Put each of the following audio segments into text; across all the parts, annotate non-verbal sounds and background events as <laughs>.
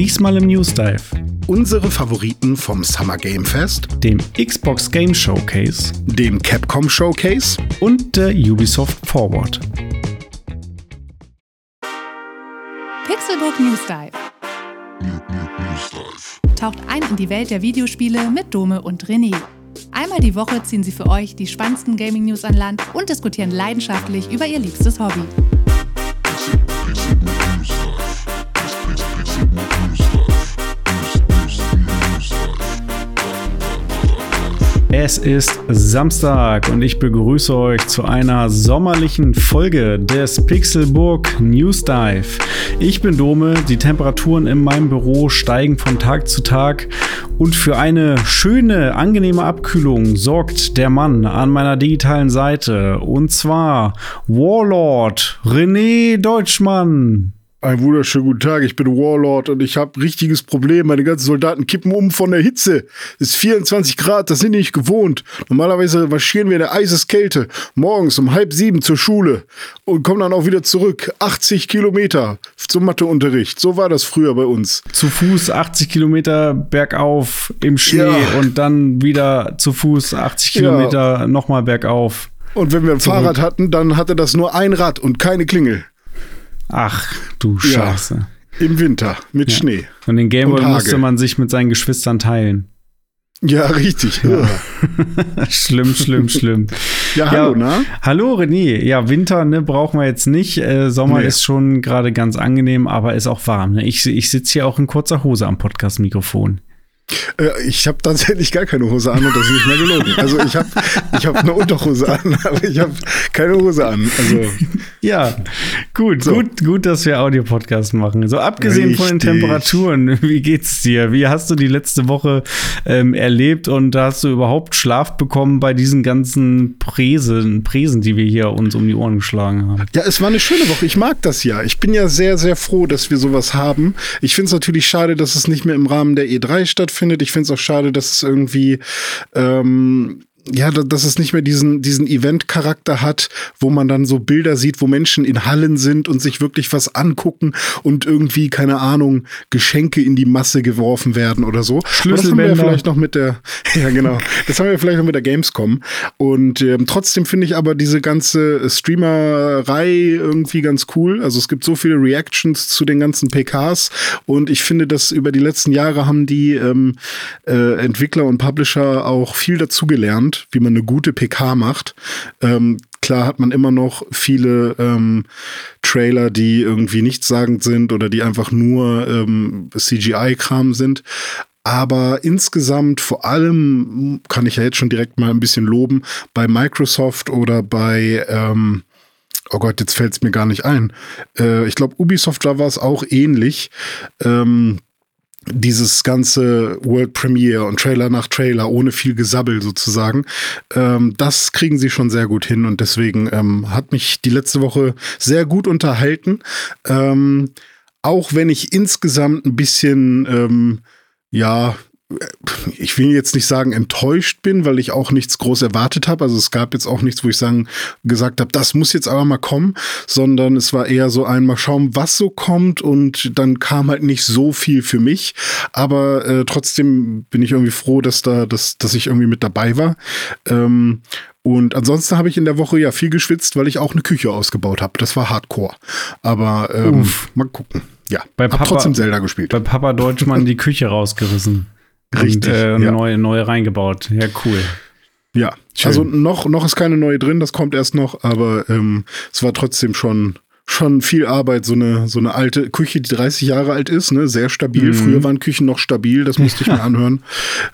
Diesmal im News Dive. Unsere Favoriten vom Summer Game Fest, dem Xbox Game Showcase, dem Capcom Showcase und der Ubisoft Forward. Pixelbook News Dive. Taucht ein in die Welt der Videospiele mit Dome und René. Einmal die Woche ziehen sie für euch die spannendsten Gaming-News an Land und diskutieren leidenschaftlich über ihr liebstes Hobby. Es ist Samstag und ich begrüße euch zu einer sommerlichen Folge des Pixelburg News Dive. Ich bin Dome, die Temperaturen in meinem Büro steigen von Tag zu Tag und für eine schöne, angenehme Abkühlung sorgt der Mann an meiner digitalen Seite und zwar Warlord René Deutschmann. Ein wunderschönen guten Tag, ich bin Warlord und ich habe richtiges Problem. Meine ganzen Soldaten kippen um von der Hitze. Es ist 24 Grad, das sind die nicht gewohnt. Normalerweise marschieren wir in der Eiseskälte morgens um halb sieben zur Schule und kommen dann auch wieder zurück. 80 Kilometer zum Matheunterricht. So war das früher bei uns. Zu Fuß 80 Kilometer bergauf im Schnee ja. und dann wieder zu Fuß 80 Kilometer ja. nochmal bergauf. Und wenn wir ein Zurück. Fahrrad hatten, dann hatte das nur ein Rad und keine Klingel. Ach, du Scheiße. Ja, Im Winter mit ja. Schnee. Und den Gameboy musste man sich mit seinen Geschwistern teilen. Ja, richtig. Ja. <laughs> schlimm, schlimm, schlimm. <laughs> Ja, hallo, ja, na? Hallo, René. Ja, Winter ne, brauchen wir jetzt nicht. Äh, Sommer nee. ist schon gerade ganz angenehm, aber ist auch warm. Ne? Ich, ich sitze hier auch in kurzer Hose am Podcast-Mikrofon. Äh, ich habe tatsächlich gar keine Hose an und das ist nicht mehr gelogen. Also ich habe ich hab eine Unterhose an, <laughs> aber ich habe keine Hose an. Also <laughs> ja, gut, so. gut, gut, dass wir Audio-Podcast machen. So abgesehen Richtig. von den Temperaturen, <laughs> wie geht's dir? Wie hast du die letzte Woche ähm, erlebt und hast du überhaupt Schlaf bekommen bei diesen ganzen Präsen, Präsen, die wir hier uns um die Ohren geschlagen haben? Ja, es war eine schöne Woche. Ich mag das ja. Ich bin ja sehr, sehr froh, dass wir sowas haben. Ich finde es natürlich schade, dass es nicht mehr im Rahmen der E3 stattfindet findet. Ich finde es auch schade, dass es irgendwie ähm, ja, dass es nicht mehr diesen, diesen Event-Charakter hat, wo man dann so Bilder sieht, wo Menschen in Hallen sind und sich wirklich was angucken und irgendwie, keine Ahnung, Geschenke in die Masse geworfen werden oder so. Das haben wir vielleicht noch mit der, <laughs> ja genau, das haben wir vielleicht noch mit der Gamescom. Und ähm, trotzdem finde ich aber diese ganze Streamerei irgendwie ganz cool. Also es gibt so viele Reactions zu den ganzen PKs und ich finde, dass über die letzten Jahre haben die ähm, äh, Entwickler und Publisher auch viel dazugelernt wie man eine gute PK macht. Ähm, klar hat man immer noch viele ähm, Trailer, die irgendwie nichtssagend sind oder die einfach nur ähm, CGI-Kram sind. Aber insgesamt, vor allem, kann ich ja jetzt schon direkt mal ein bisschen loben, bei Microsoft oder bei, ähm, oh Gott, jetzt fällt es mir gar nicht ein. Äh, ich glaube, Ubisoft war es auch ähnlich. Ähm, dieses ganze World Premiere und Trailer nach Trailer ohne viel Gesabbel sozusagen, ähm, das kriegen sie schon sehr gut hin und deswegen ähm, hat mich die letzte Woche sehr gut unterhalten. Ähm, auch wenn ich insgesamt ein bisschen, ähm, ja, ich will jetzt nicht sagen enttäuscht bin, weil ich auch nichts groß erwartet habe. Also es gab jetzt auch nichts, wo ich sagen gesagt habe, das muss jetzt aber mal kommen, sondern es war eher so ein mal schauen, was so kommt und dann kam halt nicht so viel für mich. Aber äh, trotzdem bin ich irgendwie froh, dass da, dass, dass ich irgendwie mit dabei war. Ähm, und ansonsten habe ich in der Woche ja viel geschwitzt, weil ich auch eine Küche ausgebaut habe. Das war Hardcore. Aber ähm, mal gucken. Ja, bei Papa, hab trotzdem Zelda gespielt. Bei Papa Deutschmann die Küche rausgerissen. Richtig. Und, äh, ja. neue, neue reingebaut. Ja, cool. Ja, Schön. also noch, noch ist keine neue drin, das kommt erst noch, aber ähm, es war trotzdem schon, schon viel Arbeit, so eine, so eine alte Küche, die 30 Jahre alt ist, ne, sehr stabil. Mhm. Früher waren Küchen noch stabil, das musste ich mir anhören.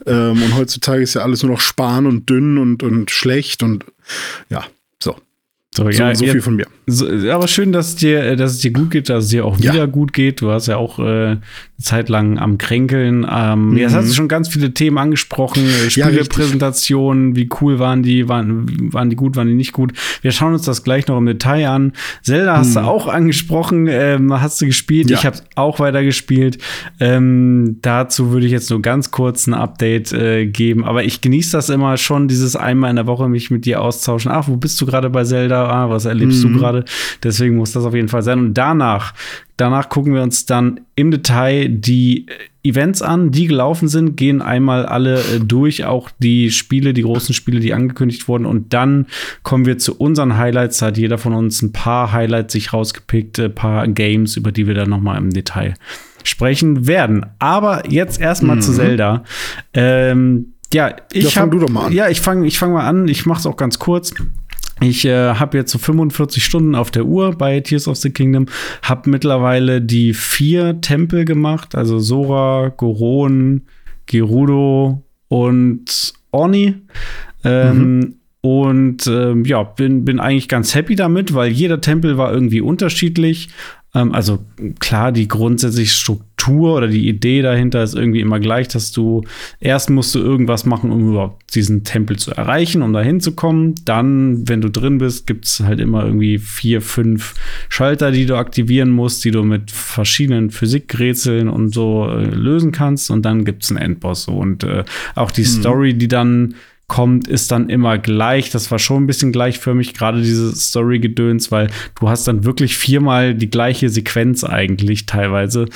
Ähm, und heutzutage ist ja alles nur noch span und dünn und, und schlecht und ja, so. So, ja, so, viel von mir. So, aber schön, dass es dir, dass es dir gut geht, dass es dir auch wieder ja. gut geht. Du hast ja auch äh, Zeit lang am Kränkeln. Ähm, mhm. Jetzt hast du schon ganz viele Themen angesprochen. Spielepräsentationen, ja, wie cool waren die, waren, waren die gut, waren die nicht gut. Wir schauen uns das gleich noch im Detail an. Zelda hast mhm. du auch angesprochen, ähm, hast du gespielt. Ja. Ich habe auch weiter gespielt. Ähm, dazu würde ich jetzt nur ganz kurz ein Update äh, geben. Aber ich genieße das immer schon, dieses einmal in der Woche mich mit dir austauschen. Ach, wo bist du gerade bei Zelda? Ah, was erlebst mhm. du gerade? Deswegen muss das auf jeden Fall sein. Und danach Danach gucken wir uns dann im Detail die Events an, die gelaufen sind, gehen einmal alle äh, durch, auch die Spiele, die großen Spiele, die angekündigt wurden. Und dann kommen wir zu unseren Highlights. Da hat jeder von uns ein paar Highlights sich rausgepickt, ein paar Games, über die wir dann noch mal im Detail sprechen werden. Aber jetzt erstmal mhm. zu Zelda. Ähm, ja, ich ja, habe ja, ich fange ich fang mal an. Ich mache es auch ganz kurz. Ich äh, habe jetzt so 45 Stunden auf der Uhr bei Tears of the Kingdom, habe mittlerweile die vier Tempel gemacht, also Sora, Goron, Gerudo und Orni. Ähm, mhm. Und ähm, ja, bin, bin eigentlich ganz happy damit, weil jeder Tempel war irgendwie unterschiedlich. Ähm, also klar, die grundsätzliche Struktur oder die Idee dahinter ist irgendwie immer gleich, dass du erst musst du irgendwas machen, um überhaupt diesen Tempel zu erreichen, um da hinzukommen. Dann, wenn du drin bist, gibt es halt immer irgendwie vier, fünf Schalter, die du aktivieren musst, die du mit verschiedenen Physikrätseln und so äh, lösen kannst. Und dann gibt es einen Endboss. Und äh, auch die mhm. Story, die dann kommt, ist dann immer gleich. Das war schon ein bisschen gleichförmig, gerade diese Story-Gedöns, weil du hast dann wirklich viermal die gleiche Sequenz eigentlich teilweise,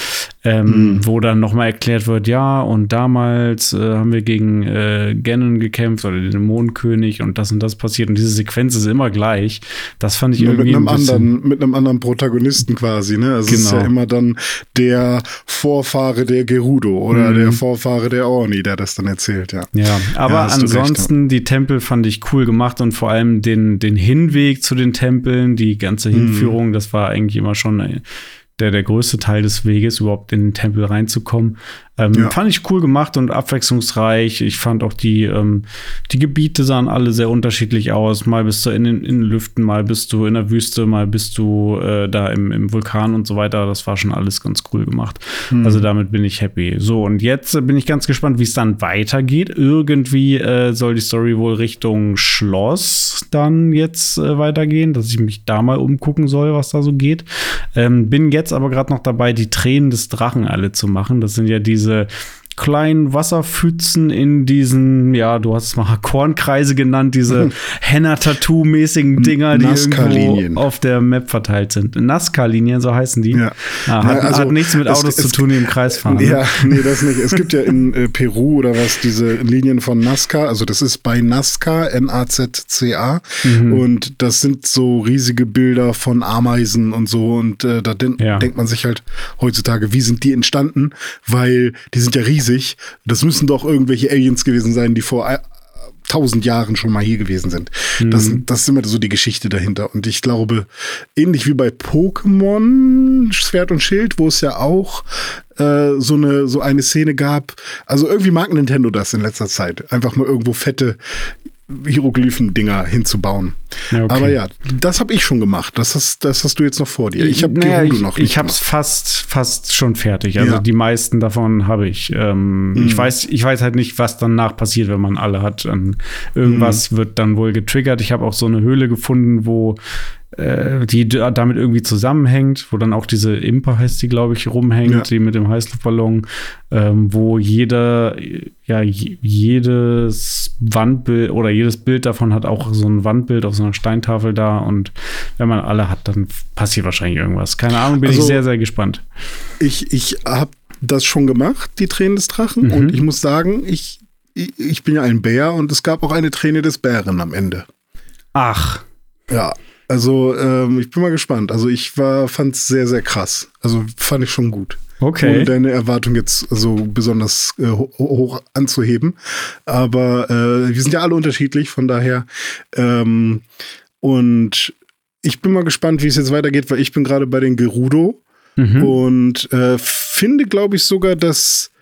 ähm, mhm. wo dann nochmal erklärt wird, ja, und damals äh, haben wir gegen äh, Ganon gekämpft oder den Mondkönig und das und das passiert und diese Sequenz ist immer gleich. Das fand ich Nur irgendwie mit einem ein anderen, mit einem anderen Protagonisten quasi, ne? Also genau. es ist ja genau. immer dann der Vorfahre der Gerudo oder mhm. der Vorfahre der Orni, der das dann erzählt, ja. Ja, aber ja, ansonsten ansonsten, die Tempel fand ich cool gemacht und vor allem den, den Hinweg zu den Tempeln, die ganze Hinführung, mhm. das war eigentlich immer schon äh, der, der größte Teil des Weges, überhaupt in den Tempel reinzukommen. Ähm, ja. Fand ich cool gemacht und abwechslungsreich. Ich fand auch die, ähm, die Gebiete sahen alle sehr unterschiedlich aus. Mal bist du in den, in den Lüften, mal bist du in der Wüste, mal bist du äh, da im, im Vulkan und so weiter. Das war schon alles ganz cool gemacht. Mhm. Also damit bin ich happy. So, und jetzt bin ich ganz gespannt, wie es dann weitergeht. Irgendwie äh, soll die Story wohl Richtung Schloss dann jetzt äh, weitergehen, dass ich mich da mal umgucken soll, was da so geht. Ähm, bin jetzt aber gerade noch dabei, die Tränen des Drachen alle zu machen. Das sind ja diese diese kleinen Wasserpfützen in diesen, ja, du hast es mal Kornkreise genannt, diese mhm. Henna-Tattoo-mäßigen Dinger, die irgendwo auf der Map verteilt sind. Nazca-Linien, so heißen die. Ja. Ah, hat, ja, also, hat, nichts mit Autos es, zu tun, die im Kreis fahren. Ne? Ja, nee, das nicht. Es gibt ja in äh, Peru oder was diese Linien von Nazca, also das ist bei Nazca, N-A-Z-C-A mhm. und das sind so riesige Bilder von Ameisen und so und äh, da den, ja. denkt man sich halt heutzutage, wie sind die entstanden? Weil die sind ja riesig riesig. Das müssen doch irgendwelche Aliens gewesen sein, die vor äh, tausend Jahren schon mal hier gewesen sind. Mhm. Das, das ist immer so die Geschichte dahinter. Und ich glaube, ähnlich wie bei Pokémon Schwert und Schild, wo es ja auch äh, so eine so eine Szene gab. Also irgendwie mag Nintendo das in letzter Zeit. Einfach mal irgendwo fette Hieroglyphen-Dinger hinzubauen. Ja, okay. Aber ja, das habe ich schon gemacht. Das hast, das hast du jetzt noch vor dir. Ich habe naja, Gerudo noch nicht. Ich habe es fast, fast schon fertig. Also ja. die meisten davon habe ich. Ähm, mhm. Ich weiß, ich weiß halt nicht, was danach passiert, wenn man alle hat. Und irgendwas mhm. wird dann wohl getriggert. Ich habe auch so eine Höhle gefunden, wo äh, die damit irgendwie zusammenhängt, wo dann auch diese Imper heißt die, glaube ich, rumhängt, ja. die mit dem Heißluftballon, ähm, wo jeder, ja, jedes Wandbild oder jedes Bild davon hat auch so ein Wandbild auf so einer Steintafel da und wenn man alle hat, dann passiert wahrscheinlich irgendwas. Keine Ahnung, bin also, ich sehr, sehr gespannt. Ich, ich habe das schon gemacht, die Tränen des Drachen, mhm. und ich muss sagen, ich, ich, ich bin ja ein Bär und es gab auch eine Träne des Bären am Ende. Ach. Ja, also ähm, ich bin mal gespannt. Also ich war, fand es sehr, sehr krass. Also fand ich schon gut. Okay. Ohne deine Erwartung jetzt so besonders äh, hoch anzuheben. Aber äh, wir sind ja alle unterschiedlich, von daher. Ähm, und ich bin mal gespannt, wie es jetzt weitergeht, weil ich bin gerade bei den Gerudo mhm. und äh, finde, glaube ich, sogar, dass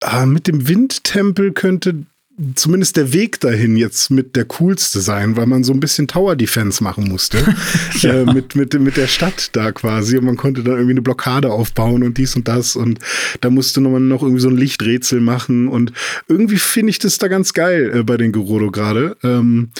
äh, mit dem Windtempel könnte zumindest der Weg dahin jetzt mit der coolste sein, weil man so ein bisschen Tower Defense machen musste. <laughs> ja. äh, mit, mit, mit der Stadt da quasi. Und man konnte dann irgendwie eine Blockade aufbauen und dies und das. Und da musste man noch irgendwie so ein Lichträtsel machen. Und irgendwie finde ich das da ganz geil äh, bei den Gerudo gerade. Ähm,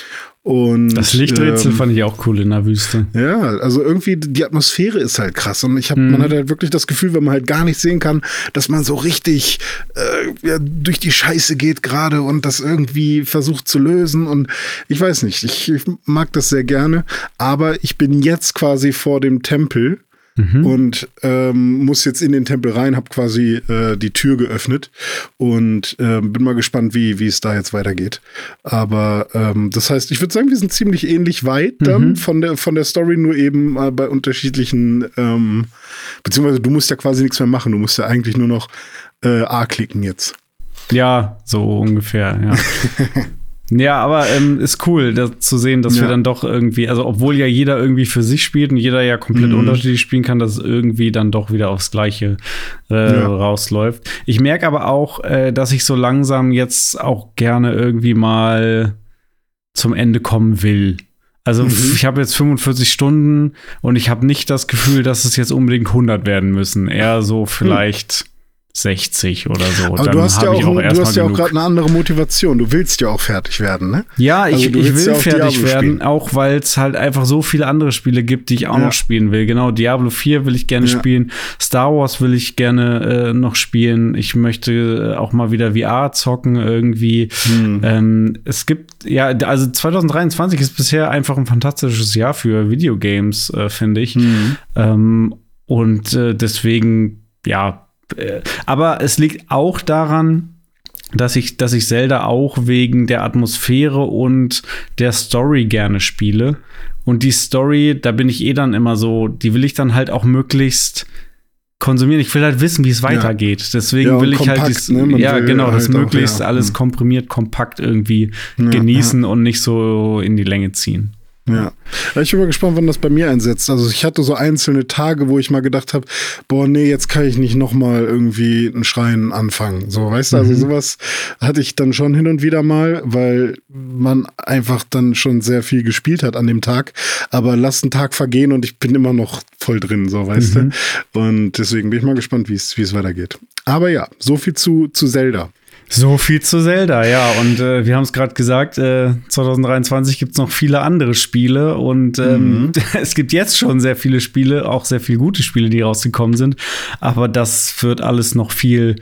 und, das Lichträtsel ähm, fand ich auch cool in der Wüste. Ja, also irgendwie die Atmosphäre ist halt krass und ich habe, mhm. man hat halt wirklich das Gefühl, wenn man halt gar nicht sehen kann, dass man so richtig äh, ja, durch die Scheiße geht gerade und das irgendwie versucht zu lösen und ich weiß nicht, ich, ich mag das sehr gerne, aber ich bin jetzt quasi vor dem Tempel mhm. und ähm, muss jetzt in den Tempel rein, habe quasi äh, die Tür geöffnet und äh, bin mal gespannt, wie, wie es da jetzt weitergeht. Aber ähm, das heißt, ich würde sagen, wir sind ziemlich ähnlich weit dann mhm. von, der, von der Story, nur eben äh, bei unterschiedlichen, ähm, beziehungsweise du musst ja quasi nichts mehr machen, du musst ja eigentlich nur noch äh, A klicken jetzt. Ja, so ungefähr, ja. <laughs> Ja, aber ähm, ist cool, das zu sehen, dass ja. wir dann doch irgendwie, also obwohl ja jeder irgendwie für sich spielt und jeder ja komplett mhm. unterschiedlich spielen kann, dass es irgendwie dann doch wieder aufs Gleiche äh, ja. rausläuft. Ich merke aber auch, äh, dass ich so langsam jetzt auch gerne irgendwie mal zum Ende kommen will. Also mhm. ich habe jetzt 45 Stunden und ich habe nicht das Gefühl, dass es jetzt unbedingt 100 werden müssen. Eher so vielleicht 60 oder so. Aber Dann du hast ja auch, auch du hast ja auch gerade eine andere Motivation. Du willst ja auch fertig werden, ne? Ja, ich, also ich will ja fertig Diablo werden, spielen. auch weil es halt einfach so viele andere Spiele gibt, die ich auch ja. noch spielen will. Genau, Diablo 4 will ich gerne ja. spielen. Star Wars will ich gerne äh, noch spielen. Ich möchte äh, auch mal wieder VR zocken irgendwie. Hm. Ähm, es gibt, ja, also 2023 ist bisher einfach ein fantastisches Jahr für Videogames, äh, finde ich. Hm. Ähm, und äh, deswegen, ja, aber es liegt auch daran, dass ich, dass ich Zelda auch wegen der Atmosphäre und der Story gerne spiele. Und die Story, da bin ich eh dann immer so, die will ich dann halt auch möglichst konsumieren. Ich will halt wissen, wie es weitergeht. Ja. Deswegen ja, will ich halt kompakt, halt dies, ne? ja genau, das halt möglichst auch, ja. alles hm. komprimiert, kompakt irgendwie genießen und nicht so in die Länge ziehen. Ja. Ich bin mal gespannt, wann das bei mir einsetzt. Also ich hatte so einzelne Tage, wo ich mal gedacht habe, boah, nee, jetzt kann ich nicht noch mal irgendwie ein Schreien anfangen. So, weißt du, also mhm. sowas hatte ich dann schon hin und wieder mal, weil man einfach dann schon sehr viel gespielt hat an dem Tag. Aber lass einen Tag vergehen und ich bin immer noch voll drin, so, weißt mhm. du. Und deswegen bin ich mal gespannt, wie es weitergeht. Aber ja, so viel zu, zu Zelda. So viel zu Zelda, ja. Und äh, wir haben es gerade gesagt, äh, 2023 gibt es noch viele andere Spiele und ähm, mhm. <laughs> es gibt jetzt schon sehr viele Spiele, auch sehr viele gute Spiele, die rausgekommen sind. Aber das wird alles noch viel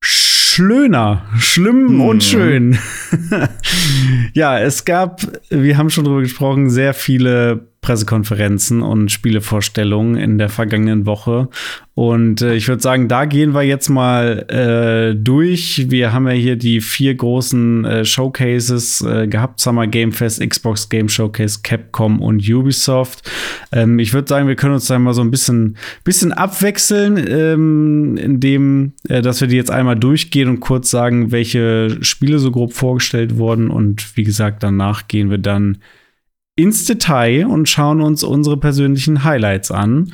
schöner, schlimm mhm. und schön. <laughs> ja, es gab, wir haben schon drüber gesprochen, sehr viele Pressekonferenzen und Spielevorstellungen in der vergangenen Woche. Und äh, ich würde sagen, da gehen wir jetzt mal äh, durch. Wir haben ja hier die vier großen äh, Showcases äh, gehabt: Summer Game Fest, Xbox Game Showcase, Capcom und Ubisoft. Ähm, ich würde sagen, wir können uns da mal so ein bisschen, bisschen abwechseln, ähm, indem, äh, dass wir die jetzt einmal durchgehen und kurz sagen, welche Spiele so grob vorgestellt wurden. Und wie gesagt, danach gehen wir dann ins Detail und schauen uns unsere persönlichen Highlights an.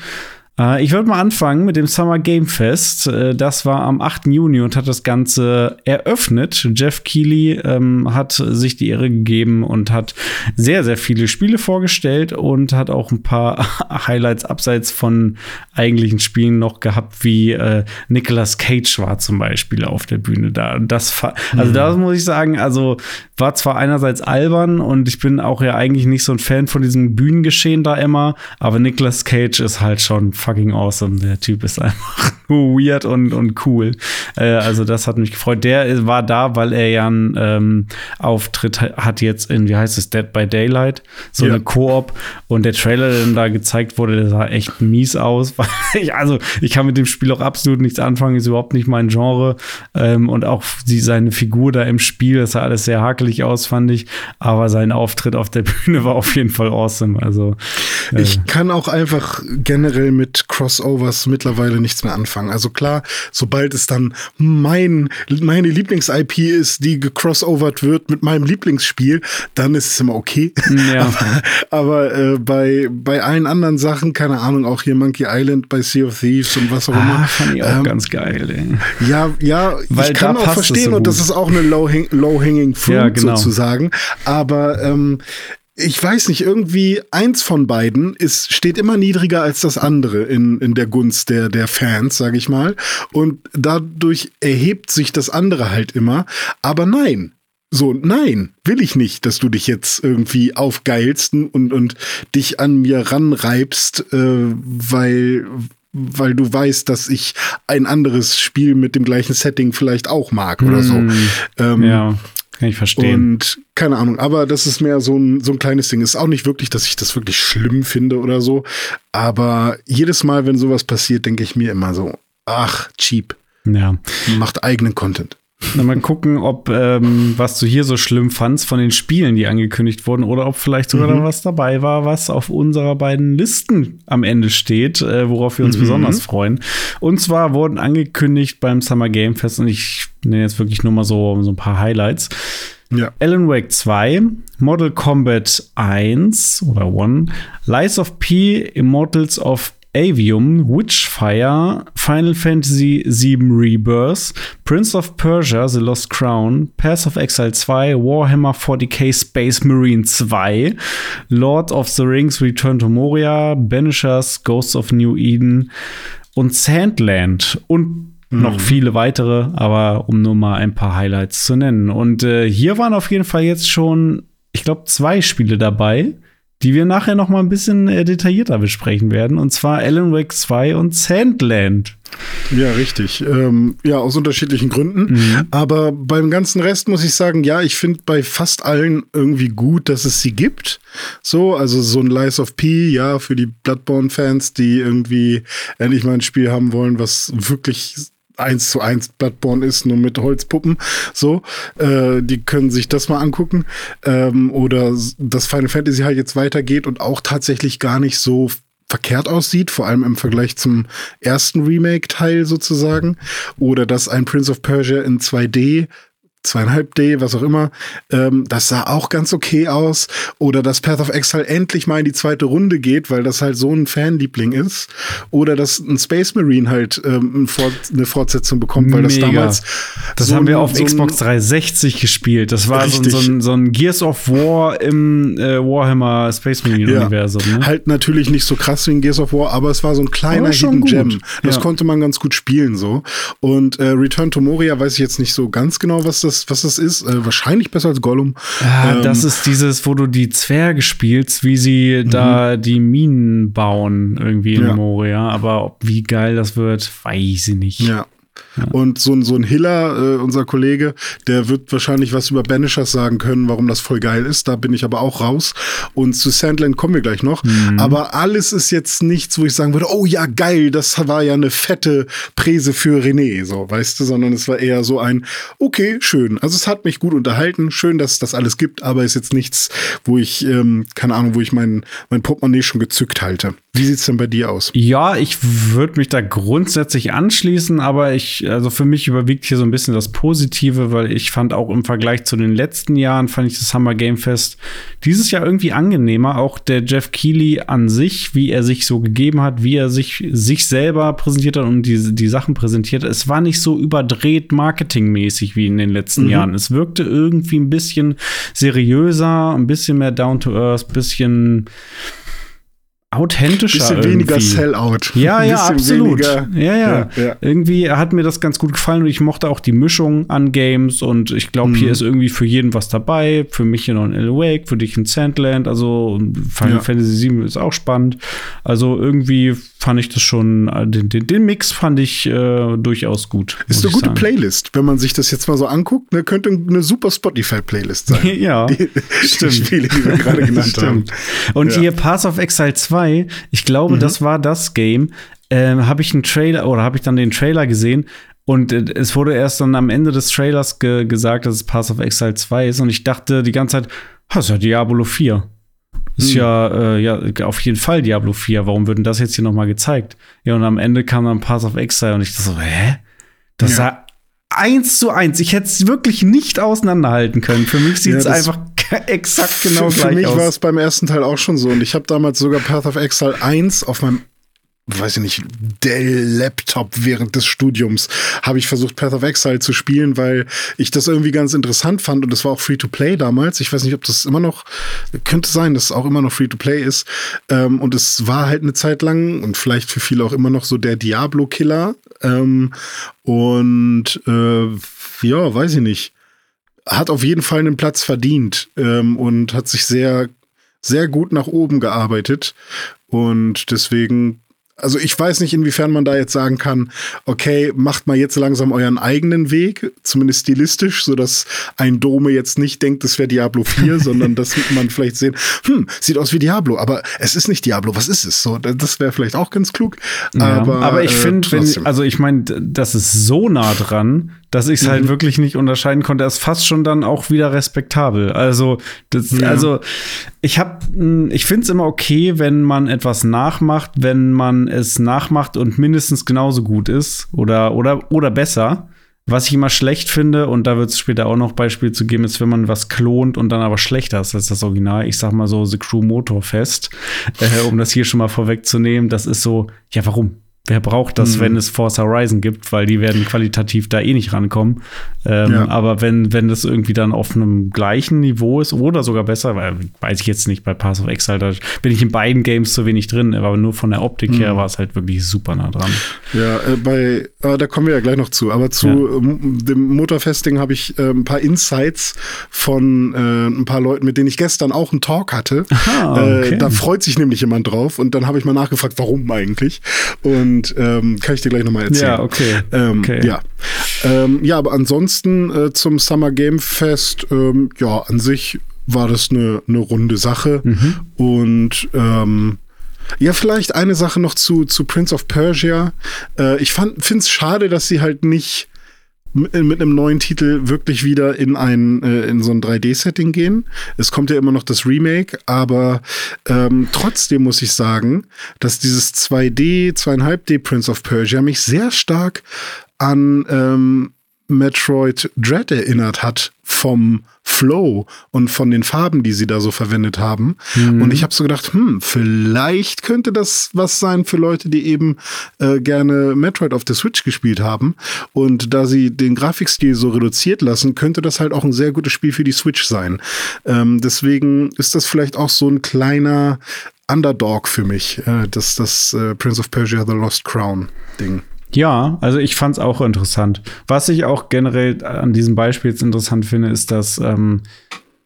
Äh, ich würde mal anfangen mit dem Summer Game Fest. Äh, das war am 8. Juni und hat das Ganze eröffnet. Jeff Keighley ähm, hat sich die Ehre gegeben und hat sehr, sehr viele Spiele vorgestellt und hat auch ein paar <laughs> Highlights abseits von eigentlichen Spielen noch gehabt, wie äh, Nicolas Cage war zum Beispiel auf der Bühne da. Das, also mhm. da muss ich sagen, also war zwar einerseits albern und ich bin auch ja eigentlich nicht so ein Fan von diesem Bühnengeschehen da immer, aber Nicolas Cage ist halt schon fucking awesome. Der Typ ist einfach <laughs> weird und, und cool. Äh, also das hat mich gefreut. Der war da, weil er ja einen ähm, Auftritt hat jetzt in, wie heißt es, Dead by Daylight, so ja. eine Koop. Und der Trailer, der dann da gezeigt wurde, der sah echt mies aus. <laughs> ich, also ich kann mit dem Spiel auch absolut nichts anfangen, ist überhaupt nicht mein Genre. Ähm, und auch die, seine Figur da im Spiel, das sah alles sehr hakelig aus, fand ich. Aber sein Auftritt auf der <laughs> Bühne war auf jeden Fall awesome. Also äh, ich kann auch einfach generell mit Crossovers mittlerweile nichts mehr anfangen. Also klar, sobald es dann mein, meine Lieblings-IP ist, die gecrossovert wird mit meinem Lieblingsspiel, dann ist es immer okay. Ja. <laughs> aber, aber äh, bei, bei allen anderen Sachen, keine Ahnung, auch hier Monkey Island bei Sea of Thieves und was auch ah, immer. Fand ich auch ähm, ganz geil, ey. Ja, ja, Weil ich kann auch verstehen so und das ist auch eine low-hanging low fruit ja, genau. sozusagen. Aber ähm, ich weiß nicht, irgendwie eins von beiden ist, steht immer niedriger als das andere in, in der Gunst der, der Fans, sag ich mal. Und dadurch erhebt sich das andere halt immer. Aber nein, so, nein, will ich nicht, dass du dich jetzt irgendwie aufgeilst und, und dich an mir ranreibst, äh, weil, weil du weißt, dass ich ein anderes Spiel mit dem gleichen Setting vielleicht auch mag oder so. Mm, ähm, ja. Kann ich verstehen. Und keine Ahnung, aber das ist mehr so ein, so ein kleines Ding. Ist auch nicht wirklich, dass ich das wirklich schlimm finde oder so. Aber jedes Mal, wenn sowas passiert, denke ich mir immer so, ach, cheap. Ja. Macht eigenen Content. Mal gucken, ob ähm, was du hier so schlimm fandst von den Spielen, die angekündigt wurden, oder ob vielleicht sogar mhm. da was dabei war, was auf unserer beiden Listen am Ende steht, äh, worauf wir uns mhm. besonders freuen. Und zwar wurden angekündigt beim Summer Game Fest, und ich nenne jetzt wirklich nur mal so, so ein paar Highlights. Ja. Alan Wake 2, Model Combat 1 oder 1, Lies of P, Immortals of Avium, Witchfire, Final Fantasy VII Rebirth, Prince of Persia, The Lost Crown, Pass of Exile 2, Warhammer 40k Space Marine 2, Lord of the Rings Return to Moria, Banishers, Ghosts of New Eden und Sandland und noch mhm. viele weitere, aber um nur mal ein paar Highlights zu nennen. Und äh, hier waren auf jeden Fall jetzt schon, ich glaube, zwei Spiele dabei, die wir nachher noch mal ein bisschen äh, detaillierter besprechen werden. Und zwar Alan Wake 2 und Sandland. Ja, richtig. Ähm, ja, aus unterschiedlichen Gründen. Mhm. Aber beim ganzen Rest muss ich sagen, ja, ich finde bei fast allen irgendwie gut, dass es sie gibt. So, also so ein Lies of P, ja, für die Bloodborne-Fans, die irgendwie endlich mal ein Spiel haben wollen, was wirklich eins zu eins Bloodborne ist, nur mit Holzpuppen. So, äh, die können sich das mal angucken. Ähm, oder dass Final Fantasy halt jetzt weitergeht und auch tatsächlich gar nicht so verkehrt aussieht, vor allem im Vergleich zum ersten Remake-Teil sozusagen. Oder dass ein Prince of Persia in 2D zweieinhalb D, was auch immer. Ähm, das sah auch ganz okay aus. Oder dass Path of Exile endlich mal in die zweite Runde geht, weil das halt so ein Fanliebling ist. Oder dass ein Space Marine halt ähm, eine Fortsetzung bekommt, weil das damals. Das so haben wir auf so Xbox 360 gespielt. Das war so, so, ein, so ein Gears of War im äh, Warhammer Space Marine Universum. Ja. Ne? Halt natürlich nicht so krass wie ein Gears of War, aber es war so ein kleiner Hidden Gem. Das ja. konnte man ganz gut spielen so. Und äh, Return to Moria weiß ich jetzt nicht so ganz genau, was das das, was das ist. Äh, wahrscheinlich besser als Gollum. Ja, ähm, das ist dieses, wo du die Zwerge spielst, wie sie mhm. da die Minen bauen, irgendwie in ja. Moria. Aber wie geil das wird, weiß ich nicht. Ja. Und so, ein so ein Hiller, äh, unser Kollege, der wird wahrscheinlich was über Banishers sagen können, warum das voll geil ist. Da bin ich aber auch raus. Und zu Sandland kommen wir gleich noch. Mhm. Aber alles ist jetzt nichts, wo ich sagen würde, oh ja, geil, das war ja eine fette Präse für René, so, weißt du, sondern es war eher so ein, okay, schön. Also es hat mich gut unterhalten. Schön, dass es das alles gibt, aber ist jetzt nichts, wo ich, ähm, keine Ahnung, wo ich mein, mein Portemonnaie schon gezückt halte. Wie sieht's denn bei dir aus? Ja, ich würde mich da grundsätzlich anschließen, aber ich, also für mich überwiegt hier so ein bisschen das Positive, weil ich fand auch im Vergleich zu den letzten Jahren, fand ich das Summer Game Fest dieses Jahr irgendwie angenehmer. Auch der Jeff Keighley an sich, wie er sich so gegeben hat, wie er sich, sich selber präsentiert hat und die, die Sachen präsentiert. Es war nicht so überdreht marketingmäßig wie in den letzten mhm. Jahren. Es wirkte irgendwie ein bisschen seriöser, ein bisschen mehr down to earth, bisschen authentischer. Bisschen irgendwie. weniger Sellout. Ja, ja, absolut. Weniger, ja, ja, ja, Irgendwie hat mir das ganz gut gefallen und ich mochte auch die Mischung an Games und ich glaube, mhm. hier ist irgendwie für jeden was dabei. Für mich hier noch ein L Wake, für dich ein Sandland, also Final ja. Fantasy VII ist auch spannend. Also irgendwie fand ich das schon, äh, den, den, den Mix fand ich äh, durchaus gut. Ist eine gute sagen. Playlist, wenn man sich das jetzt mal so anguckt, ne, könnte eine super Spotify-Playlist sein. <laughs> ja, die, stimmt. Die Spiele, die wir gerade <laughs> genannt haben. Und ja. hier Pass of Exile 2, ich glaube, mhm. das war das Game, äh, habe ich einen Trailer oder habe ich dann den Trailer gesehen und äh, es wurde erst dann am Ende des Trailers ge gesagt, dass es Pass of Exile 2 ist und ich dachte die ganze Zeit, das ist ja Diablo 4. Ist hm. ja, äh, ja auf jeden Fall Diablo 4. Warum wird denn das jetzt hier noch mal gezeigt? Ja, und am Ende kam dann Path of Exile und ich dachte so, hä? Das ja. sah eins zu eins. Ich hätte es wirklich nicht auseinanderhalten können. Für mich sieht es ja, einfach <laughs> exakt genau für, gleich. Für mich war es beim ersten Teil auch schon so. Und ich habe damals sogar Path of Exile 1 auf meinem weiß ich nicht, Dell-Laptop während des Studiums habe ich versucht, Path of Exile zu spielen, weil ich das irgendwie ganz interessant fand und es war auch Free-to-Play damals. Ich weiß nicht, ob das immer noch, könnte sein, dass es auch immer noch Free-to-Play ist. Ähm, und es war halt eine Zeit lang und vielleicht für viele auch immer noch so der Diablo-Killer. Ähm, und äh, ja, weiß ich nicht. Hat auf jeden Fall einen Platz verdient ähm, und hat sich sehr, sehr gut nach oben gearbeitet. Und deswegen also ich weiß nicht, inwiefern man da jetzt sagen kann, okay, macht mal jetzt langsam euren eigenen Weg, zumindest stilistisch, sodass ein Dome jetzt nicht denkt, das wäre Diablo 4, <laughs> sondern dass man vielleicht sehen, hm, sieht aus wie Diablo, aber es ist nicht Diablo, was ist es? So, das wäre vielleicht auch ganz klug. Ja, aber, aber ich äh, finde, also ich meine, das ist so nah dran, dass ich es halt mhm. halt wirklich nicht unterscheiden konnte. Er ist fast schon dann auch wieder respektabel. Also, das, ja. also ich habe, hm, ich finde es immer okay, wenn man etwas nachmacht, wenn man es nachmacht und mindestens genauso gut ist oder oder oder besser. Was ich immer schlecht finde, und da wird es später auch noch Beispiele zu geben, ist, wenn man was klont und dann aber schlechter ist als das Original. Ich sag mal so The Crew Motorfest, äh, um das hier schon mal vorwegzunehmen. Das ist so, ja, warum? Wer braucht das, mhm. wenn es Forza Horizon gibt? Weil die werden qualitativ da eh nicht rankommen. Ähm, ja. Aber wenn, wenn das irgendwie dann auf einem gleichen Niveau ist oder sogar besser, weil weiß ich jetzt nicht, bei Pass of Exile, da bin ich in beiden Games zu wenig drin, aber nur von der Optik mhm. her war es halt wirklich super nah dran. Ja, äh, bei, äh, da kommen wir ja gleich noch zu, aber zu ja. ähm, dem Motorfesting habe ich äh, ein paar Insights von äh, ein paar Leuten, mit denen ich gestern auch einen Talk hatte. Aha, äh, okay. da freut sich nämlich jemand drauf und dann habe ich mal nachgefragt, warum eigentlich. Und und ähm, kann ich dir gleich nochmal erzählen. Ja, okay. Ähm, okay. Ja. Ähm, ja, aber ansonsten äh, zum Summer Game Fest, ähm, ja, an sich war das eine, eine runde Sache. Mhm. Und ähm, ja, vielleicht eine Sache noch zu, zu Prince of Persia. Äh, ich finde es schade, dass sie halt nicht mit einem neuen Titel wirklich wieder in ein äh, in so ein 3D-Setting gehen. Es kommt ja immer noch das Remake, aber ähm, trotzdem muss ich sagen, dass dieses 2D, 2,5D Prince of Persia mich sehr stark an ähm, Metroid Dread erinnert hat vom Flow und von den Farben, die sie da so verwendet haben. Mhm. Und ich habe so gedacht, hm, vielleicht könnte das was sein für Leute, die eben äh, gerne Metroid auf der Switch gespielt haben. Und da sie den Grafikstil so reduziert lassen, könnte das halt auch ein sehr gutes Spiel für die Switch sein. Ähm, deswegen ist das vielleicht auch so ein kleiner Underdog für mich, äh, das, das äh, Prince of Persia The Lost Crown Ding. Ja, also ich fand es auch interessant. Was ich auch generell an diesem Beispiel jetzt interessant finde, ist, dass ähm,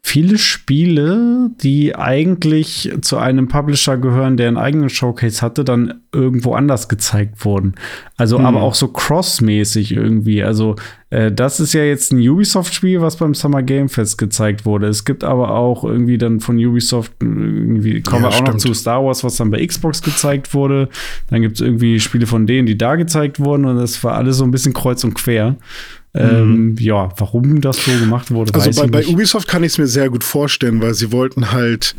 viele Spiele, die eigentlich zu einem Publisher gehören, der einen eigenen Showcase hatte, dann irgendwo anders gezeigt wurden. Also mhm. aber auch so crossmäßig irgendwie. Also äh, das ist ja jetzt ein Ubisoft-Spiel, was beim Summer Game Fest gezeigt wurde. Es gibt aber auch irgendwie dann von Ubisoft irgendwie kommen ja, wir auch stimmt. noch zu Star Wars, was dann bei Xbox gezeigt wurde. Dann gibt es irgendwie Spiele von denen, die da gezeigt wurden und das war alles so ein bisschen kreuz und quer. Ähm, mhm. ja, warum das so gemacht wurde, also bei, bei Ubisoft kann ich es mir sehr gut vorstellen, weil sie wollten halt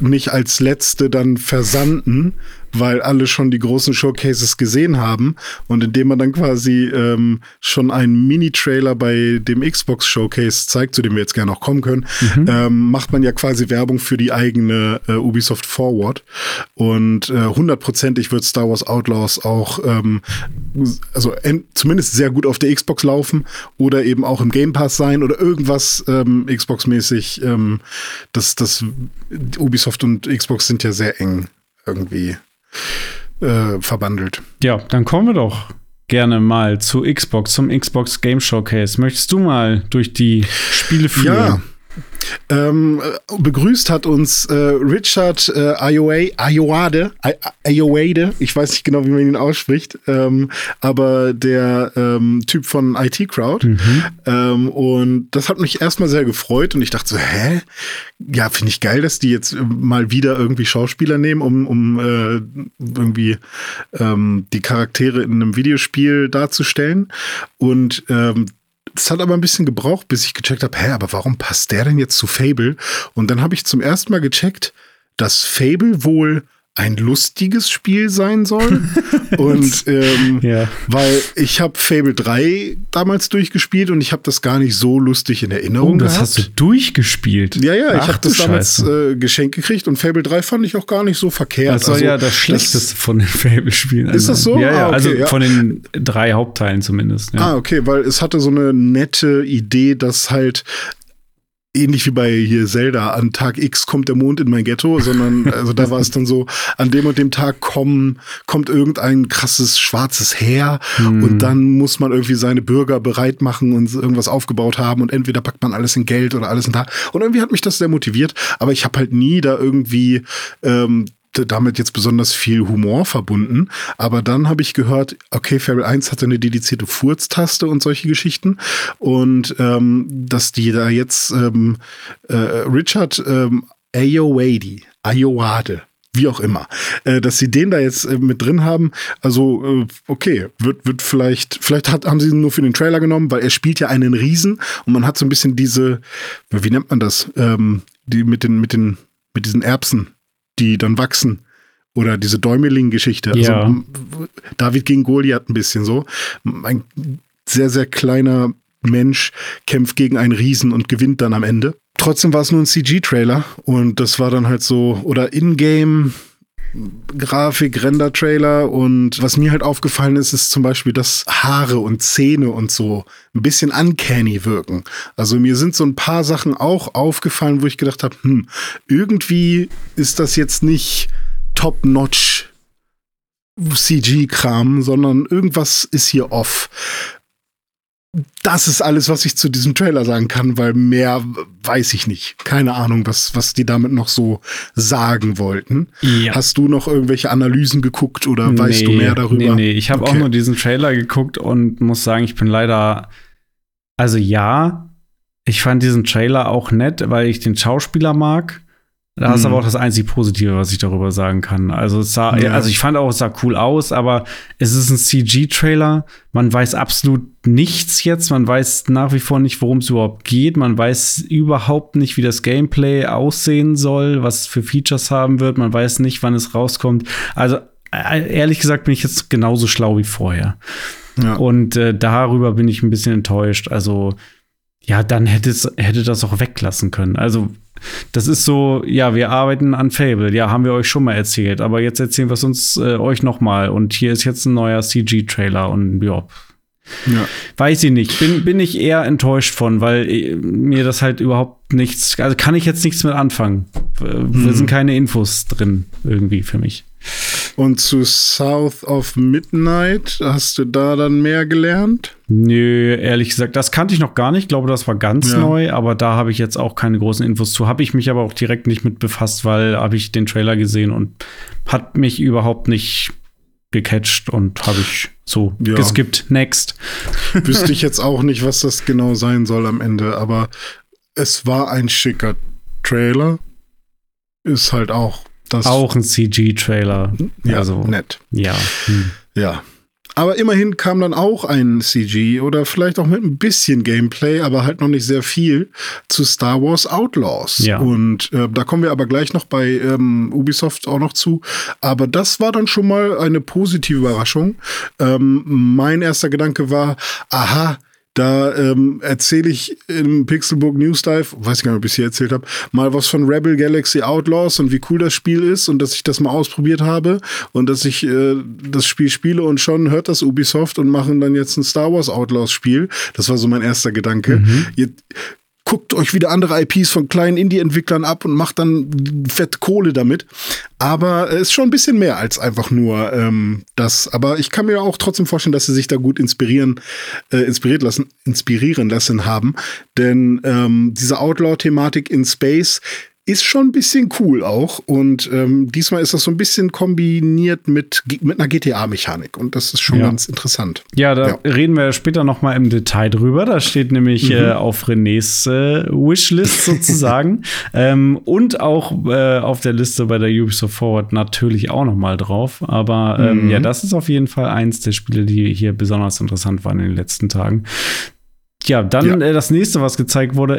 nicht als letzte dann versanden, weil alle schon die großen Showcases gesehen haben. Und indem man dann quasi ähm, schon einen Mini-Trailer bei dem Xbox Showcase zeigt, zu dem wir jetzt gerne noch kommen können, mhm. ähm, macht man ja quasi Werbung für die eigene äh, Ubisoft Forward. Und äh, hundertprozentig wird Star Wars Outlaws auch ähm, also zumindest sehr gut auf der Xbox laufen oder eben auch im Game Pass sein oder irgendwas ähm, Xbox-mäßig. Ähm, das, das Ubisoft und Xbox sind ja sehr eng irgendwie äh, verbandelt. Ja, dann kommen wir doch gerne mal zu Xbox, zum Xbox Game Showcase. Möchtest du mal durch die Spiele führen? Ja. Ähm, begrüßt hat uns äh, Richard äh, Ayoade, Ayoade, ich weiß nicht genau, wie man ihn ausspricht, ähm, aber der ähm, Typ von IT Crowd. Mhm. Ähm, und das hat mich erstmal sehr gefreut und ich dachte so, hä? Ja, finde ich geil, dass die jetzt mal wieder irgendwie Schauspieler nehmen, um, um äh, irgendwie ähm, die Charaktere in einem Videospiel darzustellen. Und ähm, das hat aber ein bisschen gebraucht, bis ich gecheckt habe, hä, aber warum passt der denn jetzt zu Fable? Und dann habe ich zum ersten Mal gecheckt, dass Fable wohl ein lustiges Spiel sein soll. <laughs> und ähm, ja. weil ich habe Fable 3 damals durchgespielt und ich habe das gar nicht so lustig in Erinnerung. Oh, das gehabt. hast du durchgespielt? Ja, ja, ich habe das damals äh, geschenkt gekriegt und Fable 3 fand ich auch gar nicht so verkehrt. Das war also, ja das Schlechteste von den <laughs> Fable-Spielen. Ist das so? Ja, ja, ah, okay, also ja. von den drei Hauptteilen zumindest. Ja. Ah, okay, weil es hatte so eine nette Idee, dass halt ähnlich wie bei hier Zelda, an Tag X kommt der Mond in mein Ghetto, sondern <laughs> also da war es dann so, an dem und dem Tag kommen, kommt irgendein krasses schwarzes Heer hm. und dann muss man irgendwie seine Bürger bereit machen und irgendwas aufgebaut haben und entweder packt man alles in Geld oder alles in Tag. Und irgendwie hat mich das sehr motiviert, aber ich habe halt nie da irgendwie ähm, damit jetzt besonders viel Humor verbunden. Aber dann habe ich gehört, okay, Fable 1 hatte eine dedizierte Furztaste und solche Geschichten. Und ähm, dass die da jetzt ähm, äh, Richard ähm, Ayoade, Ayoade, wie auch immer, äh, dass sie den da jetzt äh, mit drin haben. Also, äh, okay, wird, wird vielleicht, vielleicht hat, haben sie ihn nur für den Trailer genommen, weil er spielt ja einen Riesen und man hat so ein bisschen diese, wie nennt man das, ähm, die mit den, mit den, mit diesen Erbsen, die dann wachsen. Oder diese Däumeling-Geschichte. Also, Ja. David gegen Goliath ein bisschen so. Ein sehr, sehr kleiner Mensch kämpft gegen einen Riesen und gewinnt dann am Ende. Trotzdem war es nur ein CG-Trailer und das war dann halt so, oder Ingame. Grafik, Render-Trailer und was mir halt aufgefallen ist, ist zum Beispiel, dass Haare und Zähne und so ein bisschen uncanny wirken. Also mir sind so ein paar Sachen auch aufgefallen, wo ich gedacht habe, hm, irgendwie ist das jetzt nicht top-notch CG-Kram, sondern irgendwas ist hier off. Das ist alles, was ich zu diesem Trailer sagen kann, weil mehr weiß ich nicht. Keine Ahnung, was, was die damit noch so sagen wollten. Ja. Hast du noch irgendwelche Analysen geguckt oder weißt du mehr darüber? Nee, nee, ich habe Okay. auch nur diesen Trailer geguckt und muss sagen, ich bin leider. Also ja, ich fand diesen Trailer auch nett, weil ich den Schauspieler mag. Das ist Mhm. aber auch das einzig Positive, was ich darüber sagen kann. Also es sah, Ja. also ich fand auch, es sah cool aus, aber es ist ein CG-Trailer. Man weiß absolut nichts jetzt. Man weiß nach wie vor nicht, worum es überhaupt geht. Man weiß überhaupt nicht, wie das Gameplay aussehen soll, was für Features haben wird. Man weiß nicht, wann es rauskommt. Also äh, ehrlich gesagt bin ich jetzt genauso schlau wie vorher. Ja. Und äh, darüber bin ich ein bisschen enttäuscht. Also, ja, dann hätte es hätte das auch weglassen können. Also, das ist so, ja, wir arbeiten an Fable. Ja, haben wir euch schon mal erzählt. Aber jetzt erzählen wir es uns äh, euch noch mal. Und hier ist jetzt ein neuer CG-Trailer. Und ja, ja. weiß ich nicht. Bin, bin ich eher enttäuscht von, weil äh, mir das halt überhaupt nichts, also kann ich jetzt nichts mit anfangen. Äh, Mhm. sind keine Infos drin irgendwie für mich. Und zu South of Midnight, hast du da dann mehr gelernt? Nö, ehrlich gesagt, das kannte ich noch gar nicht. Ich glaube, das war ganz Ja. neu, aber da habe ich jetzt auch keine großen Infos zu. Habe ich mich aber auch direkt nicht mit befasst, weil habe ich den Trailer gesehen und hat mich überhaupt nicht gecatcht und habe ich so Ja. geskippt. Next. <laughs> Wüsste ich jetzt auch nicht, was das genau sein soll am Ende, aber es war ein schicker Trailer. Ist halt auch das. Auch ein CG-Trailer. ja, also, nett. ja. Hm. Ja. Aber immerhin kam dann auch ein CG oder vielleicht auch mit ein bisschen Gameplay, aber halt noch nicht sehr viel zu Star Wars Outlaws. Ja. Und äh, da kommen wir aber gleich noch bei ähm, Ubisoft auch noch zu. Aber das war dann schon mal eine positive Überraschung. Ähm, mein erster Gedanke war, aha, da ähm, erzähle ich im Pixelbook News Dive, weiß ich gar nicht, ob ich es hier erzählt habe, mal was von Rebel Galaxy Outlaws und wie cool das Spiel ist und dass ich das mal ausprobiert habe und dass ich äh, das Spiel spiele und schon hört das Ubisoft und machen dann jetzt ein Star Wars Outlaws Spiel. Das war so mein erster Gedanke. Ihr, guckt euch wieder andere IPs von kleinen Indie-Entwicklern ab und macht dann fett Kohle damit. Aber es ist schon ein bisschen mehr als einfach nur ähm, das. Aber ich kann mir auch trotzdem vorstellen, dass sie sich da gut inspirieren, äh, inspiriert lassen, inspirieren lassen haben. Denn ähm, diese Outlaw-Thematik in Space ist schon ein bisschen cool auch. Und ähm, diesmal ist das so ein bisschen kombiniert mit, mit einer GTA-Mechanik. Und das ist schon Ja. ganz interessant. Ja, da Ja. reden wir später noch mal im Detail drüber. Da steht nämlich Mhm. äh, auf Renés äh, Wishlist <laughs> sozusagen ähm, und auch äh, auf der Liste bei der Ubisoft Forward natürlich auch noch mal drauf. Aber ähm, Mhm. ja, das ist auf jeden Fall eins der Spiele, die hier besonders interessant waren in den letzten Tagen. Ja, dann Ja. Äh, das nächste, was gezeigt wurde,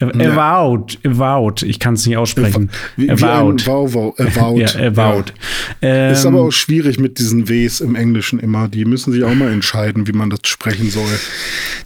Avowed. Av- Ja. Avowed, ich kann es nicht aussprechen. Wie, wie Avowed. Wow, Avowed. <laughs> Ja, Avowed. Ähm, Ist aber auch schwierig mit diesen Ws im Englischen immer. Die müssen sich auch mal entscheiden, wie man das sprechen soll.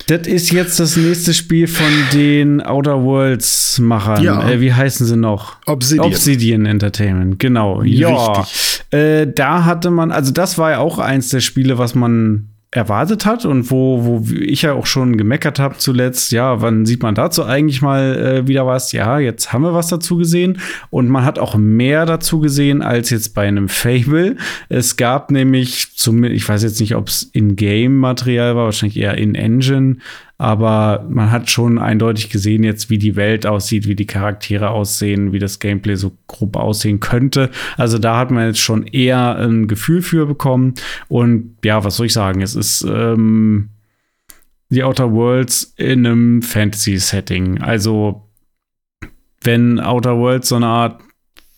Das ist jetzt das nächste Spiel von den Outer Worlds Machern. Ja. Äh, wie heißen sie noch? Obsidian. Obsidian Entertainment, genau. Ja. Äh, da hatte man, also das war ja auch eins der Spiele, was man erwartet hat und wo, wo ich ja auch schon gemeckert habe zuletzt, ja, wann sieht man dazu eigentlich mal äh, wieder was? Ja, jetzt haben wir was dazu gesehen und man hat auch mehr dazu gesehen als jetzt bei einem Fable. Es gab nämlich, zum, ich weiß jetzt nicht, ob es in-game-Material war, wahrscheinlich eher in-engine, Aber man hat schon eindeutig gesehen jetzt, wie die Welt aussieht, wie die Charaktere aussehen, wie das Gameplay so grob aussehen könnte. Also da hat man jetzt schon eher ein Gefühl für bekommen. Und ja, was soll ich sagen? Es ist ähm, die Outer Worlds in einem Fantasy-Setting. Also wenn Outer Worlds so eine Art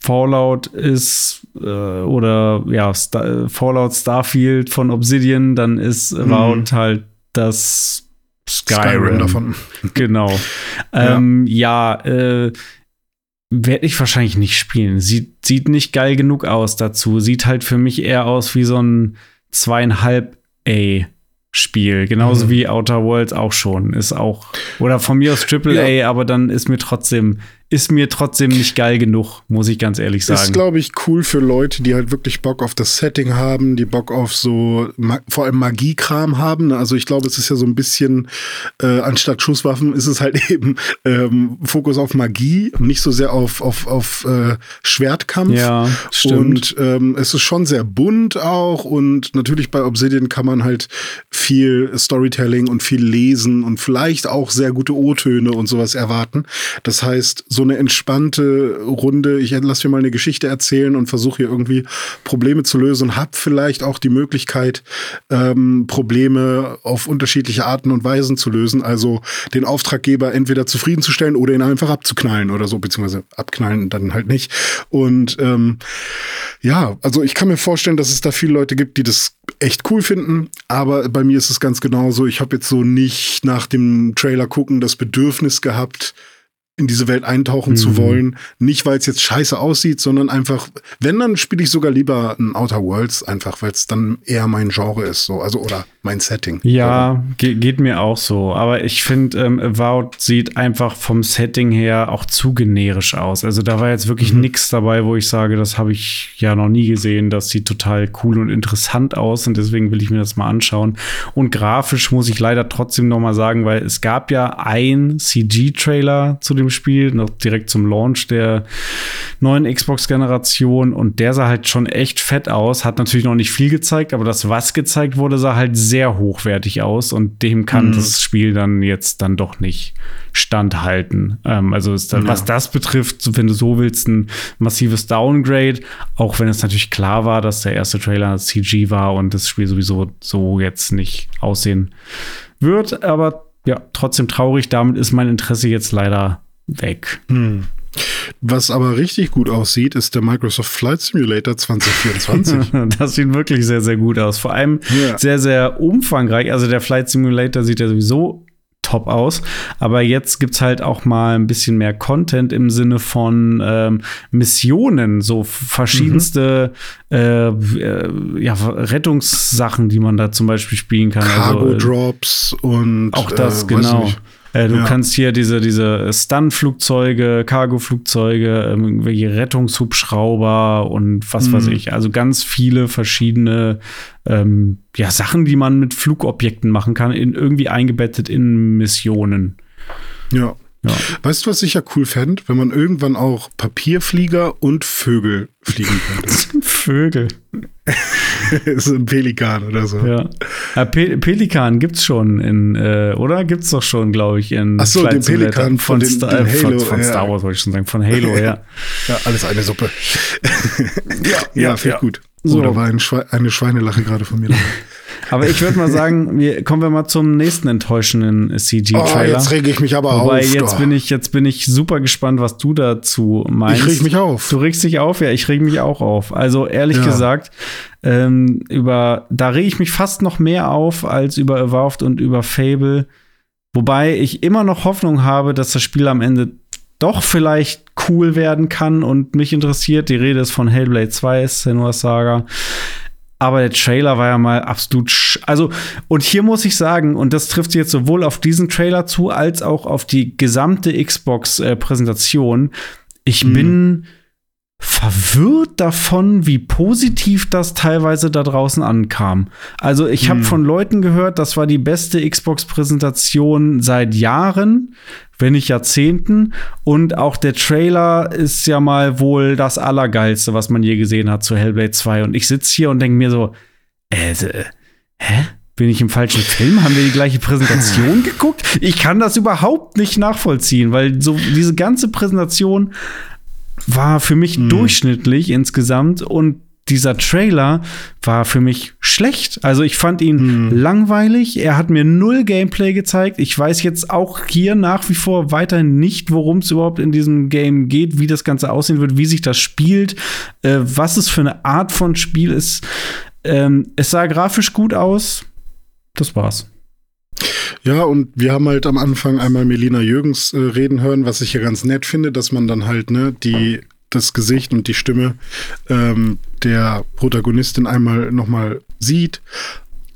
Fallout ist äh, oder ja, Star Fallout Starfield von Obsidian, dann ist mhm. Round halt das Skyrim, Skyrim davon. Genau. <laughs> ja, ähm, ja äh, werde ich wahrscheinlich nicht spielen. Sieht, sieht nicht geil genug aus dazu. Sieht halt für mich eher aus wie so ein zweieinhalb A. Spiel, genauso mhm. wie Outer Worlds auch schon. Ist auch, oder von mir aus Triple A, ja. aber dann ist mir trotzdem ist mir trotzdem nicht geil genug, muss ich ganz ehrlich sagen. Ist, glaube ich, cool für Leute, die halt wirklich Bock auf das Setting haben, die Bock auf so vor allem Magiekram haben. Also ich glaube, es ist ja so ein bisschen, äh, anstatt Schusswaffen ist es halt <laughs> eben ähm, Fokus auf Magie und nicht so sehr auf, auf, auf äh, Schwertkampf. Ja, stimmt. Und ähm, es ist schon sehr bunt auch und natürlich bei Obsidian kann man halt viel Storytelling und viel lesen und vielleicht auch sehr gute O-Töne und sowas erwarten. Das heißt, so eine entspannte Runde. Ich lasse mir mal eine Geschichte erzählen und versuche hier irgendwie Probleme zu lösen und habe vielleicht auch die Möglichkeit, ähm, Probleme auf unterschiedliche Arten und Weisen zu lösen. Also den Auftraggeber entweder zufriedenzustellen oder ihn einfach abzuknallen oder so, beziehungsweise abknallen dann halt nicht. Und ähm, ja, also ich kann mir vorstellen, dass es da viele Leute gibt, die das echt cool finden, aber bei mir ist es ganz genauso. Ich habe jetzt so nicht nach dem Trailer gucken das Bedürfnis gehabt, in diese Welt eintauchen mhm. zu wollen. Nicht, weil es jetzt scheiße aussieht, sondern einfach, wenn, dann spiele ich sogar lieber ein Outer Worlds, einfach, weil es dann eher mein Genre ist, so, also oder mein Setting. Ja, ge geht mir auch so. Aber ich finde, ähm, Avowed sieht einfach vom Setting her auch zu generisch aus. Also da war jetzt wirklich mhm. nichts dabei, wo ich sage, das habe ich ja noch nie gesehen. Das sieht total cool und interessant aus und deswegen will ich mir das mal anschauen. Und grafisch muss ich leider trotzdem noch mal sagen, weil es gab ja ein CG-Trailer zu dem dem Spiel, noch direkt zum Launch der neuen Xbox-Generation. Und der sah halt schon echt fett aus. Hat natürlich noch nicht viel gezeigt, aber das, was gezeigt wurde, sah halt sehr hochwertig aus. Und dem kann mhm. das Spiel dann jetzt dann doch nicht standhalten. Ähm, also dann, ja. was das betrifft, wenn du so willst, ein massives Downgrade. Auch wenn es natürlich klar war, dass der erste Trailer CG war und das Spiel sowieso so jetzt nicht aussehen wird. Aber ja, trotzdem traurig. Damit ist mein Interesse jetzt leider weg. Hm. Was aber richtig gut aussieht, ist der Microsoft Flight Simulator <laughs> 2024. das sieht wirklich sehr, sehr gut aus. Vor allem ja. sehr, sehr umfangreich. Also der Flight Simulator sieht ja sowieso top aus. Aber jetzt gibt es halt auch mal ein bisschen mehr Content im Sinne von ähm, Missionen, so verschiedenste mhm. äh, äh, ja, Rettungssachen, die man da zum Beispiel spielen kann. Cargo-Drops also, und auch das, äh, genau. Äh, du ja. kannst hier diese, diese Stun-Flugzeuge, Cargo-Flugzeuge, ähm, irgendwelche Rettungshubschrauber und was mhm. weiß ich. Also ganz viele verschiedene ähm, ja, Sachen, die man mit Flugobjekten machen kann, in, irgendwie eingebettet in Missionen. Ja. Ja. Weißt du, was ich ja cool fände, wenn man irgendwann auch Papierflieger und Vögel fliegen könnte? <laughs> Vögel. <laughs> so ein Pelikan oder so. Ja. ja Pe Pelikan gibt's schon in, äh, oder? Gibt's doch schon, glaube ich, in Ach so, den Pelikan von, von, den, Star, den Halo, von, von ja. Star Wars, wollte ich schon sagen, von Halo, <laughs> ja. ja, alles eine Suppe. ja, ja, ja, ja. gut. So. Oh, da war ein Schwe eine Schweinelache gerade von mir dabei. Aber ich würde mal sagen, wir, kommen wir mal zum nächsten enttäuschenden CG-Trailer. Oh, jetzt rege ich mich aber Wobei, auf. jetzt bin ich, jetzt bin ich super gespannt, was du dazu meinst. Ich reg mich auf. Du regst dich auf, ja, ich reg mich auch auf. Also ehrlich ja. gesagt, ähm, über, da rege ich mich fast noch mehr auf als über Avowed und über Fable. Wobei ich immer noch Hoffnung habe, dass das Spiel am Ende doch vielleicht cool werden kann und mich interessiert. Die Rede ist von Hellblade 2, Senua's Saga. Aber der Trailer war ja mal absolut. Also, und hier muss ich sagen, und das trifft jetzt sowohl auf diesen Trailer zu, als auch auf die gesamte Xbox-Präsentation. ich mhm. bin verwirrt davon, wie positiv das teilweise da draußen ankam. Also ich habe hm. von Leuten gehört, das war die beste Xbox-Präsentation seit Jahren, wenn nicht Jahrzehnten. Und auch der Trailer ist ja mal wohl das Allergeilste, was man je gesehen hat zu Hellblade 2. Und ich sitze hier und denke mir so, äh, hä? Bin ich im falschen Film? Haben wir die gleiche Präsentation <laughs> geguckt? Ich kann das überhaupt nicht nachvollziehen, weil so diese ganze Präsentation war für mich mhm. durchschnittlich insgesamt und dieser Trailer war für mich schlecht. Also ich fand ihn hm. langweilig. Er hat mir null Gameplay gezeigt. Ich weiß jetzt auch hier nach wie vor weiterhin nicht, worum es überhaupt in diesem Game geht, wie das Ganze aussehen wird, wie sich das spielt, äh, was es für eine Art von Spiel ist. Ähm, es sah grafisch gut aus. Das war's. Ja, und wir haben halt am Anfang einmal Melina Jürgens äh, reden hören, was ich ja ganz nett finde, dass man dann halt, ne, die das Gesicht und die Stimme ähm, der Protagonistin einmal nochmal sieht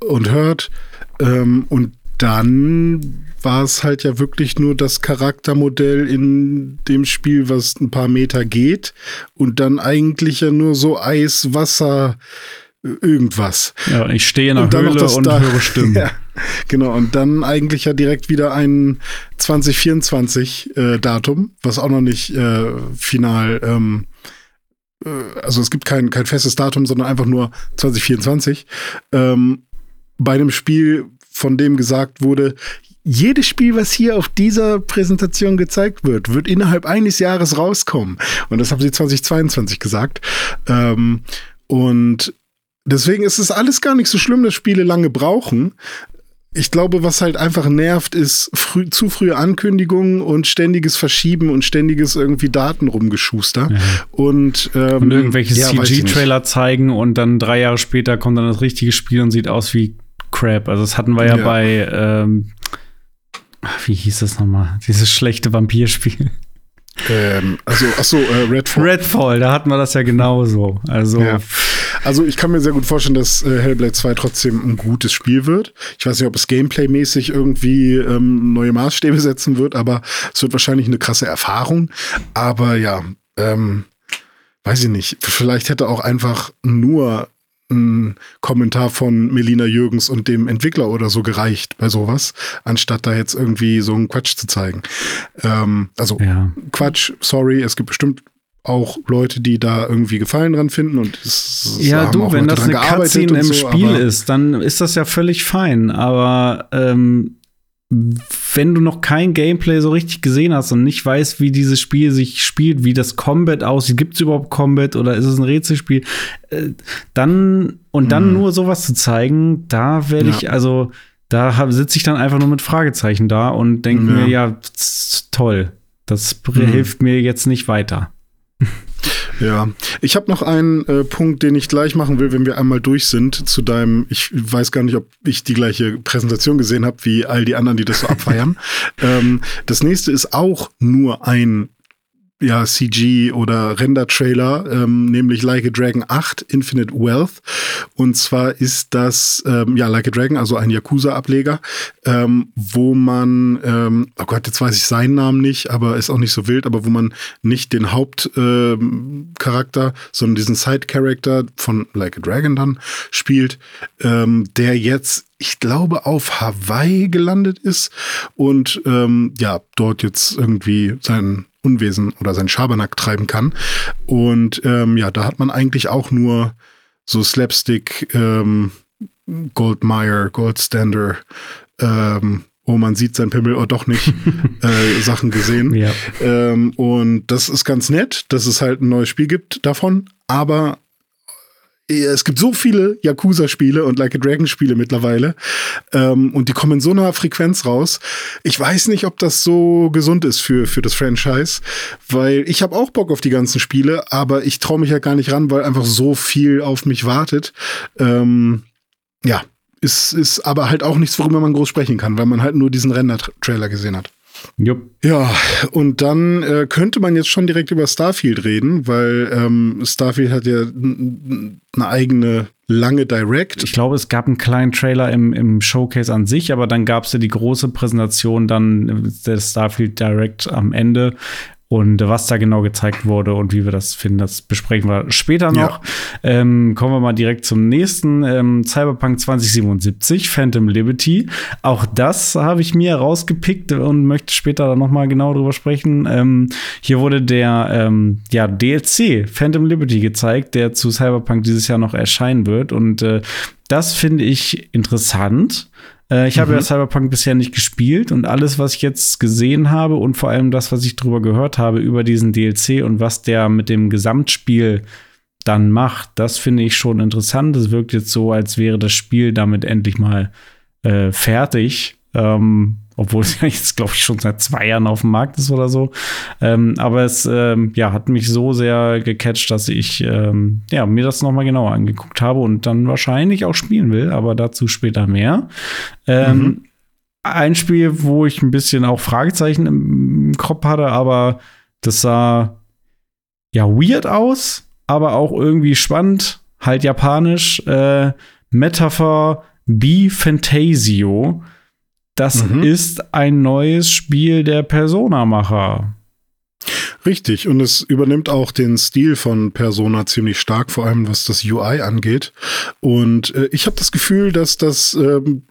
und hört. Ähm, und dann war es halt ja wirklich nur das Charaktermodell in dem Spiel, was ein paar Meter geht und dann eigentlich ja nur so Eis, Wasser, irgendwas. Ja, ich stehe in der und Höhle und da, höre Stimmen. <laughs> Ja, genau, und dann eigentlich ja direkt wieder ein 2024 äh, was auch noch nicht äh, final, ähm, äh, also es gibt kein, kein festes Datum, sondern einfach nur 2024. Ähm, bei einem Spiel, von dem gesagt wurde, jedes Spiel, was hier auf dieser Präsentation gezeigt wird, wird innerhalb eines Jahres rauskommen. Und das haben sie 2022 gesagt. Ähm, und Deswegen ist es alles gar nicht so schlimm, dass Spiele lange brauchen. Ich glaube, was halt einfach nervt, ist früh, zu frühe Ankündigungen und ständiges Verschieben und ständiges irgendwie Daten rumgeschuster. Ja. Und, ähm, und irgendwelche ja, CG-Trailer zeigen und dann drei Jahre später kommt dann das richtige Spiel und sieht aus wie Crap. Also das hatten wir ja, ja. bei ähm, wie hieß das nochmal? Dieses schlechte Vampirspiel. Ähm, also, ach so, äh, Redfall. Redfall, da hatten wir das ja genauso. Also, ja. also ich kann mir sehr gut vorstellen, dass äh, Hellblade 2 trotzdem ein gutes Spiel wird. Ich weiß nicht, ob es gameplaymäßig irgendwie ähm, neue Maßstäbe setzen wird, aber es wird wahrscheinlich eine krasse Erfahrung. Aber ja, ähm, weiß ich nicht. Vielleicht hätte auch einfach nur ein Kommentar von Melina Jürgens und dem Entwickler oder so gereicht bei sowas, anstatt da jetzt irgendwie so einen Quatsch zu zeigen. Ähm, also ja. Quatsch, sorry, es gibt bestimmt auch Leute, die da irgendwie Gefallen dran finden und es, ja, du, wenn das eine Cutscene im so, Spiel ist, dann ist das ja völlig fein. Aber ähm, wenn du noch kein Gameplay so richtig gesehen hast und nicht weißt, wie dieses Spiel sich spielt, wie das Combat aussieht, gibt es überhaupt Combat oder ist es ein Rätselspiel, äh, dann und dann mhm. nur sowas zu zeigen, da werde ja. ich, also da sitze ich dann einfach nur mit Fragezeichen da und denke ja. mir, ja, toll, das mhm. hilft mir jetzt nicht weiter. Ja, ich habe noch einen äh, Punkt, den ich gleich machen will, wenn wir einmal durch sind zu deinem, ich weiß gar nicht, ob ich die gleiche Präsentation gesehen habe wie all die anderen, die das so abfeiern. <laughs> ähm, das nächste ist auch nur ein ja, CG oder Render-Trailer, ähm, nämlich Like a Dragon 8 Infinite Wealth. Und zwar ist das, ähm, ja, Like a Dragon, also ein Yakuza-Ableger, ähm, wo man, ähm, oh Gott, jetzt weiß ich seinen Namen nicht, aber ist auch nicht so wild, aber wo man nicht den Hauptcharakter, ähm, sondern diesen Side-Character von Like a Dragon dann spielt, ähm, der jetzt ich glaube, auf Hawaii gelandet ist und ähm, ja, dort jetzt irgendwie sein Unwesen oder sein Schabernack treiben kann. Und ähm, ja, da hat man eigentlich auch nur so Slapstick, ähm, Goldmeyer, Goldstander, ähm, oh, man sieht sein Pimmel oder doch nicht, <laughs> äh, Sachen gesehen. Ja. Ähm, und das ist ganz nett, dass es halt ein neues Spiel gibt davon, aber es gibt so viele Yakuza-Spiele und Like a Dragon-Spiele mittlerweile ähm, und die kommen in so einer Frequenz raus. Ich weiß nicht, ob das so gesund ist für, für das Franchise, weil ich habe auch Bock auf die ganzen Spiele, aber ich traue mich ja gar nicht ran, weil einfach so viel auf mich wartet. Ähm, ja, ist, ist aber halt auch nichts, worüber man groß sprechen kann, weil man halt nur diesen Render-Trailer gesehen hat. Jupp. Ja, und dann äh, könnte man jetzt schon direkt über Starfield reden, weil ähm, Starfield hat ja eine eigene lange Direct. Ich glaube, es gab einen kleinen Trailer im, im Showcase an sich, aber dann gab es ja die große Präsentation dann der Starfield Direct am Ende. Und was da genau gezeigt wurde und wie wir das finden, das besprechen wir später noch. Ja. Ähm, kommen wir mal direkt zum nächsten. Ähm, Cyberpunk 2077, Phantom Liberty. Auch das habe ich mir rausgepickt und möchte später dann noch mal genau drüber sprechen. Ähm, hier wurde der ähm, ja, DLC Phantom Liberty gezeigt, der zu Cyberpunk dieses Jahr noch erscheinen wird. Und äh, das finde ich interessant äh, ich mhm. habe ja Cyberpunk bisher nicht gespielt und alles, was ich jetzt gesehen habe und vor allem das, was ich drüber gehört habe über diesen DLC und was der mit dem Gesamtspiel dann macht, das finde ich schon interessant. Es wirkt jetzt so, als wäre das Spiel damit endlich mal äh, fertig. Ähm, obwohl <laughs> es ja jetzt, glaube ich, schon seit zwei Jahren auf dem Markt ist oder so. Ähm, aber es ähm, ja, hat mich so sehr gecatcht, dass ich ähm, ja, mir das noch mal genauer angeguckt habe und dann wahrscheinlich auch spielen will, aber dazu später mehr. Ähm, mhm. Ein Spiel, wo ich ein bisschen auch Fragezeichen im Kopf hatte, aber das sah ja weird aus, aber auch irgendwie spannend, halt japanisch. Äh, Metaphor B Fantasio. Das mhm. ist ein neues Spiel der Persona-Macher. Richtig, und es übernimmt auch den Stil von Persona ziemlich stark, vor allem was das UI angeht. Und äh, ich habe das Gefühl, dass das ähm,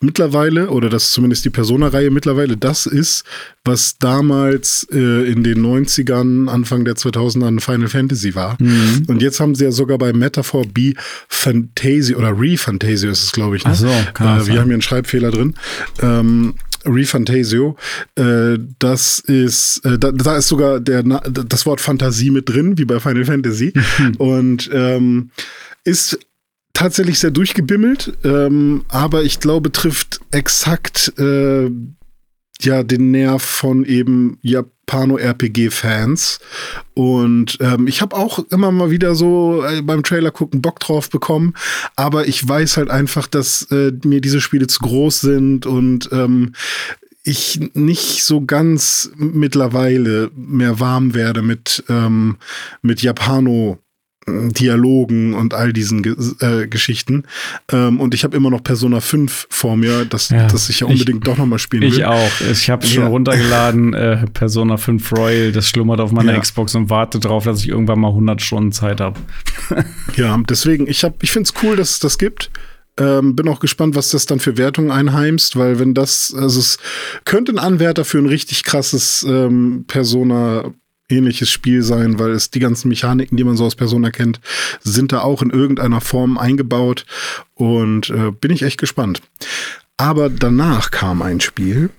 mittlerweile, oder dass zumindest die Persona-Reihe mittlerweile das ist, was damals äh, in den 90ern, Anfang der 2000ern Final Fantasy war. Mhm. Und jetzt haben sie ja sogar bei Metaphor B Fantasy oder Re-Fantasy ist es, glaube ich. Ne? Ach so, äh, wir haben hier einen Schreibfehler drin. Ähm, Refantasio. Äh, das ist, äh, da, da, ist sogar der, das Wort Fantasie mit drin, wie bei Final Fantasy. <laughs> Und ähm, ist tatsächlich sehr durchgebimmelt, ähm, aber ich glaube, trifft exakt äh, ja den Nerv von eben Japano-RPG-Fans. Und ähm, ich habe auch immer mal wieder so äh, beim Trailer gucken Bock drauf bekommen, aber ich weiß halt einfach, dass äh, mir diese Spiele zu groß sind und ähm, ich nicht so ganz mittlerweile mehr warm werde mit, ähm, mit Japano Dialogen und all diesen äh, Geschichten. Ähm, und ich habe immer noch Persona 5 vor mir, das, ja, das ich ja unbedingt ich, doch noch mal spielen will. Ich auch. Ich habe schon ja. runtergeladen, <laughs> äh, Persona 5 Royal, das schlummert auf meiner ja. Xbox und warte darauf, dass ich irgendwann mal 100 Stunden Zeit habe. <laughs> ja, deswegen, ich, hab, ich finde es cool, dass es das gibt. Ähm, bin auch gespannt, was das dann für Wertungen einheimst, weil wenn das, also es könnte ein Anwärter für ein richtig krasses ähm, Persona ähnliches Spiel sein, weil es die ganzen Mechaniken, die man so aus Persona kennt, sind da auch in irgendeiner Form eingebaut und äh, bin ich echt gespannt. Aber danach kam ein Spiel,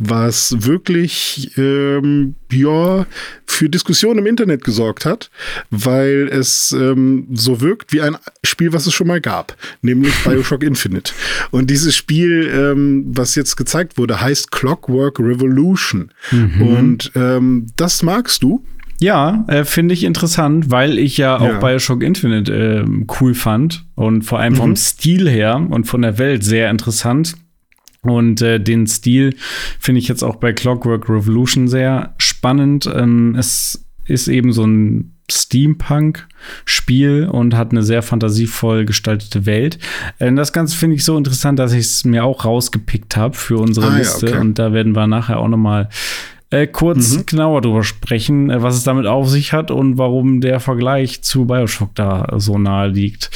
was wirklich ähm, ja für Diskussionen im Internet gesorgt hat, weil es ähm, so wirkt wie ein Spiel, was es schon mal gab, nämlich <laughs> Bioshock Infinite. Und dieses Spiel, ähm, was jetzt gezeigt wurde, heißt Clockwork Revolution. Mhm. Und ähm, das magst du? Ja, äh, finde ich interessant, weil ich ja auch ja. Bioshock Infinite äh, cool fand und vor allem mhm. vom Stil her und von der Welt sehr interessant. Und äh, den Stil finde ich jetzt auch bei Clockwork Revolution sehr spannend. Ähm, es ist eben so ein Steampunk-Spiel und hat eine sehr fantasievoll gestaltete Welt. Äh, das Ganze finde ich so interessant, dass ich es mir auch rausgepickt habe für unsere ah, Liste. Ja, okay. Und da werden wir nachher auch noch mal äh, kurz mhm. genauer drüber sprechen, äh, was es damit auf sich hat und warum der Vergleich zu Bioshock da so nahe liegt.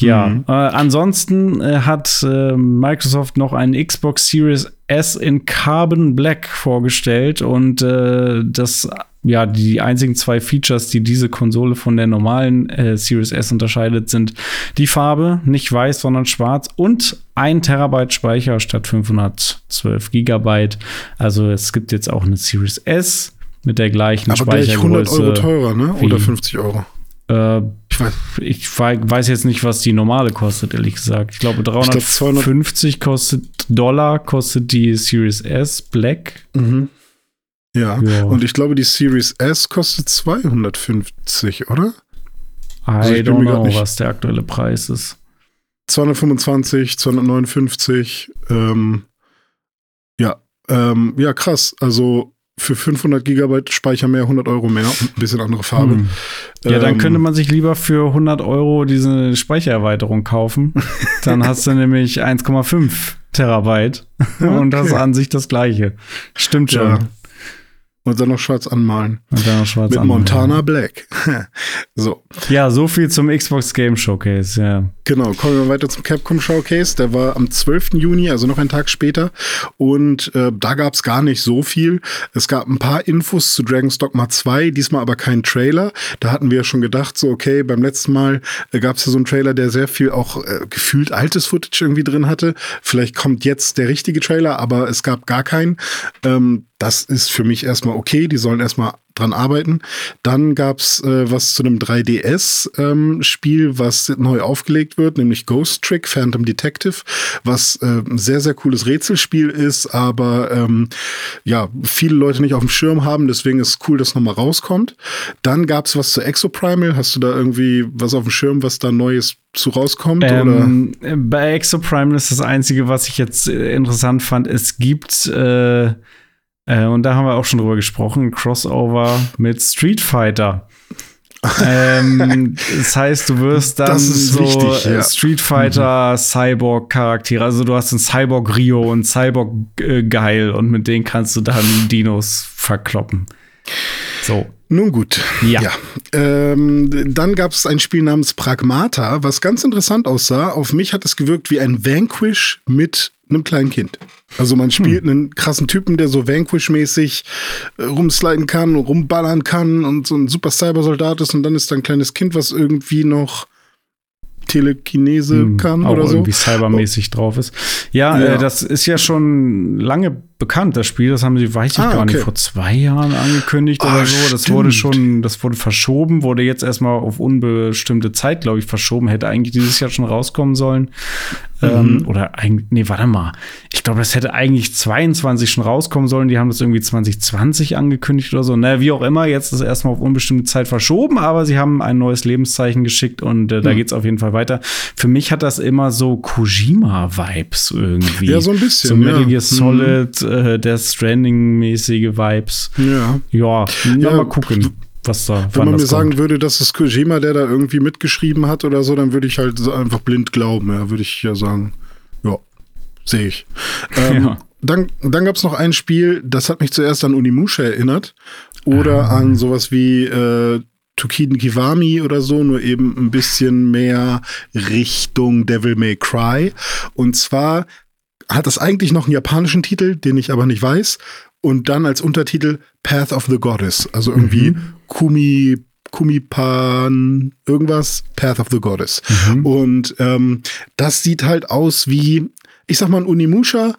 Ja, mhm. äh, ansonsten äh, hat äh, Microsoft noch einen Xbox Series S in Carbon Black vorgestellt und äh, das ja die einzigen zwei Features, die diese Konsole von der normalen äh, Series S unterscheidet, sind die Farbe, nicht weiß, sondern schwarz und ein Terabyte Speicher statt 512 Gigabyte. Also es gibt jetzt auch eine Series S mit der gleichen Aber Speichergröße. Aber 100 Euro teurer, ne? Oder 50 Euro? Äh, ich, weiß, ich jetzt nicht, was die normale kostet, ehrlich gesagt. Ich glaube, 350 ich glaub, kostet Dollar, kostet die Series S Black. Mhm. Ja. ja. und ich glaube, die Series S kostet 250, oder? I also don't know, was der aktuelle Preis ist. 225, 259, ähm, ja, ähm, ja, krass. Also für 500 Gigabyte Speicher mehr, 100 Euro mehr ein bisschen andere Farbe. Hm. Ja, ähm, dann könnte man sich lieber für 100 Euro diese Speichererweiterung kaufen. <laughs> dann hast du nämlich 1,5 Terabyte okay. und das an sich das gleiche. Stimmt schon. Ja. Und dann noch schwarz anmalen. Und dann noch schwarz Mit anmalen. Montana Black. <laughs> so. Ja, so viel zum Xbox Game Showcase, ja. Genau, kommen wir weiter zum Capcom Showcase. Der war am 12. Juni, also noch einen Tag später. Und äh, da gab es gar nicht so viel. Es gab ein paar Infos zu Dragon's Dogma 2, diesmal aber kein Trailer. Da hatten wir ja schon gedacht, so okay, beim letzten Mal äh, gab es ja so einen Trailer, der sehr viel auch äh, gefühlt altes Footage irgendwie drin hatte. Vielleicht kommt jetzt der richtige Trailer, aber es gab gar keinen. Ähm, das ist für mich erstmal okay. Die sollen erstmal dran arbeiten. Dann gab's äh, was zu einem 3DS-Spiel, ähm, was neu aufgelegt wird, nämlich Ghost Trick Phantom Detective, was äh, ein sehr, sehr cooles Rätselspiel ist, aber ähm, ja, viele Leute nicht auf dem Schirm haben, deswegen ist es cool, dass nochmal rauskommt. Dann gab's was zu Exoprimal. Hast du da irgendwie was auf dem Schirm, was da Neues zu rauskommt? Ähm, oder? Bei Exoprimal ist das Einzige, was ich jetzt äh, interessant fand, es gibt äh äh, und da haben wir auch schon drüber gesprochen, Crossover mit Street Fighter. ähm, <laughs> das heißt, du wirst dann so wichtig, ja. Street Fighter, mhm. Cyborg-Charaktere. Also du hast einen Cyborg Rio und Cyborg Geil und mit denen kannst du dann Dinos verkloppen. So. Nun gut. Ja. ja. Ähm, dann gab es ein Spiel namens Pragmata, was ganz interessant aussah. Auf mich hat es gewirkt wie ein Vanquish mit einem kleinen Kind. Also man spielt hm. einen krassen Typen, der so Vanquish-mäßig äh, rumsliden kann, rumballern kann und so ein super Cybersoldat ist und dann ist da ein kleines Kind, was irgendwie noch Telekinese hm, kann oder so. irgendwie cybermäßig oh. drauf ist. Ja, ja. Äh, das ist ja schon lange bekannt, das Spiel. Das haben sie, weiß ich ah, gar okay. nicht, vor zwei Jahren angekündigt ah, oder so. Das stimmt. wurde schon, das wurde verschoben, wurde jetzt erstmal auf unbestimmte Zeit, glaube ich, verschoben. Hätte eigentlich dieses Jahr schon rauskommen sollen. Ähm, mhm. Ähm, oder eigentlich, nee, warte mal. Ich glaube, das hätte eigentlich 22 schon rauskommen sollen. Die haben das irgendwie 2020 angekündigt oder so. Naja, wie auch immer, jetzt ist erstmal auf unbestimmte Zeit verschoben, aber sie haben ein neues Lebenszeichen geschickt und äh, da mhm. es auf jeden Fall weiter. Für mich hat das immer so Kojima-Vibes irgendwie. Ja, so ein bisschen. So Metal Gear ja. Solid, mhm äh, Death Stranding-mäßige Vibes. Ja. Ja, ja mal gucken. Was da, Wenn man mir kommt. sagen würde, dass es Kojima, der da irgendwie mitgeschrieben hat oder so, dann würde ich halt einfach blind glauben. Ja, würde ich ja sagen, ja, sehe ich. Ähm, ja. Dann, dann gab es noch ein Spiel, das hat mich zuerst an Unimusha erinnert. Oder ah. an sowas wie äh, Tokiden Kiwami oder so, nur eben ein bisschen mehr Richtung Devil May Cry. Und zwar hat das eigentlich noch einen japanischen Titel, den ich aber nicht weiß. Und dann als Untertitel Path of the Goddess. Also irgendwie mhm. Kumi, Kumipan, irgendwas, Path of the Goddess. Mhm. Und ähm, das sieht halt aus wie, ich sag mal, ein Unimusha,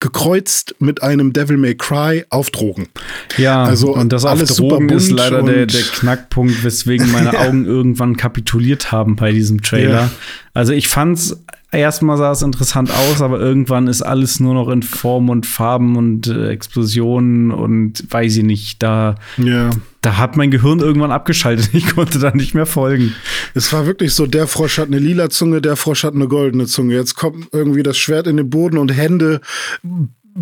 gekreuzt mit einem Devil May Cry auf Drogen. Ja, also und das alles auf Drogen ist leider der, der Knackpunkt, weswegen <laughs> meine Augen irgendwann kapituliert haben bei diesem Trailer. Ja. Also ich fand's erstmal sah es interessant aus, aber irgendwann ist alles nur noch in Form und Farben und äh, Explosionen und weiß ich nicht, da, ja. da hat mein Gehirn irgendwann abgeschaltet. <laughs> Ich konnte da nicht mehr folgen. Es war wirklich so, der Frosch hat eine lila Zunge, der Frosch hat eine goldene Zunge. Jetzt kommt irgendwie das Schwert in den Boden und Hände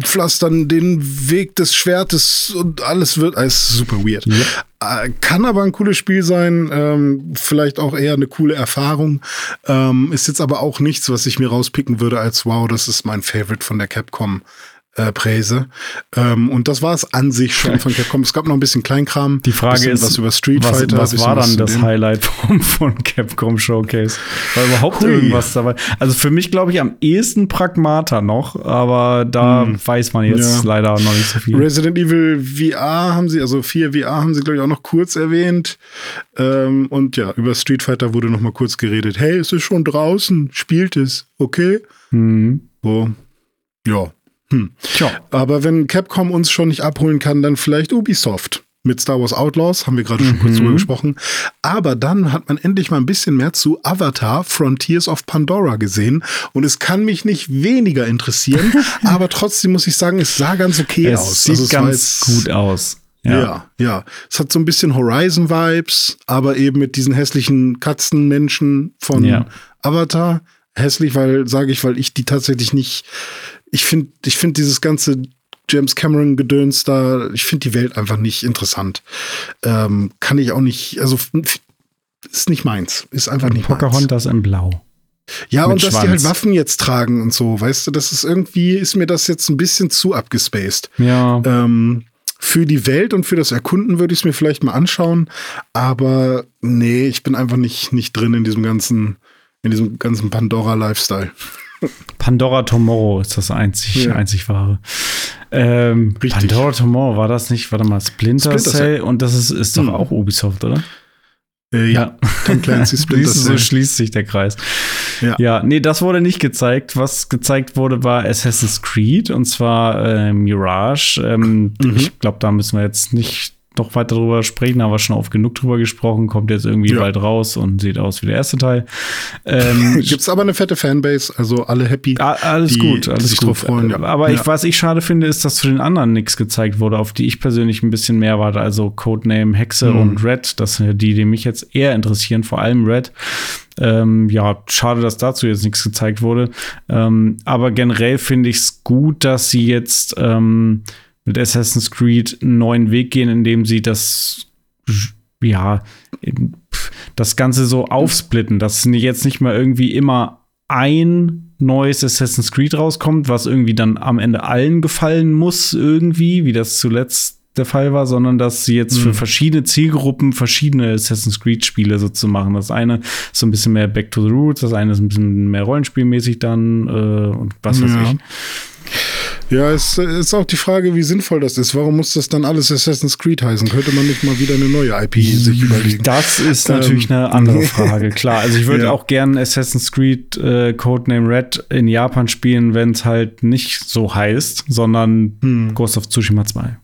pflastern den Weg des Schwertes und alles wird alles super weird. Ja. Äh, kann aber ein cooles Spiel sein, ähm, vielleicht auch eher eine coole Erfahrung. Ähm, ist jetzt aber auch nichts, was ich mir rauspicken würde als wow, das ist mein Favorite von der Capcom äh, Präse. Ähm, und das war es an sich schon von Capcom. Es gab noch ein bisschen Kleinkram. Die Frage ist, was über Street was, Fighter. Was war dann das Highlight vom, von Capcom Showcase? War überhaupt Hui. irgendwas dabei? Also für mich glaube ich am ehesten Pragmata noch, aber da hm. weiß man jetzt ja. leider noch nicht so viel. Resident Evil VR haben sie, also 4 VR haben sie glaube ich auch noch kurz erwähnt. Ähm, und ja, über Street Fighter wurde noch mal kurz geredet. Hey, es ist schon draußen, spielt es, okay? Mhm. So, ja, hm. Tja. Aber wenn Capcom uns schon nicht abholen kann, dann vielleicht Ubisoft. Mit Star Wars Outlaws haben wir gerade schon mhm. kurz drüber gesprochen. Aber dann hat man endlich mal ein bisschen mehr zu Avatar Frontiers of Pandora gesehen. Und es kann mich nicht weniger interessieren. <laughs> aber trotzdem muss ich sagen, es sah ganz okay es aus. Sieht also, ganz gut aus. Ja. ja. ja, Es hat so ein bisschen Horizon-Vibes, aber eben mit diesen hässlichen Katzenmenschen von ja. Avatar. Hässlich, weil, sage ich, weil ich die tatsächlich nicht ich finde ich finde dieses ganze James Cameron Gedöns da, ich finde die Welt einfach nicht interessant. Ähm, kann ich auch nicht, also ist nicht meins, ist einfach nicht Pocahontas meins. in Blau. Ja, und dass Schwanz. die halt Waffen jetzt tragen und so, weißt du, das ist irgendwie, ist mir das jetzt ein bisschen zu abgespaced. Ja. Ähm, für die Welt und für das Erkunden würde ich es mir vielleicht mal anschauen. Aber nee, ich bin einfach nicht, nicht drin in diesem ganzen, in diesem ganzen Pandora-Lifestyle. Pandora Tomorrow ist das einzig, ja. einzig wahre. Ähm, Pandora Tomorrow war das nicht, warte mal, Splinter, Splinter Cell, und das ist, ist doch hm. auch Ubisoft, oder? Äh, ja, Tom Clancy <laughs> Splinter Cell. so schließt sich der Kreis. Ja. ja, nee, das wurde nicht gezeigt. Was gezeigt wurde, war Assassin's Creed und zwar äh, Mirage. Ähm, mhm. Ich glaube, da müssen wir jetzt nicht noch weiter drüber sprechen, aber schon oft genug drüber gesprochen, kommt jetzt irgendwie ja. bald raus und sieht aus wie der erste Teil. Ähm, <laughs> Gibt's aber eine fette Fanbase, also alle happy. Ah, alles gut, alles sich gut. Freuen, ja. Aber ich, was ich schade finde, ist, dass zu den anderen nichts gezeigt wurde, auf die ich persönlich ein bisschen mehr warte. Also Codename Hexe mhm. und Red, das sind die, die mich jetzt eher interessieren, vor allem Red. Ähm, ja, schade, dass dazu jetzt nichts gezeigt wurde. Ähm, aber generell finde ich es gut, dass sie jetzt ähm, mit Assassin's Creed einen neuen Weg gehen, indem sie das, ja, das Ganze so aufsplitten, dass jetzt nicht mehr irgendwie immer ein neues Assassin's Creed rauskommt, was irgendwie dann am Ende allen gefallen muss, irgendwie, wie das zuletzt der Fall war, sondern dass sie jetzt mhm. für verschiedene Zielgruppen verschiedene Assassin's Creed-Spiele so zu machen. Das eine ist so ein bisschen mehr Back to the Roots, das eine ist ein bisschen mehr rollenspielmäßig dann äh, und was weiß ja. ich. Ja, es ist auch die Frage, wie sinnvoll das ist. Warum muss das dann alles Assassin's Creed heißen? Könnte man nicht mal wieder eine neue IP sich überlegen? Das ist natürlich ähm, eine andere Frage, klar. Also ich <laughs> würde ja. auch gerne Assassin's Creed äh, Codename Red in Japan spielen, wenn es halt nicht so heißt, sondern hm. Ghost of Tsushima 2.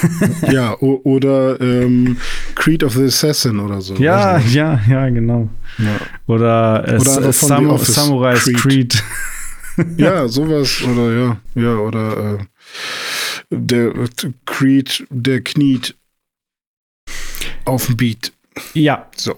<laughs> ja, oder ähm, Creed of the Assassin oder so. Ja, ja, ja, genau. Ja. Oder, äh, oder Sam Samurai Creed. Creed. <laughs> ja, sowas oder ja, ja, oder äh, der Creed, der kniet auf dem Beat. Ja. So.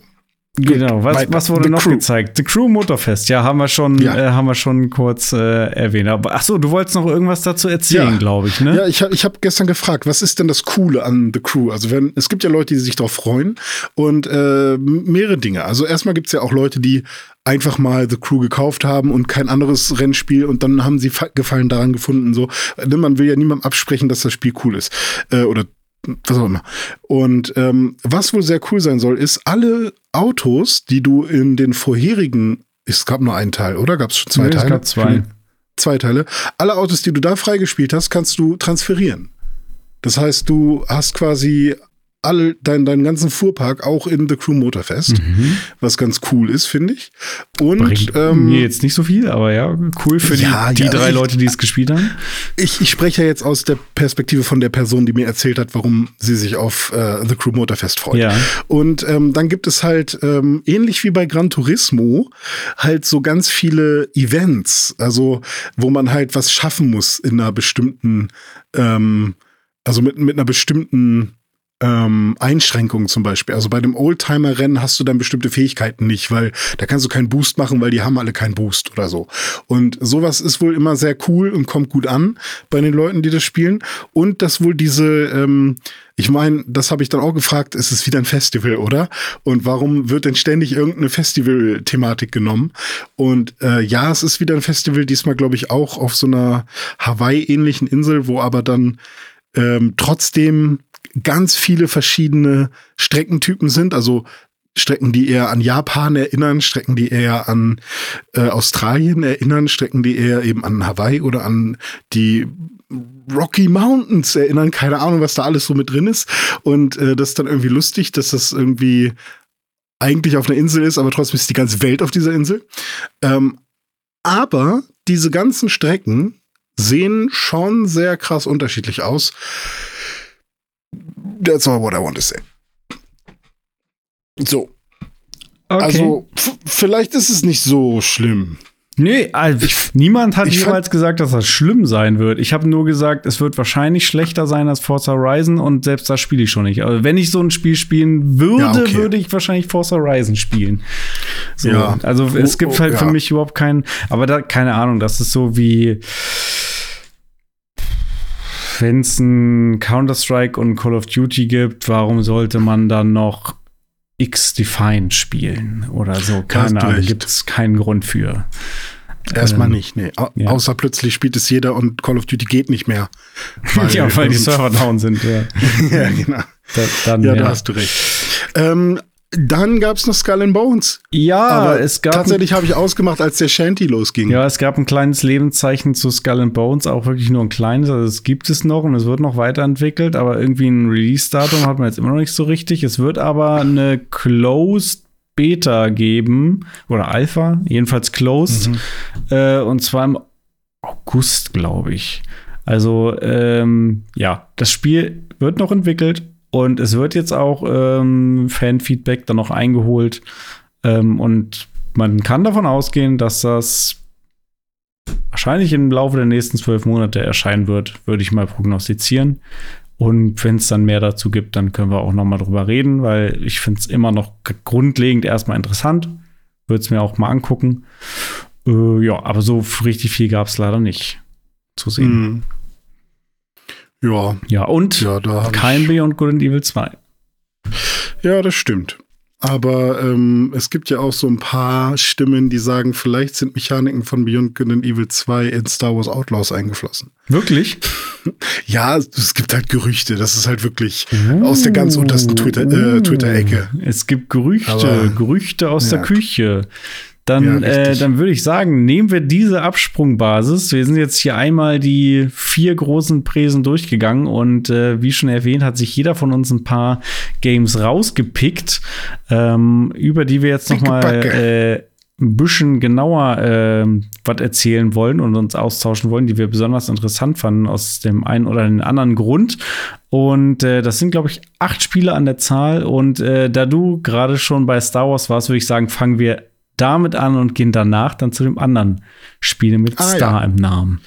Genau, was, was wurde The noch Crew. gezeigt? The Crew Motorfest, ja, haben wir schon, ja. Äh, haben wir schon kurz äh, erwähnt. Aber ach so, du wolltest noch irgendwas dazu erzählen, ja. glaube ich, ne? Ja, ich, ich habe gestern gefragt, was ist denn das Coole an The Crew? Also wenn, es gibt ja Leute, die sich darauf freuen und äh, mehrere Dinge. Also erstmal gibt es ja auch Leute, die einfach mal The Crew gekauft haben und kein anderes Rennspiel und dann haben sie Gefallen daran gefunden. So, man will ja niemandem absprechen, dass das Spiel cool ist äh, oder was auch immer. Und ähm, was wohl sehr cool sein soll, ist alle Autos, die du in den vorherigen, es gab nur einen Teil, oder? Gab es schon zwei nee, Teile? Es gab zwei. Zwei Teile. Alle Autos, die du da freigespielt hast, kannst du transferieren. Das heißt, du hast quasi all deinen deinen ganzen Fuhrpark auch in The Crew Motorfest, mhm. was ganz cool ist, finde ich. Und Bringt ähm, mir jetzt nicht so viel, aber ja, cool für ja, die, die ja, drei ich, Leute, die es gespielt haben. Ich, ich spreche ja jetzt aus der Perspektive von der Person, die mir erzählt hat, warum sie sich auf äh, The Crew Motorfest freut. Ja. Und ähm, dann gibt es halt ähm, ähnlich wie bei Gran Turismo halt so ganz viele Events, also wo man halt was schaffen muss in einer bestimmten ähm, also mit, mit einer bestimmten ähm, Einschränkungen zum Beispiel. Also bei dem Oldtimer-Rennen hast du dann bestimmte Fähigkeiten nicht, weil da kannst du keinen Boost machen, weil die haben alle keinen Boost oder so. Und sowas ist wohl immer sehr cool und kommt gut an bei den Leuten, die das spielen. Und dass wohl diese, ähm, ich meine, das habe ich dann auch gefragt, ist es wieder ein Festival, oder? Und warum wird denn ständig irgendeine Festival-Thematik genommen? Und äh, ja, es ist wieder ein Festival, diesmal glaube ich auch auf so einer Hawaii-ähnlichen Insel, wo aber dann ähm, trotzdem ganz viele verschiedene Streckentypen sind. Also Strecken, die eher an Japan erinnern, Strecken, die eher an äh, Australien erinnern, Strecken, die eher eben an Hawaii oder an die Rocky Mountains erinnern. Keine Ahnung, was da alles so mit drin ist. Und äh, das ist dann irgendwie lustig, dass das irgendwie eigentlich auf einer Insel ist, aber trotzdem ist die ganze Welt auf dieser Insel. Ähm, aber diese ganzen Strecken sehen schon sehr krass unterschiedlich aus. That's all what I want to say. So. Okay. Also, vielleicht ist es nicht so schlimm. Nee, also ich, niemand hat jemals gesagt, dass das schlimm sein wird. Ich habe nur gesagt, es wird wahrscheinlich schlechter sein als Forza Horizon und selbst das spiele ich schon nicht. Also wenn ich so ein Spiel spielen würde, ja, okay. würde ich wahrscheinlich Forza Horizon spielen. So, ja. Also es gibt oh, halt oh, für mich überhaupt keinen, aber da, keine Ahnung, das ist so wie wenn es ein Counter-Strike und Call of Duty gibt, warum sollte man dann noch X-Defined spielen oder so? Keine Ahnung, gibt es keinen Grund für. Erstmal ähm, nicht, nee. Au ja. Außer plötzlich spielt es jeder und Call of Duty geht nicht mehr. Weil, <laughs> ja, weil die Server down sind, ja. <laughs> ja, genau. Da, dann, ja, ja, da hast du recht. Ähm, dann gab es noch Skull and Bones. Ja, Aber es gab. Tatsächlich habe ich ausgemacht, als der Shanty losging. Ja, es gab ein kleines Lebenszeichen zu Skull and Bones, auch wirklich nur ein kleines. Also es gibt es noch und es wird noch weiterentwickelt, aber irgendwie ein Release-Datum hat man jetzt immer noch nicht so richtig. Es wird aber eine Closed Beta geben oder Alpha, jedenfalls Closed. Mhm. Äh, und zwar im August, glaube ich. Also ähm, ja, das Spiel wird noch entwickelt und es wird jetzt auch ähm, Fanfeedback dann noch eingeholt. Ähm, und man kann davon ausgehen, dass das wahrscheinlich im Laufe der nächsten zwölf Monate erscheinen wird, würde ich mal prognostizieren. Und wenn es dann mehr dazu gibt, dann können wir auch noch mal drüber reden, weil ich finde es immer noch grundlegend erstmal interessant. Würde es mir auch mal angucken. Äh, ja, aber so richtig viel gab es leider nicht zu sehen. Mhm. Ja. Ja, und ja, kein Beyond Good and Evil 2. Ja, das stimmt. Aber ähm, es gibt ja auch so ein paar Stimmen, die sagen, vielleicht sind Mechaniken von Beyond Good and Evil 2 in Star Wars Outlaws eingeflossen. Wirklich? <laughs> ja, es gibt halt Gerüchte. Das ist halt wirklich oh. aus der ganz untersten Twitter-Ecke. Äh, Twitter es gibt Gerüchte, Aber, Gerüchte aus ja. der Küche. Dann, ja, äh, dann würde ich sagen, nehmen wir diese Absprungbasis. Wir sind jetzt hier einmal die vier großen Präsen durchgegangen und äh, wie schon erwähnt, hat sich jeder von uns ein paar Games rausgepickt, ähm, über die wir jetzt noch mal äh, ein bisschen genauer äh, was erzählen wollen und uns austauschen wollen, die wir besonders interessant fanden aus dem einen oder den anderen Grund. Und äh, das sind, glaube ich, acht Spiele an der Zahl. Und äh, da du gerade schon bei Star Wars warst, würde ich sagen, fangen wir damit an und gehen danach dann zu dem anderen Spiel mit ah, Star ja. im Namen.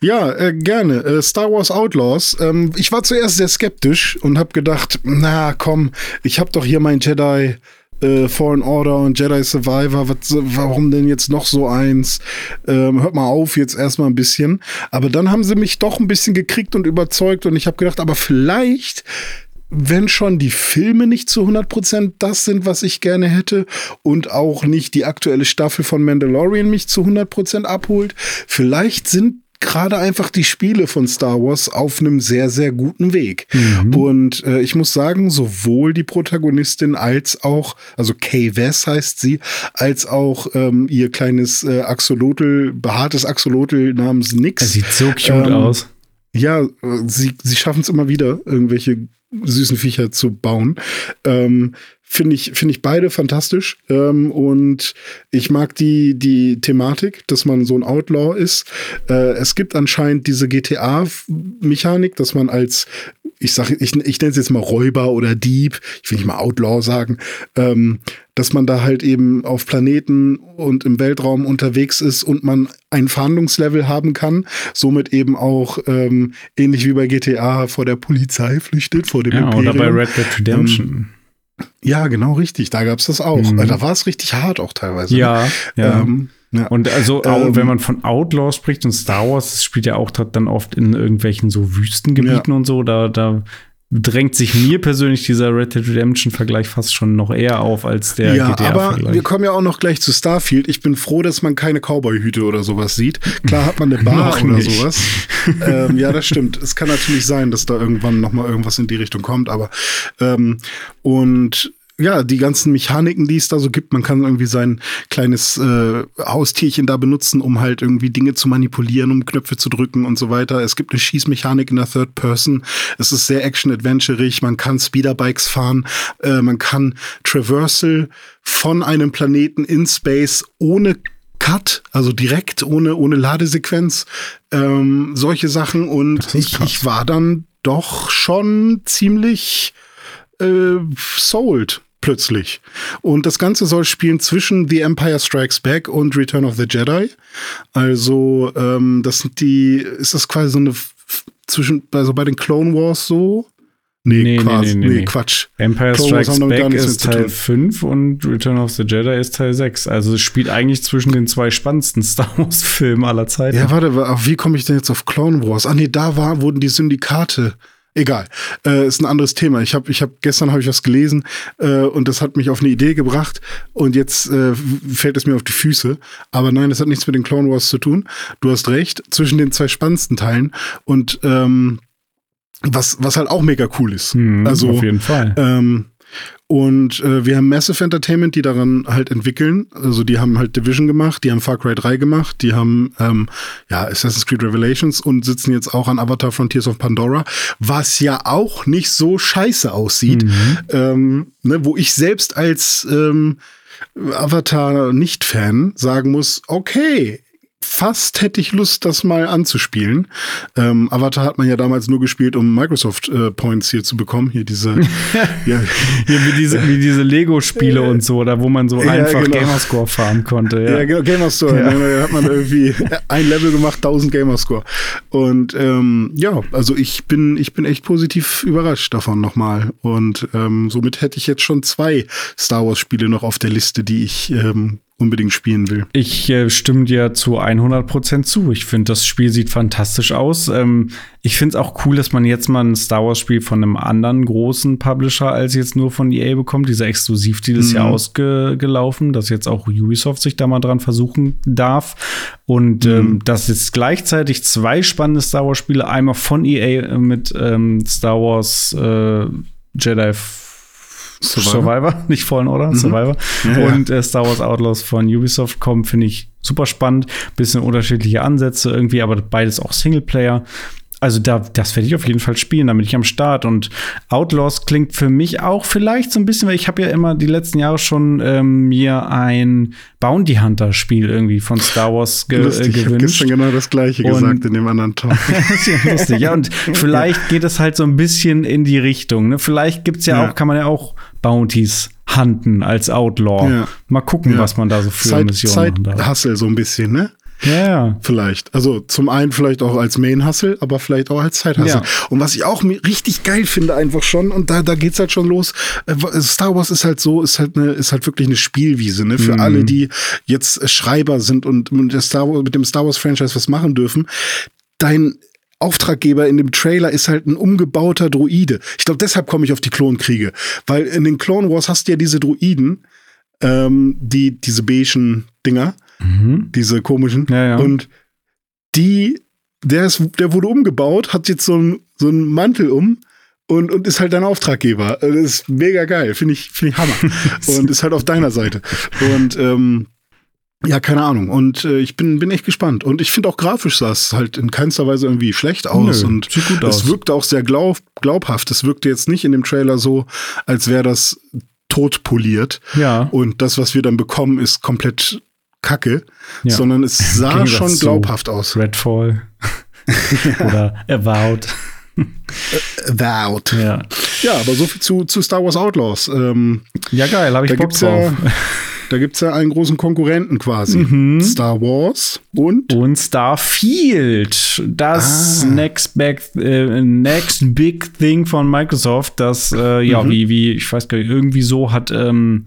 Ja, äh, gerne. Äh, Star Wars Outlaws. Ähm, ich war zuerst sehr skeptisch und habe gedacht, na komm, ich habe doch hier mein Jedi äh, Fallen Order und Jedi Survivor, was, warum denn jetzt noch so eins? Ähm, hört mal auf, jetzt erstmal ein bisschen. Aber dann haben sie mich doch ein bisschen gekriegt und überzeugt und ich habe gedacht, aber vielleicht wenn schon die Filme nicht zu 100% das sind, was ich gerne hätte und auch nicht die aktuelle Staffel von Mandalorian mich zu 100% abholt, vielleicht sind gerade einfach die Spiele von Star Wars auf einem sehr, sehr guten Weg. Mhm. Und äh, ich muss sagen, sowohl die Protagonistin als auch, also Kay Wess heißt sie, als auch ähm, ihr kleines äh, Axolotl, behaartes Axolotl namens Nix. Er sieht so cute ähm, aus. Ja, sie, sie schaffen es immer wieder, irgendwelche süßen Viecher zu bauen. Ähm, finde ich, finde ich beide fantastisch. Ähm, und ich mag die, die Thematik, dass man so ein Outlaw ist. Äh, es gibt anscheinend diese GTA-Mechanik, dass man als, ich sage, ich, ich nenne es jetzt mal Räuber oder Dieb, ich will nicht mal Outlaw sagen, ähm, dass man da halt eben auf Planeten und im Weltraum unterwegs ist und man ein Fahndungslevel haben kann, somit eben auch ähm, ähnlich wie bei GTA vor der Polizei flüchtet, vor dem ja, Imperium. Oder bei Red Dead Redemption. Ähm, ja, genau richtig. Da gab es das auch. Mhm. Da war es richtig hart auch teilweise. Ja, ne? ja. Ähm, ja. Und also, ähm, wenn man von Outlaws spricht und Star Wars spielt ja auch dann oft in irgendwelchen so Wüstengebieten ja. und so, da, da drängt sich mir persönlich dieser Red Dead Redemption-Vergleich fast schon noch eher auf als der ja, GTA-Vergleich. Aber wir kommen ja auch noch gleich zu Starfield. Ich bin froh, dass man keine Cowboy-Hüte oder sowas sieht. Klar hat man eine <laughs> Bar oder sowas. <laughs> ähm, ja, das stimmt. Es kann natürlich sein, dass da irgendwann noch mal irgendwas in die Richtung kommt, aber ähm, und ja, die ganzen Mechaniken, die es da so gibt. Man kann irgendwie sein kleines äh, Haustierchen da benutzen, um halt irgendwie Dinge zu manipulieren, um Knöpfe zu drücken und so weiter. Es gibt eine Schießmechanik in der Third Person. Es ist sehr action-adventurig. Man kann Speederbikes fahren. Äh, man kann Traversal von einem Planeten in Space ohne Cut, also direkt ohne, ohne Ladesequenz, ähm, solche Sachen. Und ich, ich war dann doch schon ziemlich äh, sold plötzlich. Und das Ganze soll spielen zwischen The Empire Strikes Back und Return of the Jedi. Also, ähm, das sind die, ist das quasi so eine zwischen, also bei den Clone Wars so? Nee, nee, quasi, nee, nee, nee, Quatsch. Empire Clone Strikes Back ist Teil 5 und Return of the Jedi ist Teil 6. Also es spielt eigentlich zwischen den zwei spannendsten <laughs> Star Wars-Filmen aller Zeiten. Ja, warte, wie komme ich denn jetzt auf Clone Wars? Ah, nee, da war, wurden die Syndikate Egal, äh, ist ein anderes Thema. Ich habe, ich habe gestern habe ich was gelesen äh, und das hat mich auf eine Idee gebracht und jetzt äh, fällt es mir auf die Füße. Aber nein, das hat nichts mit den Clone Wars zu tun. Du hast recht. Zwischen den zwei spannendsten Teilen und ähm, was was halt auch mega cool ist. Hm, also auf jeden Fall. Ähm, und äh, wir haben Massive Entertainment, die daran halt entwickeln. Also die haben halt Division gemacht, die haben Far Cry 3 gemacht, die haben ähm, ja Assassin's Creed Revelations und sitzen jetzt auch an Avatar Frontiers of Pandora, was ja auch nicht so scheiße aussieht. Mhm. Ähm, ne, wo ich selbst als ähm, Avatar-Nicht-Fan sagen muss, okay, fast hätte ich Lust, das mal anzuspielen. Ähm, Avatar hat man ja damals nur gespielt, um Microsoft äh, Points hier zu bekommen. Hier diese, <laughs> ja. hier wie diese, wie diese Lego-Spiele und so, da wo man so ja, einfach genau. Gamerscore fahren konnte. Ja, ja genau, Gamerscore. Ja. Da hat man irgendwie <laughs> ein Level gemacht, 1000 Gamerscore. Und ähm, ja, also ich bin, ich bin echt positiv überrascht davon nochmal. Und ähm, somit hätte ich jetzt schon zwei Star Wars-Spiele noch auf der Liste, die ich ähm, unbedingt spielen will. Ich äh, stimme dir zu 100 Prozent zu. Ich finde, das Spiel sieht fantastisch aus. Ähm, ich finde es auch cool, dass man jetzt mal ein Star Wars Spiel von einem anderen großen Publisher als jetzt nur von EA bekommt. Dieser Exklusivdeal ist mhm. ja ausgelaufen, dass jetzt auch Ubisoft sich da mal dran versuchen darf. Und mhm. ähm, dass jetzt gleichzeitig zwei spannende Star Wars Spiele, einmal von EA mit ähm, Star Wars äh, Jedi Survivor, Survivor <laughs> nicht Fallen Order, mhm. Survivor. Ja, und äh, Star Wars Outlaws von Ubisoft kommen, finde ich super spannend. Bisschen unterschiedliche Ansätze irgendwie, aber beides auch Singleplayer. Also da, das werde ich auf jeden Fall spielen, da bin ich am Start. Und Outlaws klingt für mich auch vielleicht so ein bisschen, weil ich habe ja immer die letzten Jahre schon ähm, mir ein Bounty Hunter Spiel irgendwie von Star Wars ge lustig, äh, gewünscht. Ich habe gestern genau das gleiche und gesagt in dem anderen Talk. <laughs> ja lustig. Ja, und <laughs> vielleicht geht es halt so ein bisschen in die Richtung. Ne? Vielleicht gibt's ja, ja, auch, kann man ja auch Bounties hunten als Outlaw. Ja. Mal gucken, was man da so für Zeit, Missionen Zeit hat. Hustle so ein bisschen, ne? Ja, ja. Vielleicht. Also zum einen vielleicht auch als Main-Hustle, aber vielleicht auch als Side-Hustle. Ja. Und was ich auch richtig geil finde, einfach schon, und da, da geht's halt schon los. Äh, Star Wars ist halt so, ist halt eine, ist halt wirklich eine Spielwiese, ne? Für mhm. alle, die jetzt Schreiber sind und mit, der Star Wars, mit dem Star Wars-Franchise was machen dürfen. Dein Auftraggeber in dem Trailer ist halt ein umgebauter Druide. Ich glaube, deshalb komme ich auf die Klonkriege. Weil in den Clone Wars hast du ja diese Druiden, ähm, die, diese beigen Dinger, Mhm. Diese komischen. Ja, ja. Und die, der, ist, der wurde umgebaut, hat jetzt so einen so einen Mantel um und, und ist halt dein Auftraggeber. Das ist mega geil. Finde ich, finde ich Hammer. <laughs> und ist halt auf deiner Seite. Und ähm, ja, keine Ahnung. Und äh, ich bin, bin echt gespannt. Und ich finde auch grafisch sah es halt in keinster Weise irgendwie schlecht aus. Nö, und sieht gut es aus. wirkte auch sehr glaub, glaubhaft. Es wirkte jetzt nicht in dem Trailer so, als wäre das tot poliert. Ja. Und das, was wir dann bekommen, ist komplett Kacke, ja. sondern es <laughs> sah schon glaubhaft aus. Redfall <laughs> oder Avowed. Avowed. Ja. ja, aber so viel zu, zu Star Wars Outlaws. Ähm, ja, geil, habe ich Bock drauf. Ja, da gibt es ja einen großen Konkurrenten quasi. Mhm. Star Wars und? Und Starfield. Das ah. next, back, äh, next Big Thing von Microsoft, das, äh, ja, mhm. wie, wie, ich weiß gar nicht, irgendwie so hat, ähm,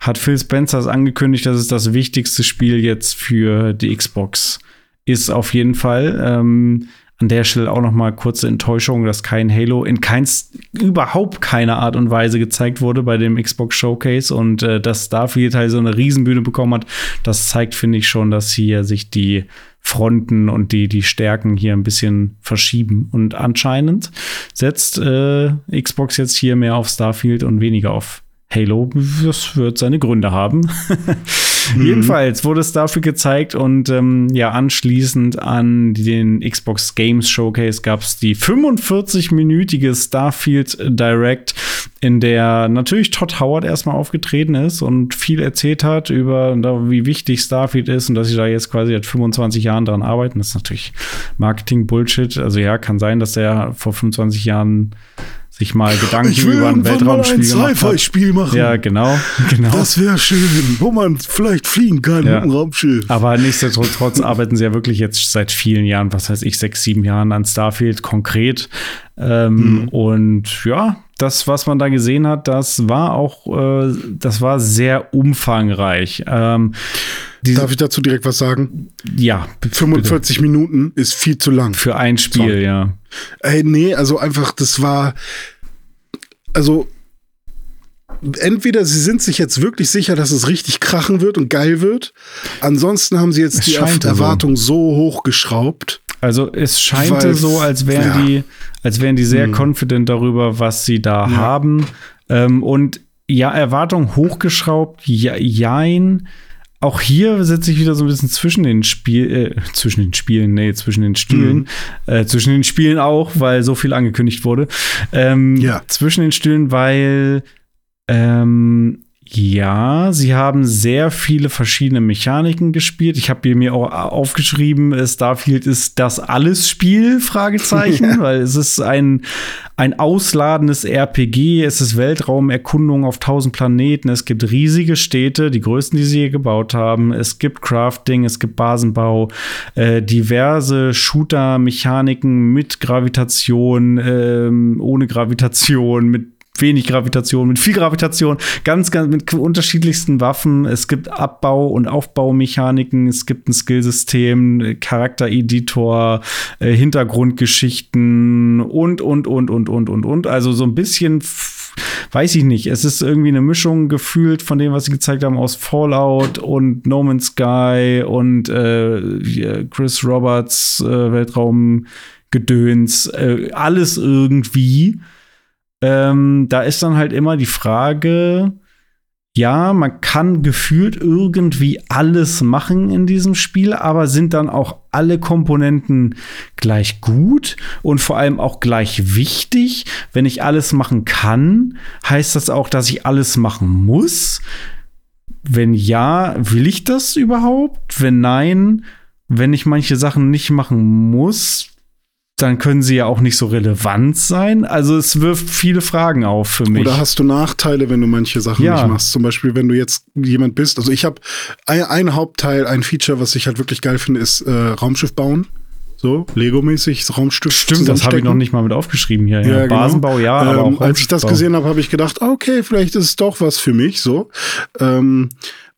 hat Phil Spencer angekündigt, dass es das wichtigste Spiel jetzt für die Xbox ist auf jeden Fall. Ähm, an der Stelle auch noch mal kurze Enttäuschung, dass kein Halo in keins überhaupt keiner Art und Weise gezeigt wurde bei dem Xbox Showcase und äh, dass Starfield halt so eine Riesenbühne bekommen hat. Das zeigt, finde ich schon, dass hier sich die Fronten und die, die Stärken hier ein bisschen verschieben. Und anscheinend setzt äh, Xbox jetzt hier mehr auf Starfield und weniger auf Halo, das wird seine Gründe haben. <laughs> mhm. Jedenfalls wurde es dafür gezeigt und ähm, ja, anschließend an den Xbox Games Showcase gab es die 45-minütige Starfield Direct, in der natürlich Todd Howard erstmal aufgetreten ist und viel erzählt hat über wie wichtig Starfield ist und dass sie da jetzt quasi seit 25 Jahren dran arbeiten. Das ist natürlich Marketing-Bullshit. Also ja, kann sein, dass der vor 25 Jahren sich mal Gedanken über ein Weltraumspiel mal ein Sci-Fi-Spiel machen. Ja, genau, <laughs> genau. Das wäre schön, wo man vielleicht fliegen kann ja. mit einem Raumschiff. Aber nichtsdestotrotz arbeiten sie ja wirklich jetzt seit vielen Jahren, was heißt ich, sechs, sieben Jahren an Starfield konkret. Ähm, mhm. Und ja, das, was man da gesehen hat, das war auch, äh, das war sehr umfangreich. Ähm, Darf ich dazu direkt was sagen? Ja. 45 bitte. Minuten ist viel zu lang. Für ein Spiel, Sorry. ja. Ey, nee, also einfach, das war. Also, entweder sie sind sich jetzt wirklich sicher, dass es richtig krachen wird und geil wird. Ansonsten haben sie jetzt es die Erwartung so. so hochgeschraubt. Also es scheint so, als wären ja. die, als wären die sehr hm. confident darüber, was sie da ja. haben. Ähm, und ja, Erwartung hochgeschraubt, ja, jein. Auch hier sitze ich wieder so ein bisschen zwischen den Spiel, äh, zwischen den Spielen, nee, zwischen den Stühlen, mhm. äh, zwischen den Spielen auch, weil so viel angekündigt wurde. Ähm, ja. Zwischen den Stühlen, weil ähm, ja, sie haben sehr viele verschiedene Mechaniken gespielt. Ich habe mir auch aufgeschrieben, Starfield ist das alles Spiel, Fragezeichen, <laughs> weil es ist ein, ein ausladendes RPG, es ist Weltraumerkundung auf tausend Planeten, es gibt riesige Städte, die größten, die sie je gebaut haben, es gibt Crafting, es gibt Basenbau, äh, diverse Shooter-Mechaniken mit Gravitation, äh, ohne Gravitation, mit wenig Gravitation, mit viel Gravitation, ganz, ganz mit unterschiedlichsten Waffen. Es gibt Abbau- und Aufbaumechaniken, es gibt ein Skillsystem, Charaktereditor, äh, Hintergrundgeschichten und, und, und, und, und, und, und. Also so ein bisschen weiß ich nicht. Es ist irgendwie eine Mischung gefühlt von dem, was sie gezeigt haben aus Fallout und No Man's Sky und äh, Chris Roberts äh, Weltraumgedöns. Äh, alles irgendwie. Ähm, da ist dann halt immer die Frage, ja, man kann gefühlt irgendwie alles machen in diesem Spiel, aber sind dann auch alle Komponenten gleich gut und vor allem auch gleich wichtig? Wenn ich alles machen kann, heißt das auch, dass ich alles machen muss? Wenn ja, will ich das überhaupt? Wenn nein, wenn ich manche Sachen nicht machen muss, dann können sie ja auch nicht so relevant sein. Also es wirft viele Fragen auf für mich. Oder hast du Nachteile, wenn du manche Sachen ja. nicht machst? Zum Beispiel, wenn du jetzt jemand bist. Also ich habe ein, ein, Hauptteil, ein Feature, was ich halt wirklich geil finde, ist äh, Raumschiff bauen. So, Lego-mäßig, Raumschiff. Stimmt, das habe ich noch nicht mal mit aufgeschrieben hier. Ja, ja genau. Basenbau, ja, ähm, aber auch Als ich das gesehen habe, habe ich gedacht, okay, vielleicht ist es doch was für mich, so. Ähm,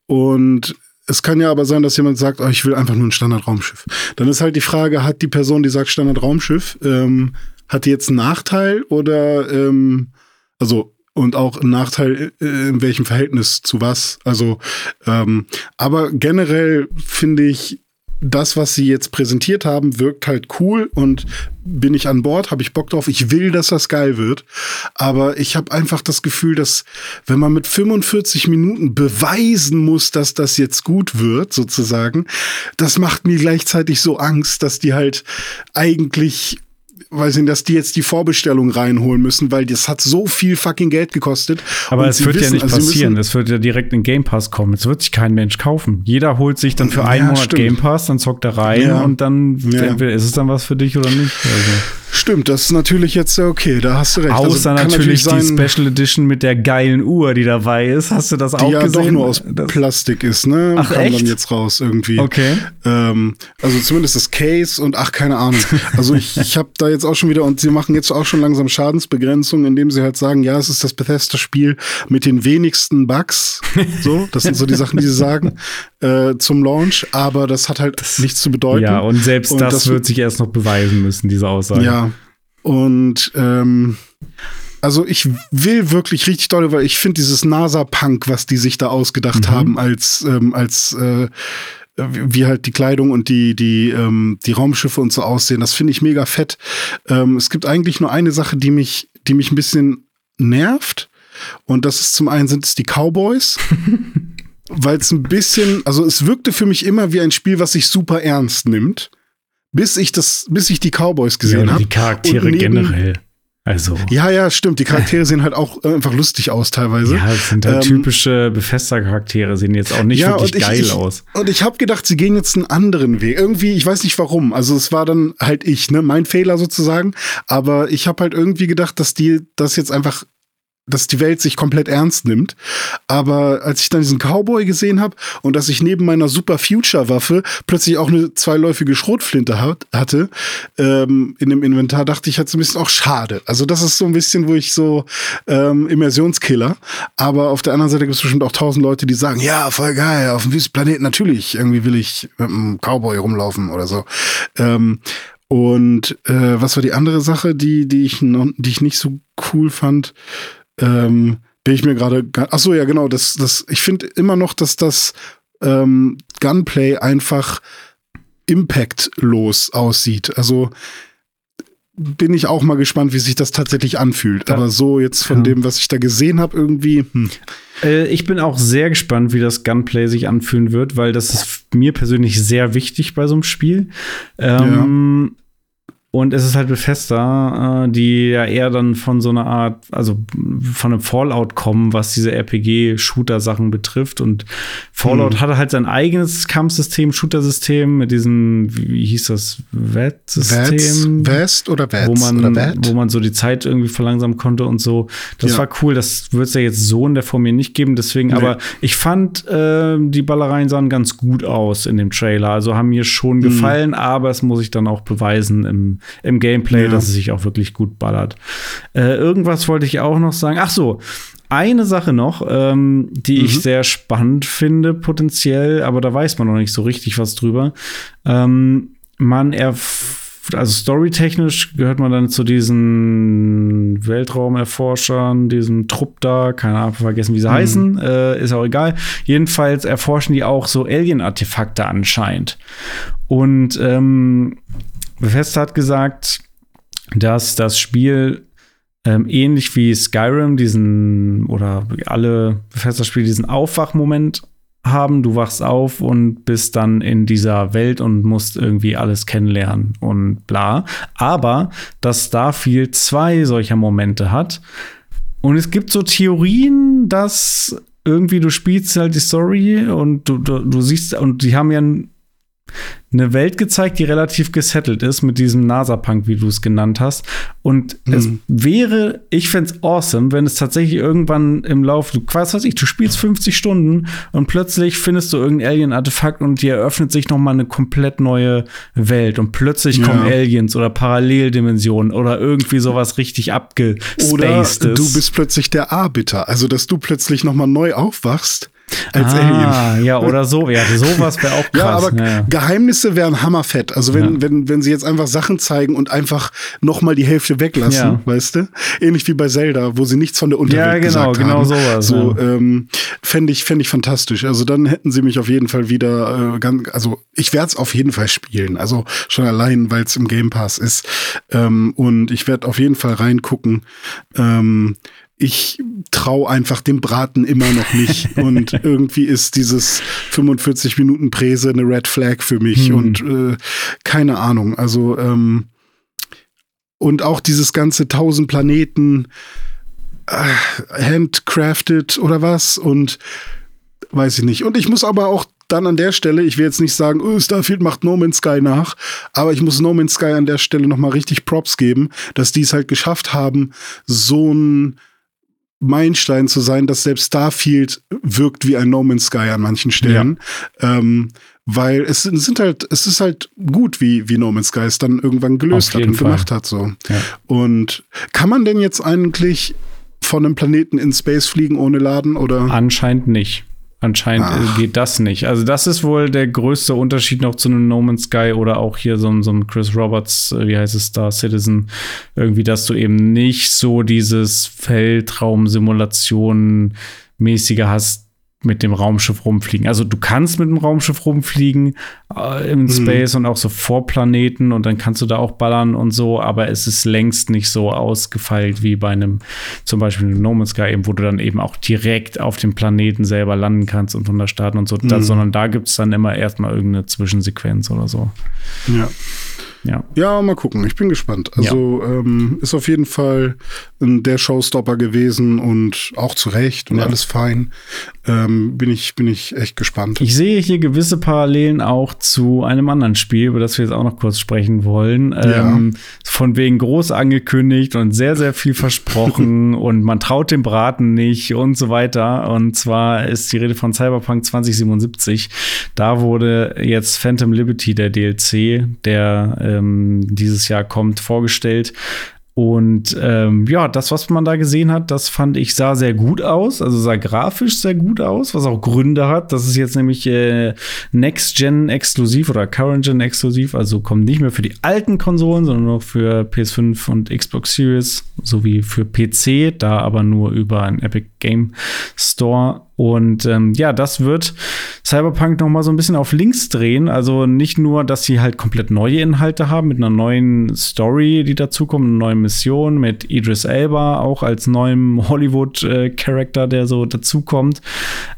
und es kann ja aber sein, dass jemand sagt, oh, ich will einfach nur ein Standardraumschiff. Dann ist halt die Frage, hat die Person, die sagt Standardraumschiff, ähm, hat die jetzt einen Nachteil oder ähm, also und auch einen Nachteil äh, in welchem Verhältnis zu was. Also, ähm, aber generell finde ich, das, was sie jetzt präsentiert haben, wirkt halt cool und bin ich an Bord, habe ich Bock drauf. Ich will, dass das geil wird. Aber ich habe einfach das Gefühl, dass wenn man mit 45 Minuten beweisen muss, dass das jetzt gut wird, sozusagen, das macht mir gleichzeitig so Angst, dass die halt eigentlich weiß nicht, dass die jetzt die Vorbestellung reinholen müssen, weil das hat so viel fucking Geld gekostet. Aber es wird wissen, ja nicht also passieren. Es wird ja direkt in Game Pass kommen. Es wird sich kein Mensch kaufen. Jeder holt sich dann für ja, einen Monat stimmt. Game Pass, dann zockt er rein und dann entweder ist es dann was für dich oder nicht. Also. Stimmt, das ist natürlich jetzt okay, da hast du recht. Außer also, natürlich, natürlich die Special Edition mit der geilen Uhr, die dabei ist. Hast du das auch die ja gesehen? doch nur aus das Plastik ist, ne? Ach, Kam echt? dann jetzt raus irgendwie. Okay. Ähm, also zumindest das Case und ach, keine Ahnung. Also ich, ich habe da jetzt auch schon wieder, und sie machen jetzt auch schon langsam Schadensbegrenzung, indem sie halt sagen, ja, es ist das Bethesda-Spiel mit den wenigsten Bugs. So, das sind so die Sachen, die sie sagen äh, zum Launch, aber das hat halt das, nichts zu bedeuten. Ja, und selbst und das, das wird sich erst noch beweisen müssen, diese Aussage. Ja, und ähm, also ich will wirklich richtig doll, weil ich finde dieses NASA-Punk, was die sich da ausgedacht mhm. haben, als, ähm, als äh, wie halt die Kleidung und die, die, ähm, die Raumschiffe und so aussehen, das finde ich mega fett. Ähm, es gibt eigentlich nur eine Sache, die mich, die mich ein bisschen nervt. Und das ist zum einen sind es die Cowboys. <laughs> weil es ein bisschen, also es wirkte für mich immer wie ein Spiel, was sich super ernst nimmt bis ich das, bis ich die Cowboys gesehen ja, habe. Die Charaktere neben, generell. Also. Ja, ja, stimmt. Die Charaktere sehen halt auch einfach lustig aus teilweise. Ja, das sind halt ähm, typische Bethesda-Charaktere, sehen jetzt auch nicht ja, wirklich ich, geil ich, aus. Und ich habe gedacht, sie gehen jetzt einen anderen Weg. Irgendwie, ich weiß nicht warum. Also es war dann halt ich, ne, mein Fehler sozusagen. Aber ich habe halt irgendwie gedacht, dass die das jetzt einfach dass die Welt sich komplett ernst nimmt. Aber als ich dann diesen Cowboy gesehen habe und dass ich neben meiner Super Future Waffe plötzlich auch eine zweiläufige Schrotflinte hat, hatte ähm, in dem Inventar, dachte ich, hat so ein bisschen auch schade. Also das ist so ein bisschen, wo ich so ähm, Immersionskiller. Aber auf der anderen Seite gibt es bestimmt auch tausend Leute, die sagen, ja, voll geil, auf dem Wüstenplaneten natürlich. Irgendwie will ich mit einem Cowboy rumlaufen oder so. Ähm, und äh, was war die andere Sache, die, die, ich noch, die ich nicht so cool fand? Ähm, bin ich mir gerade. Ach so, ja, genau. Das, das, ich finde immer noch, dass das ähm, Gunplay einfach impactlos aussieht. Also bin ich auch mal gespannt, wie sich das tatsächlich anfühlt. Ja. Aber so jetzt von ja. dem, was ich da gesehen habe, irgendwie. Hm. Äh, ich bin auch sehr gespannt, wie das Gunplay sich anfühlen wird, weil das ist mir persönlich sehr wichtig bei so einem Spiel. Ähm, ja. Und es ist halt Bethesda, äh, die ja eher dann von so einer Art, also von einem Fallout kommen, was diese RPG-Shooter-Sachen betrifft. Und Fallout hm. hatte halt sein eigenes Kampfsystem, Shooter-System mit diesem, wie hieß das, VET-System? West oder VET? Wo man, wo man so die Zeit irgendwie verlangsamen konnte und so. Das ja. war cool. Das wird es ja jetzt so in der Form mir nicht geben. Deswegen, nee. aber ich fand, äh, die Ballereien sahen ganz gut aus in dem Trailer. Also haben mir schon hm. gefallen, aber es muss ich dann auch beweisen im im Gameplay, ja. dass es sich auch wirklich gut ballert. Äh, irgendwas wollte ich auch noch sagen. Ach so, eine Sache noch, ähm, die mhm. ich sehr spannend finde, potenziell, aber da weiß man noch nicht so richtig was drüber. Ähm, man erf also storytechnisch gehört man dann zu diesen Weltraumerforschern, diesem Trupp da, keine Ahnung, vergessen, wie sie mhm. heißen, äh, ist auch egal. Jedenfalls erforschen die auch so Alien-Artefakte anscheinend. Und ähm, Bethesda hat gesagt, dass das Spiel ähm, ähnlich wie Skyrim diesen oder alle Bethesda-Spiele diesen Aufwachmoment haben. Du wachst auf und bist dann in dieser Welt und musst irgendwie alles kennenlernen und bla. Aber dass Starfield zwei solcher Momente hat. Und es gibt so Theorien, dass irgendwie du spielst halt die Story und du, du, du siehst, und die haben ja eine Welt gezeigt, die relativ gesettelt ist mit diesem NASA-Punk, wie du es genannt hast. Und mhm. es wäre, ich fände es awesome, wenn es tatsächlich irgendwann im Laufe, du was weiß ich, du spielst 50 Stunden und plötzlich findest du irgendein Alien-Artefakt und dir eröffnet sich noch mal eine komplett neue Welt und plötzlich ja. kommen Aliens oder Paralleldimensionen oder irgendwie sowas richtig abgespaced Oder du bist plötzlich der Arbiter, also dass du plötzlich noch mal neu aufwachst als ah, Alien. Ja, oder so. Ja, sowas wäre auch <laughs> krass. Ja, aber ja. Geheimnisse wären hammerfett. Also wenn, ja. wenn, wenn sie jetzt einfach Sachen zeigen und einfach noch mal die Hälfte weglassen, weißt du? Ähnlich wie bei Zelda, wo sie nichts von der Unterwelt ja, genau, gesagt genau haben. sowas. So, ähm, fände ich, fände ich fantastisch. Also dann hätten sie mich auf jeden Fall wieder äh, ganz, also ich werde es auf jeden Fall spielen. Also schon allein, weil es im Game Pass ist. Ähm, und ich werde auf jeden Fall reingucken. Ähm, ich traue einfach dem Braten immer noch nicht. <laughs> und irgendwie ist dieses 45 Minuten Präse eine Red Flag für mich. Hm. Und äh, keine Ahnung. Also, ähm, und auch dieses ganze 1000 Planeten äh, handcrafted oder was. Und weiß ich nicht. Und ich muss aber auch dann an der Stelle, ich will jetzt nicht sagen, oh, Starfield macht No Man's Sky nach, aber ich muss No Man's Sky an der Stelle nochmal richtig Props geben, dass die es halt geschafft haben, so ein Meilenstein zu sein, dass selbst Starfield wirkt wie ein No Man's Sky an manchen Stellen. Ja. Ähm, weil es sind halt, es ist halt gut, wie, wie No Man's Sky es dann irgendwann gelöst hat und Fall. gemacht hat. So. Ja. Und kann man denn jetzt eigentlich von einem Planeten in Space fliegen ohne Laden oder? Anscheinend nicht. Anscheinend äh, Ach. geht das nicht. Also, das ist wohl der größte Unterschied noch zu einem No Man's Sky oder auch hier so, so einem Chris Roberts, äh, wie heißt es, Star Citizen. Irgendwie, dass du eben nicht so dieses Feldraum-Simulation mäßige hast, mit dem Raumschiff rumfliegen. Also du kannst mit dem Raumschiff rumfliegen äh, im mhm. Space und auch so vor Planeten und dann kannst du da auch ballern und so, aber es ist längst nicht so ausgefeilt wie bei einem zum Beispiel einem No Man's Sky, eben, wo du dann eben auch direkt auf dem Planeten selber landen kannst und von da starten und so, mhm. da, sondern da gibt es dann immer erstmal irgendeine Zwischensequenz oder so. Ja. Ja. ja, mal gucken. Ich bin gespannt. Also ja. ähm, ist auf jeden Fall der Showstopper gewesen und auch zu Recht und ja. alles fein. Ähm, bin ich bin ich echt gespannt. Ich sehe hier gewisse Parallelen auch zu einem anderen Spiel, über das wir jetzt auch noch kurz sprechen wollen. Ähm. Von wegen groß angekündigt und sehr sehr viel versprochen <laughs> und man traut dem Braten nicht und so weiter. Und zwar ist die Rede von Cyberpunk 2077. Da wurde jetzt Phantom Liberty der DLC, der äh, ähm, dieses Jahr kommt, vorgestellt. Und ähm, ja, das, was man da gesehen hat, das fand ich sah sehr gut aus, also sah grafisch sehr gut aus, was auch Gründe hat. Das ist jetzt nämlich äh, Next-Gen exklusiv oder Current-Gen exklusiv, also kommt nicht mehr für die alten Konsolen, sondern nur für PS5 und Xbox Series sowie für PC, da aber nur über einen Epic Game Store und ähm, ja, das wird Cyberpunk noch mal so ein bisschen auf links drehen. Also nicht nur, dass sie halt komplett neue Inhalte haben mit einer neuen Story, die dazukommt, eine neue Mission mit Idris Elba auch als neuem Hollywood-Charakter, der so dazukommt,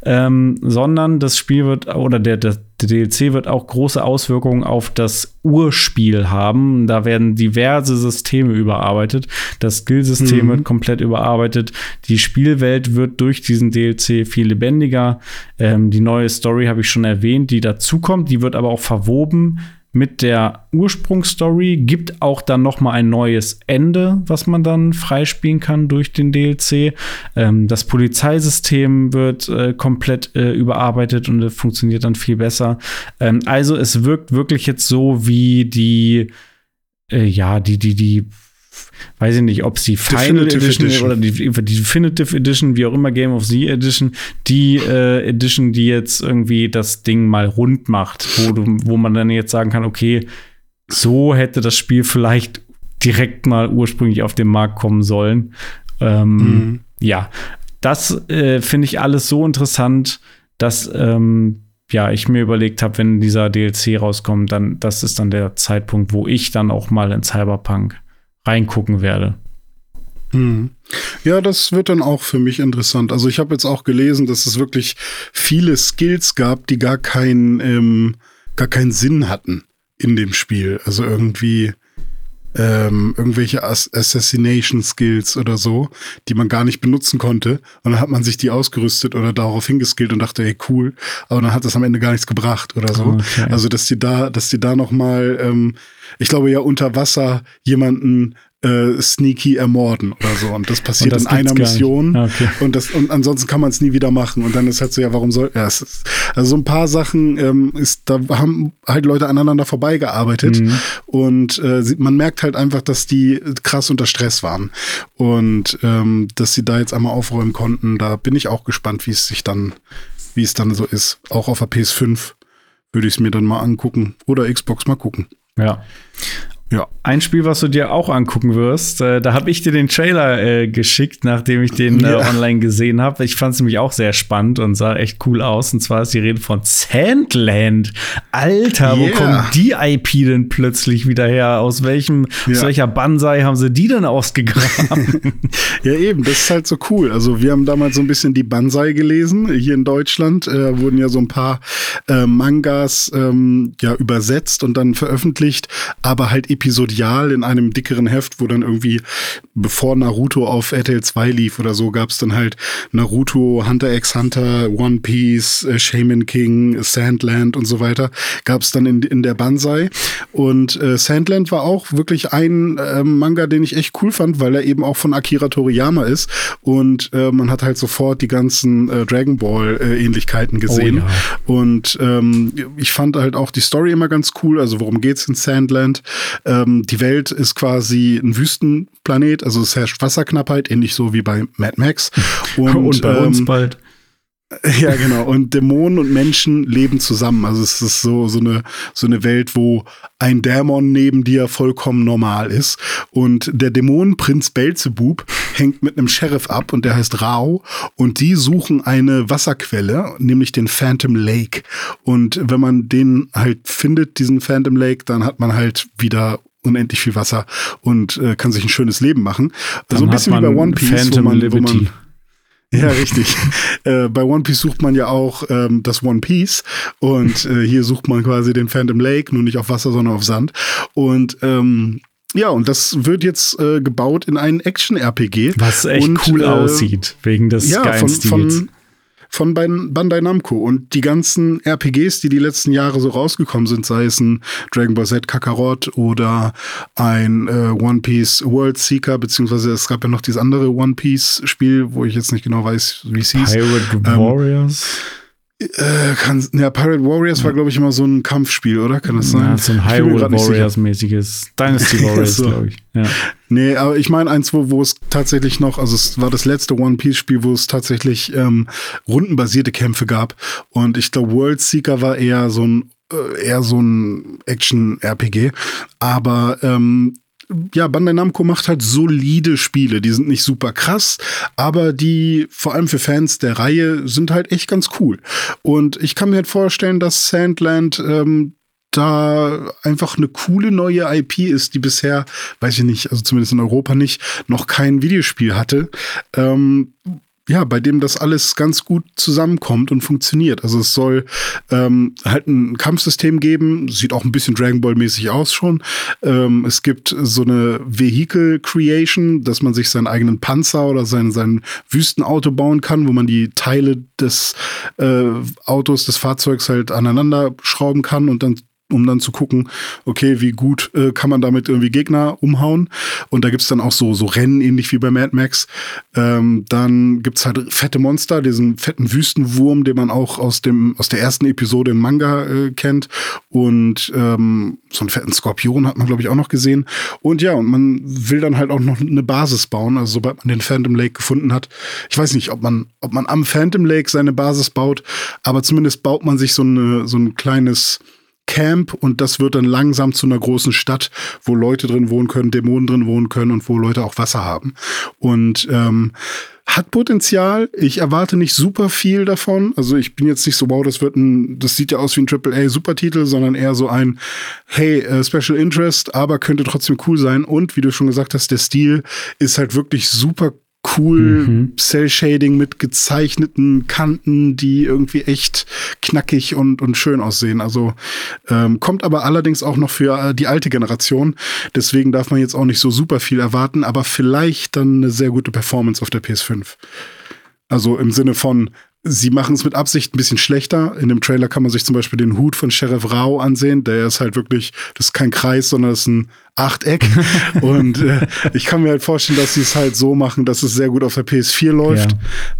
ähm, sondern das Spiel wird oder der, der der DLC wird auch große Auswirkungen auf das Urspiel haben. Da werden diverse Systeme überarbeitet. Das Skillsystem mhm. wird komplett überarbeitet. Die Spielwelt wird durch diesen DLC viel lebendiger. Ähm, die neue Story habe ich schon erwähnt, die dazukommt. Die wird aber auch verwoben mit der Ursprungsstory, gibt auch dann noch mal ein neues Ende, was man dann freispielen kann durch den DLC. Ähm, das Polizeisystem wird äh, komplett äh, überarbeitet und äh, funktioniert dann viel besser. Ähm, also es wirkt wirklich jetzt so wie die äh, ja, die, die, die weiß ich nicht, ob es die Final Edition, Edition, oder die, die Definitive Edition, wie auch immer, Game of the Edition, die äh, Edition, die jetzt irgendwie das Ding mal rund macht, wo, du, wo man dann jetzt sagen kann, okay, so hätte das Spiel vielleicht direkt mal ursprünglich auf den Markt kommen sollen. Ähm, mhm. Ja, das äh, finde ich alles so interessant, dass ähm, ja, ich mir überlegt habe, wenn dieser DLC rauskommt, dann das ist dann der Zeitpunkt, wo ich dann auch mal in Cyberpunk reingucken werde. Hm. Ja, das wird dann auch für mich interessant. Also ich habe jetzt auch gelesen, dass es wirklich viele Skills gab, die gar keinen ähm, gar keinen Sinn hatten in dem Spiel. Also irgendwie ähm, irgendwelche Ass Assassination Skills oder so, die man gar nicht benutzen konnte. Und dann hat man sich die ausgerüstet oder darauf hingeskillt und dachte, ey, cool. Aber dann hat das am Ende gar nichts gebracht oder so. Okay. Also, dass die da, dass die da noch mal, ähm, ich glaube ja unter Wasser jemanden äh, sneaky ermorden oder so. Und das passiert und das in einer Mission. Okay. Und das und ansonsten kann man es nie wieder machen. Und dann ist halt so, ja, warum soll. Ja, es ist, also so ein paar Sachen ähm, ist, da haben halt Leute aneinander vorbeigearbeitet. Mhm. Und äh, man merkt halt einfach, dass die krass unter Stress waren. Und ähm, dass sie da jetzt einmal aufräumen konnten, da bin ich auch gespannt, wie es sich dann, wie es dann so ist. Auch auf der PS5 würde ich es mir dann mal angucken. Oder Xbox mal gucken. Ja. Ja. Ein Spiel, was du dir auch angucken wirst, äh, da habe ich dir den Trailer äh, geschickt, nachdem ich den äh, ja. online gesehen habe. Ich fand es nämlich auch sehr spannend und sah echt cool aus. Und zwar ist die Rede von Sandland. Alter, yeah. wo kommt die IP denn plötzlich wieder her? Aus welchem, ja. aus welcher Banzai haben sie die denn ausgegraben? <laughs> ja, eben, das ist halt so cool. Also wir haben damals so ein bisschen die Banzai gelesen. Hier in Deutschland äh, wurden ja so ein paar äh, Mangas ähm, ja übersetzt und dann veröffentlicht, aber halt episodial in einem dickeren Heft, wo dann irgendwie, bevor Naruto auf RTL 2 lief oder so, gab es dann halt Naruto, Hunter x Hunter, One Piece, äh, Shaman King, Sandland und so weiter, gab es dann in, in der Banzai. Und äh, Sandland war auch wirklich ein äh, Manga, den ich echt cool fand, weil er eben auch von Akira Toriyama ist. Und äh, man hat halt sofort die ganzen äh, Dragon Ball äh, Ähnlichkeiten gesehen. Oh, ja. Und ähm, ich fand halt auch die Story immer ganz cool. Also worum geht's in Sandland? Ähm, die Welt ist quasi ein Wüstenplanet, also es herrscht Wasserknappheit, ähnlich so wie bei Mad Max. <laughs> Und, und bei ähm, uns bald. <laughs> Ja, genau. Und Dämonen und Menschen leben zusammen. Also es ist so, so eine, so eine Welt, wo ein Dämon neben dir vollkommen normal ist. Und der Dämonenprinz Belzebub hängt mit einem Sheriff ab und der heißt Rao. Und die suchen eine Wasserquelle, nämlich den Phantom Lake. Und wenn man den halt findet, diesen Phantom Lake, dann hat man halt wieder unendlich viel Wasser und äh, kann sich ein schönes Leben machen. So ein bisschen wie bei One Piece, Phantom wo man. Wo man Ja, richtig. <laughs> äh, bei One Piece sucht man ja auch ähm, das One Piece und äh, hier sucht man quasi den Phantom Lake, nur nicht auf Wasser, sondern auf Sand. Und ähm, ja, und das wird jetzt äh, gebaut in einen Action-RPG. Was echt und, cool äh, aussieht, wegen des ja, geilen von, Stils. von, von Bandai Namco und die ganzen RPGs, die die letzten Jahre so rausgekommen sind, sei es ein Dragon Ball Z Kakarot oder ein äh, One Piece World Seeker, beziehungsweise es gab ja noch dieses andere One Piece Spiel, wo ich jetzt nicht genau weiß, wie es hieß. Pirate Ähm, Warriors. Äh, kann, ja, Pirate Warriors war, glaube ich, immer so ein Kampfspiel, oder? Kann das sein? Ja, so ein Hyrule. Warriors-mäßiges. Dynasty <laughs> Warriors, so. glaube ich. Ja. Nee, aber ich meine eins, wo, wo es tatsächlich noch, also es war das letzte One Piece Spiel, wo es tatsächlich ähm, rundenbasierte Kämpfe gab. Und ich glaube, World Seeker war eher so ein äh, eher so ein Action-RPG. Aber ähm, ja, Bandai Namco macht halt solide Spiele. Die sind nicht super krass, aber die, vor allem für Fans der Reihe, sind halt echt ganz cool. Und ich kann mir halt vorstellen, dass Sandland ähm, da einfach eine coole neue IP ist, die bisher, weiß ich nicht, also zumindest in Europa nicht, noch kein Videospiel hatte. Ähm, ja, bei dem das alles ganz gut zusammenkommt und funktioniert. Also es soll ähm, halt ein Kampfsystem geben, sieht auch ein bisschen Dragon Ball mäßig aus schon. Ähm, es gibt so eine Vehicle Creation, dass man sich seinen eigenen Panzer oder sein, sein Wüstenauto bauen kann, wo man die Teile des äh, Autos, des Fahrzeugs halt aneinander schrauben kann und dann um dann zu gucken, okay, wie gut äh, kann man damit irgendwie Gegner umhauen. Und da gibt's dann auch so, so Rennen, ähnlich wie bei Mad Max. Ähm, dann gibt's halt fette Monster, diesen fetten Wüstenwurm, den man auch aus, dem, aus der ersten Episode im Manga äh, kennt. Und ähm, so einen fetten Skorpion hat man, glaube ich, auch noch gesehen. Und ja, und man will dann halt auch noch eine Basis bauen. Also sobald man den Phantom Lake gefunden hat. Ich weiß nicht, ob man, ob man am Phantom Lake seine Basis baut, aber zumindest baut man sich so, eine, so ein kleines Camp und das wird dann langsam zu einer großen Stadt, wo Leute drin wohnen können, Dämonen drin wohnen können und wo Leute auch Wasser haben. Und ähm, hat Potenzial. Ich erwarte nicht super viel davon. Also ich bin jetzt nicht so, wow, das wird ein, das sieht ja aus wie ein AAA Supertitel, sondern eher so ein, hey, äh, Special Interest, aber könnte trotzdem cool sein. Und wie du schon gesagt hast, der Stil ist halt wirklich super cool Mhm. Cell-Shading mit gezeichneten Kanten, die irgendwie echt knackig und, und schön aussehen. Also ähm, kommt aber allerdings auch noch für äh, die alte Generation. Deswegen darf man jetzt auch nicht so super viel erwarten, aber vielleicht dann eine sehr gute Performance auf der PS5. Also im Sinne von, sie machen es mit Absicht ein bisschen schlechter. In dem Trailer kann man sich zum Beispiel den Hut von Sheriff Rao ansehen. Der ist halt wirklich, das ist kein Kreis, sondern das ist ein Achteck. <laughs> und äh, ich kann mir halt vorstellen, dass sie es halt so machen, dass es sehr gut auf der PS4 läuft.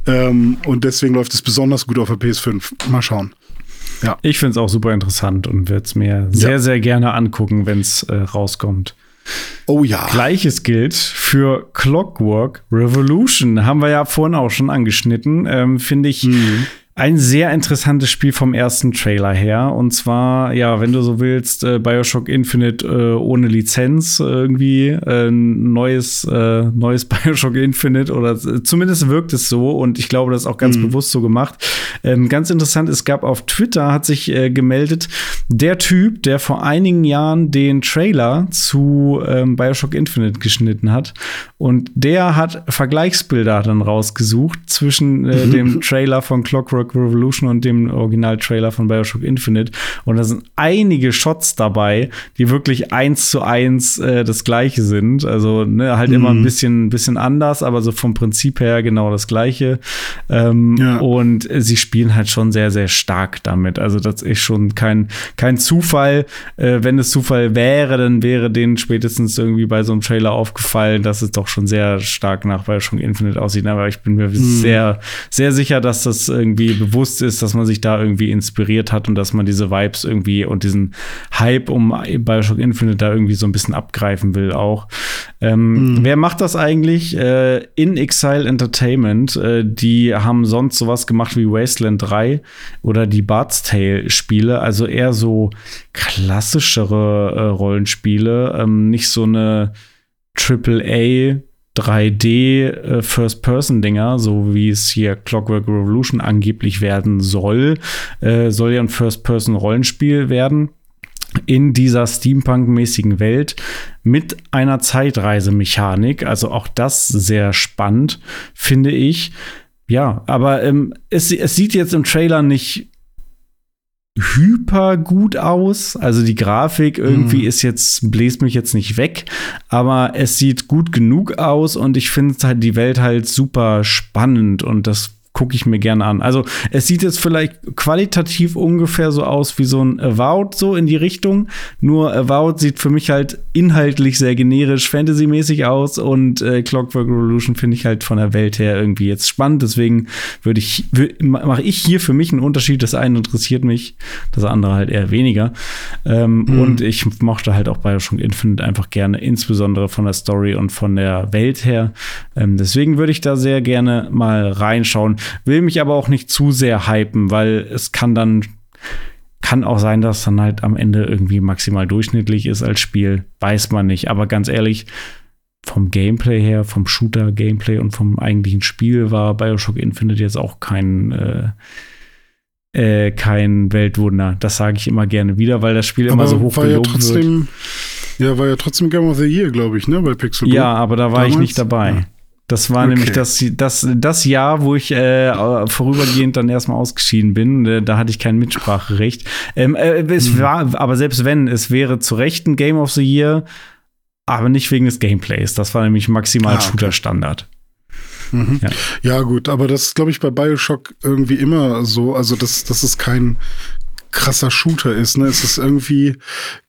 Ähm, und deswegen läuft es besonders gut auf der PS5. Mal schauen. Ich finde es auch super interessant und würde es mir sehr, sehr gerne angucken, wenn es äh, rauskommt. Oh ja. Gleiches gilt für Clockwork Revolution. Haben wir ja vorhin auch schon angeschnitten. Ähm, Finde ich ein sehr interessantes Spiel vom ersten Trailer her. Und zwar, ja, wenn du so willst, äh, Bioshock Infinite äh, ohne Lizenz irgendwie. Äh, ein neues, äh, neues <laughs> Bioshock Infinite oder äh, zumindest wirkt es so. Und ich glaube, das ist auch ganz bewusst so gemacht. Ähm, ganz interessant, es gab auf Twitter, hat sich äh, gemeldet, der Typ, der vor einigen Jahren den Trailer zu ähm, Bioshock Infinite geschnitten hat. Und der hat Vergleichsbilder dann rausgesucht zwischen äh, dem Trailer von Clockwork Revolution und dem Original-Trailer von Bioshock Infinite. Und da sind einige Shots dabei, die wirklich eins zu eins äh, das gleiche sind. Also ne, halt immer ein bisschen, bisschen anders, aber so vom Prinzip her genau das gleiche. Ähm, Ja. Und sie spielen halt schon sehr, sehr stark damit. Also das ist schon kein, kein Zufall. Äh, wenn es Zufall wäre, dann wäre denen spätestens irgendwie bei so einem Trailer aufgefallen, dass es doch schon sehr stark nach Bioshock Infinite aussieht. Aber ich bin mir sehr, sehr sicher, dass das irgendwie bewusst ist, dass man sich da irgendwie inspiriert hat und dass man diese Vibes irgendwie und diesen Hype um Bioshock Infinite da irgendwie so ein bisschen abgreifen will auch. Ähm, Wer macht das eigentlich? Äh, In Exile Entertainment. Äh, die haben sonst sowas gemacht wie Wasteland 3 oder die Bard's Tale Spiele. Also eher so klassischere äh, Rollenspiele. Ähm, nicht so eine AAA 3D äh, First-Person-Dinger, so wie es hier Clockwork Revolution angeblich werden soll. Äh, soll ja ein First-Person-Rollenspiel werden in dieser Steampunk-mäßigen Welt mit einer Zeitreisemechanik. Also auch das sehr spannend, finde ich. ja, aber ähm, es, es sieht jetzt im Trailer nicht hyper gut aus. Also die Grafik irgendwie mm. ist jetzt, bläst mich jetzt nicht weg, aber es sieht gut genug aus und ich finde halt die Welt halt super spannend und das gucke ich mir gerne an. Also es sieht jetzt vielleicht qualitativ ungefähr so aus wie so ein Avowed, so in die Richtung. Nur Avowed sieht für mich halt inhaltlich sehr generisch, fantasymäßig aus und äh, Clockwork Revolution finde ich halt von der Welt her irgendwie jetzt spannend. Deswegen würde ich, mache ich hier für mich einen Unterschied. Das eine interessiert mich, das andere halt eher weniger. Ähm, mhm. Und ich mochte halt auch Bioshock Infinite einfach gerne, insbesondere von der Story und von der Welt her. Ähm, deswegen würde ich da sehr gerne mal reinschauen will mich aber auch nicht zu sehr hypen, weil es kann dann kann auch sein, dass dann halt am Ende irgendwie maximal durchschnittlich ist als Spiel, weiß man nicht. Aber ganz ehrlich, vom Gameplay her, vom Shooter-Gameplay und vom eigentlichen Spiel war Bioshock Infinite jetzt auch kein äh, äh, kein Weltwunder. Das sage ich immer gerne wieder, weil das Spiel aber immer so hoch war ja trotzdem, wird. Ja, war ja trotzdem Game of the Year, glaube ich, ne, bei Pixel. Ja, aber da war Damals? ich nicht dabei. Ja. Das war okay. nämlich das, das, das Jahr, wo ich äh, vorübergehend dann erstmal ausgeschieden bin. Äh, da hatte ich kein Mitspracherecht. Ähm, äh, es mhm. war, aber selbst wenn, es wäre zu Recht ein Game of the Year, aber nicht wegen des Gameplays. Das war nämlich maximal ah. Shooter-Standard. Mhm. Ja. ja. gut, aber das ist, glaube ich, bei Bioshock irgendwie immer so. Also, das, das ist kein, krasser Shooter ist. Ne? Es ist irgendwie,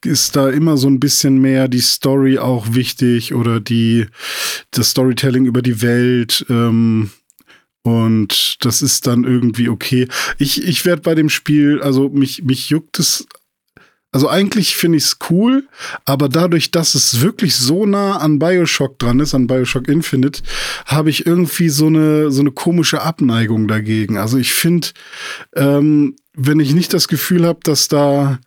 ist da immer so ein bisschen mehr die Story auch wichtig oder die, das Storytelling über die Welt. Ähm, und das ist dann irgendwie okay. Ich, ich werde bei dem Spiel, also mich, mich juckt es also eigentlich finde ich es cool, aber dadurch, dass es wirklich so nah an Bioshock dran ist, an Bioshock Infinite, habe ich irgendwie so eine, so eine komische Abneigung dagegen. Also ich finde, ähm, wenn ich nicht das Gefühl habe, dass da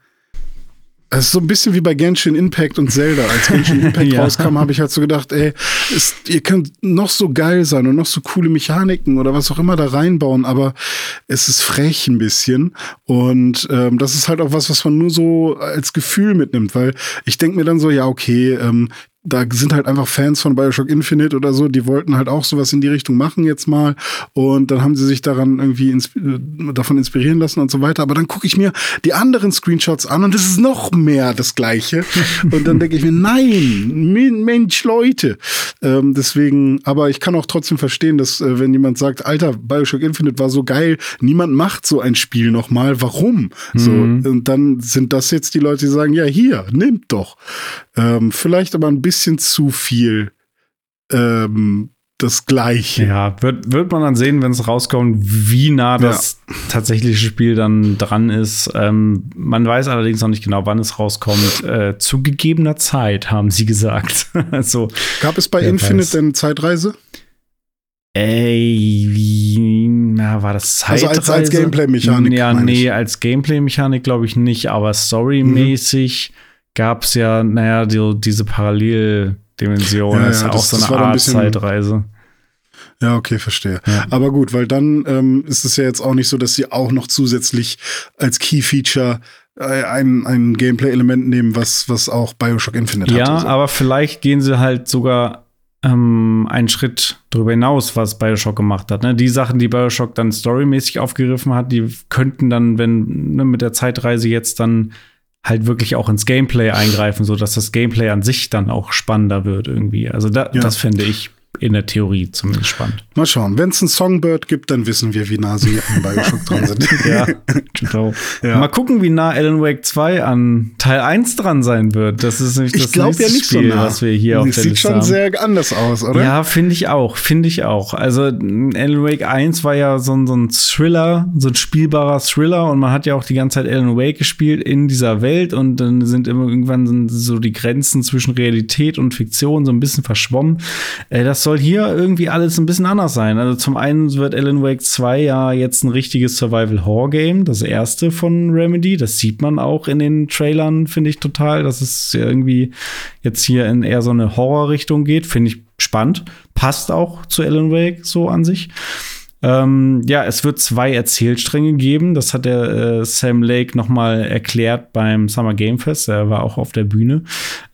es ist so ein bisschen wie bei Genshin Impact und Zelda. Als Genshin <laughs> Impact ja. rauskam, habe ich halt so gedacht, ey, ist, ihr könnt noch so geil sein und noch so coole Mechaniken oder was auch immer da reinbauen, aber es ist frech ein bisschen. Und ähm, das ist halt auch was, was man nur so als Gefühl mitnimmt, weil ich denke mir dann so, ja, okay, ähm, da sind halt einfach Fans von Bioshock Infinite oder so, die wollten halt auch sowas in die Richtung machen jetzt mal und dann haben sie sich daran irgendwie insp äh, davon inspirieren lassen und so weiter. Aber dann gucke ich mir die anderen Screenshots an und es ist noch mehr das Gleiche. <laughs> und dann denke ich mir, nein, Mensch, Leute. Ähm, deswegen, aber ich kann auch trotzdem verstehen, dass äh, wenn jemand sagt, Alter, Bioshock Infinite war so geil, niemand macht so ein Spiel nochmal, warum? Mhm. So, und dann sind das jetzt die Leute, die sagen, ja, hier, nimmt doch. Ähm, vielleicht aber ein bisschen zu viel ähm, das Gleiche. Ja, wird, wird man dann sehen, wenn es rauskommt, wie nah das ja. tatsächliche Spiel dann dran ist. Ähm, man weiß allerdings noch nicht genau, wann es rauskommt. Äh, zu gegebener Zeit, haben sie gesagt. <laughs> also, Gab es bei Infinite weiß. denn Zeitreise? Ey, wie na, war das Zeitreise? Also als, als Gameplay-Mechanik. Ja, nee, als Gameplay-Mechanik glaube ich nicht, aber storymäßig. Mhm gab es ja, naja, die, diese Paralleldimension. Ja, das ist ja, auch so eine Art Zeitreise. Ja, okay, verstehe. Ja. Aber gut, weil dann ähm, ist es ja jetzt auch nicht so, dass sie auch noch zusätzlich als Key-Feature äh, ein, ein Gameplay-Element nehmen, was, was auch Bioshock Infinite ja, hat. Ja, aber vielleicht gehen sie halt sogar ähm, einen Schritt darüber hinaus, was Bioshock gemacht hat. Ne? Die Sachen, die Bioshock dann storymäßig aufgegriffen hat, die könnten dann, wenn ne, mit der Zeitreise jetzt dann halt wirklich auch ins Gameplay eingreifen, so dass das Gameplay an sich dann auch spannender wird irgendwie. Also da, ja. das fände ich in der Theorie zumindest spannend. Mal schauen. Wenn es ein Songbird gibt, dann wissen wir, wie nah sie an Bioshock dran sind. <laughs> ja, <laughs> genau. Ja. Mal gucken, wie nah Alan Wake 2 an Teil 1 dran sein wird. Das ist nämlich das ich nächste ja nicht Spiel, so nah. was wir hier das auf der sieht schon haben. sehr anders aus, oder? Ja, finde ich auch. Finde ich auch. Also Alan Wake 1 war ja so, so ein Thriller, so ein spielbarer Thriller und man hat ja auch die ganze Zeit Alan Wake gespielt in dieser Welt und dann sind immer irgendwann so die Grenzen zwischen Realität und Fiktion so ein bisschen verschwommen. Äh, soll hier irgendwie alles ein bisschen anders sein. Also zum einen wird Alan Wake 2 ja jetzt ein richtiges Survival-Horror-Game, das erste von Remedy. Das sieht man auch in den Trailern, finde ich total, dass es irgendwie jetzt hier in eher so eine Horror-Richtung geht. Finde ich spannend. Passt auch zu Alan Wake so an sich. Ähm, ja, es wird zwei Erzählstränge geben. Das hat der äh, Sam Lake noch mal erklärt beim Summer Game Fest. Er war auch auf der Bühne.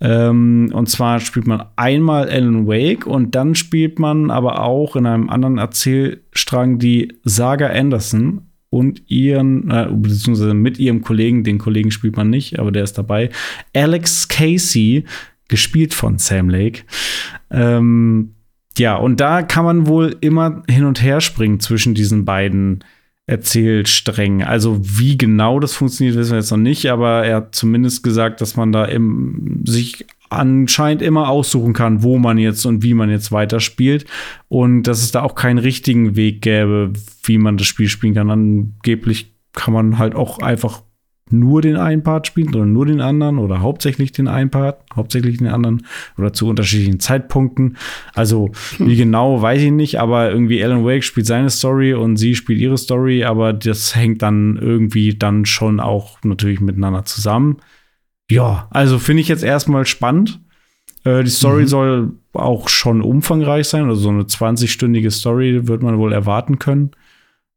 Ähm, und zwar spielt man einmal Alan Wake und dann spielt man aber auch in einem anderen Erzählstrang die Saga Anderson und ihren, äh, beziehungsweise mit ihrem Kollegen, den Kollegen spielt man nicht, aber der ist dabei, Alex Casey, gespielt von Sam Lake. Ähm, ja, und da kann man wohl immer hin und her springen zwischen diesen beiden Erzählsträngen. Also wie genau das funktioniert, wissen wir jetzt noch nicht, aber er hat zumindest gesagt, dass man da im, sich anscheinend immer aussuchen kann, wo man jetzt und wie man jetzt weiterspielt und dass es da auch keinen richtigen Weg gäbe, wie man das Spiel spielen kann. Angeblich kann man halt auch einfach nur den einen Part spielen oder nur den anderen oder hauptsächlich den einen Part, hauptsächlich den anderen oder zu unterschiedlichen Zeitpunkten. Also wie genau, weiß ich nicht, aber irgendwie Alan Wake spielt seine Story und sie spielt ihre Story, aber das hängt dann irgendwie dann schon auch natürlich miteinander zusammen. Ja, also finde ich jetzt erstmal spannend. Äh, die Story mhm. soll auch schon umfangreich sein, also so eine 20-stündige Story wird man wohl erwarten können.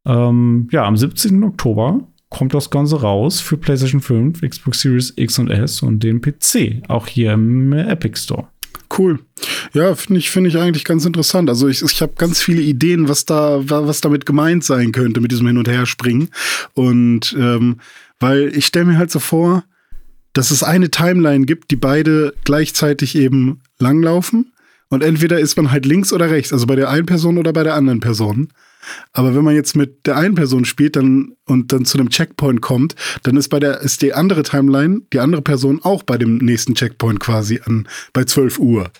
Ähm, ja, am 17. Oktober kommt das Ganze raus für PlayStation 5, Xbox Series X und S und den PC, auch hier im Epic Store. Cool. Ja, finde ich, finde ich eigentlich ganz interessant. Also ich, ich habe ganz viele Ideen, was da, was damit gemeint sein könnte mit diesem Hin- und Herspringen. Und ähm, weil ich stelle mir halt so vor, dass es eine Timeline gibt, die beide gleichzeitig eben langlaufen. Und entweder ist man halt links oder rechts, also bei der einen Person oder bei der anderen Person. Aber wenn man jetzt mit der einen Person spielt dann, und dann zu einem Checkpoint kommt, dann ist bei der, ist die andere Timeline, die andere Person auch bei dem nächsten Checkpoint quasi an, bei 12 Uhr.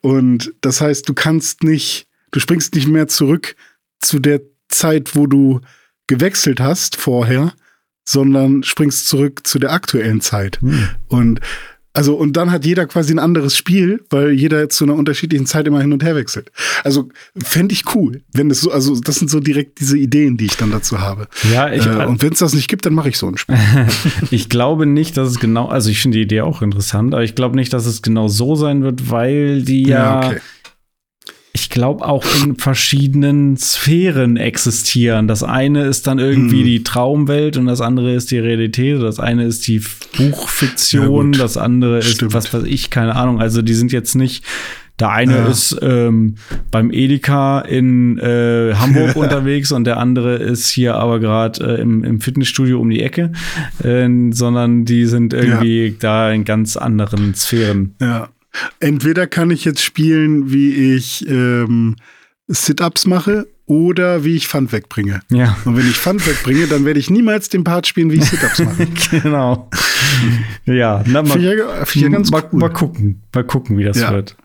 Und das heißt, du kannst nicht, du springst nicht mehr zurück zu der Zeit, wo du gewechselt hast vorher, sondern springst zurück zu der aktuellen Zeit. Hm. Und also, und dann hat jeder quasi ein anderes Spiel, weil jeder zu einer unterschiedlichen Zeit immer hin und her wechselt. Also, fände ich cool, wenn es so, also, das sind so direkt diese Ideen, die ich dann dazu habe. Ja, ich, äh, und wenn es das nicht gibt, dann mache ich so ein Spiel. <laughs> ich glaube nicht, dass es genau, also ich finde die Idee auch interessant, aber ich glaube nicht, dass es genau so sein wird, weil die ja, ja okay ich glaube, auch in verschiedenen Sphären existieren. Das eine ist dann irgendwie hm. die Traumwelt und das andere ist die Realität. Das eine ist die Buchfiktion, ja, das andere Stimmt. ist was weiß ich, keine Ahnung. Also die sind jetzt nicht. Der eine ja. ist ähm, beim Edeka in äh, Hamburg <laughs> unterwegs und der andere ist hier aber gerade äh, im, im, Fitnessstudio um die Ecke, äh, sondern die sind irgendwie ja. da in ganz anderen Sphären. Ja. Entweder kann ich jetzt spielen, wie ich ähm, Sit-Ups mache oder wie ich Pfand wegbringe. Ja. Und wenn ich Pfand wegbringe, dann werde ich niemals den Part spielen, wie ich Sit-Ups mache. <laughs> genau. ja, na, mal, ja, ganz mal, cool. mal gucken, mal gucken, wie das ja. wird.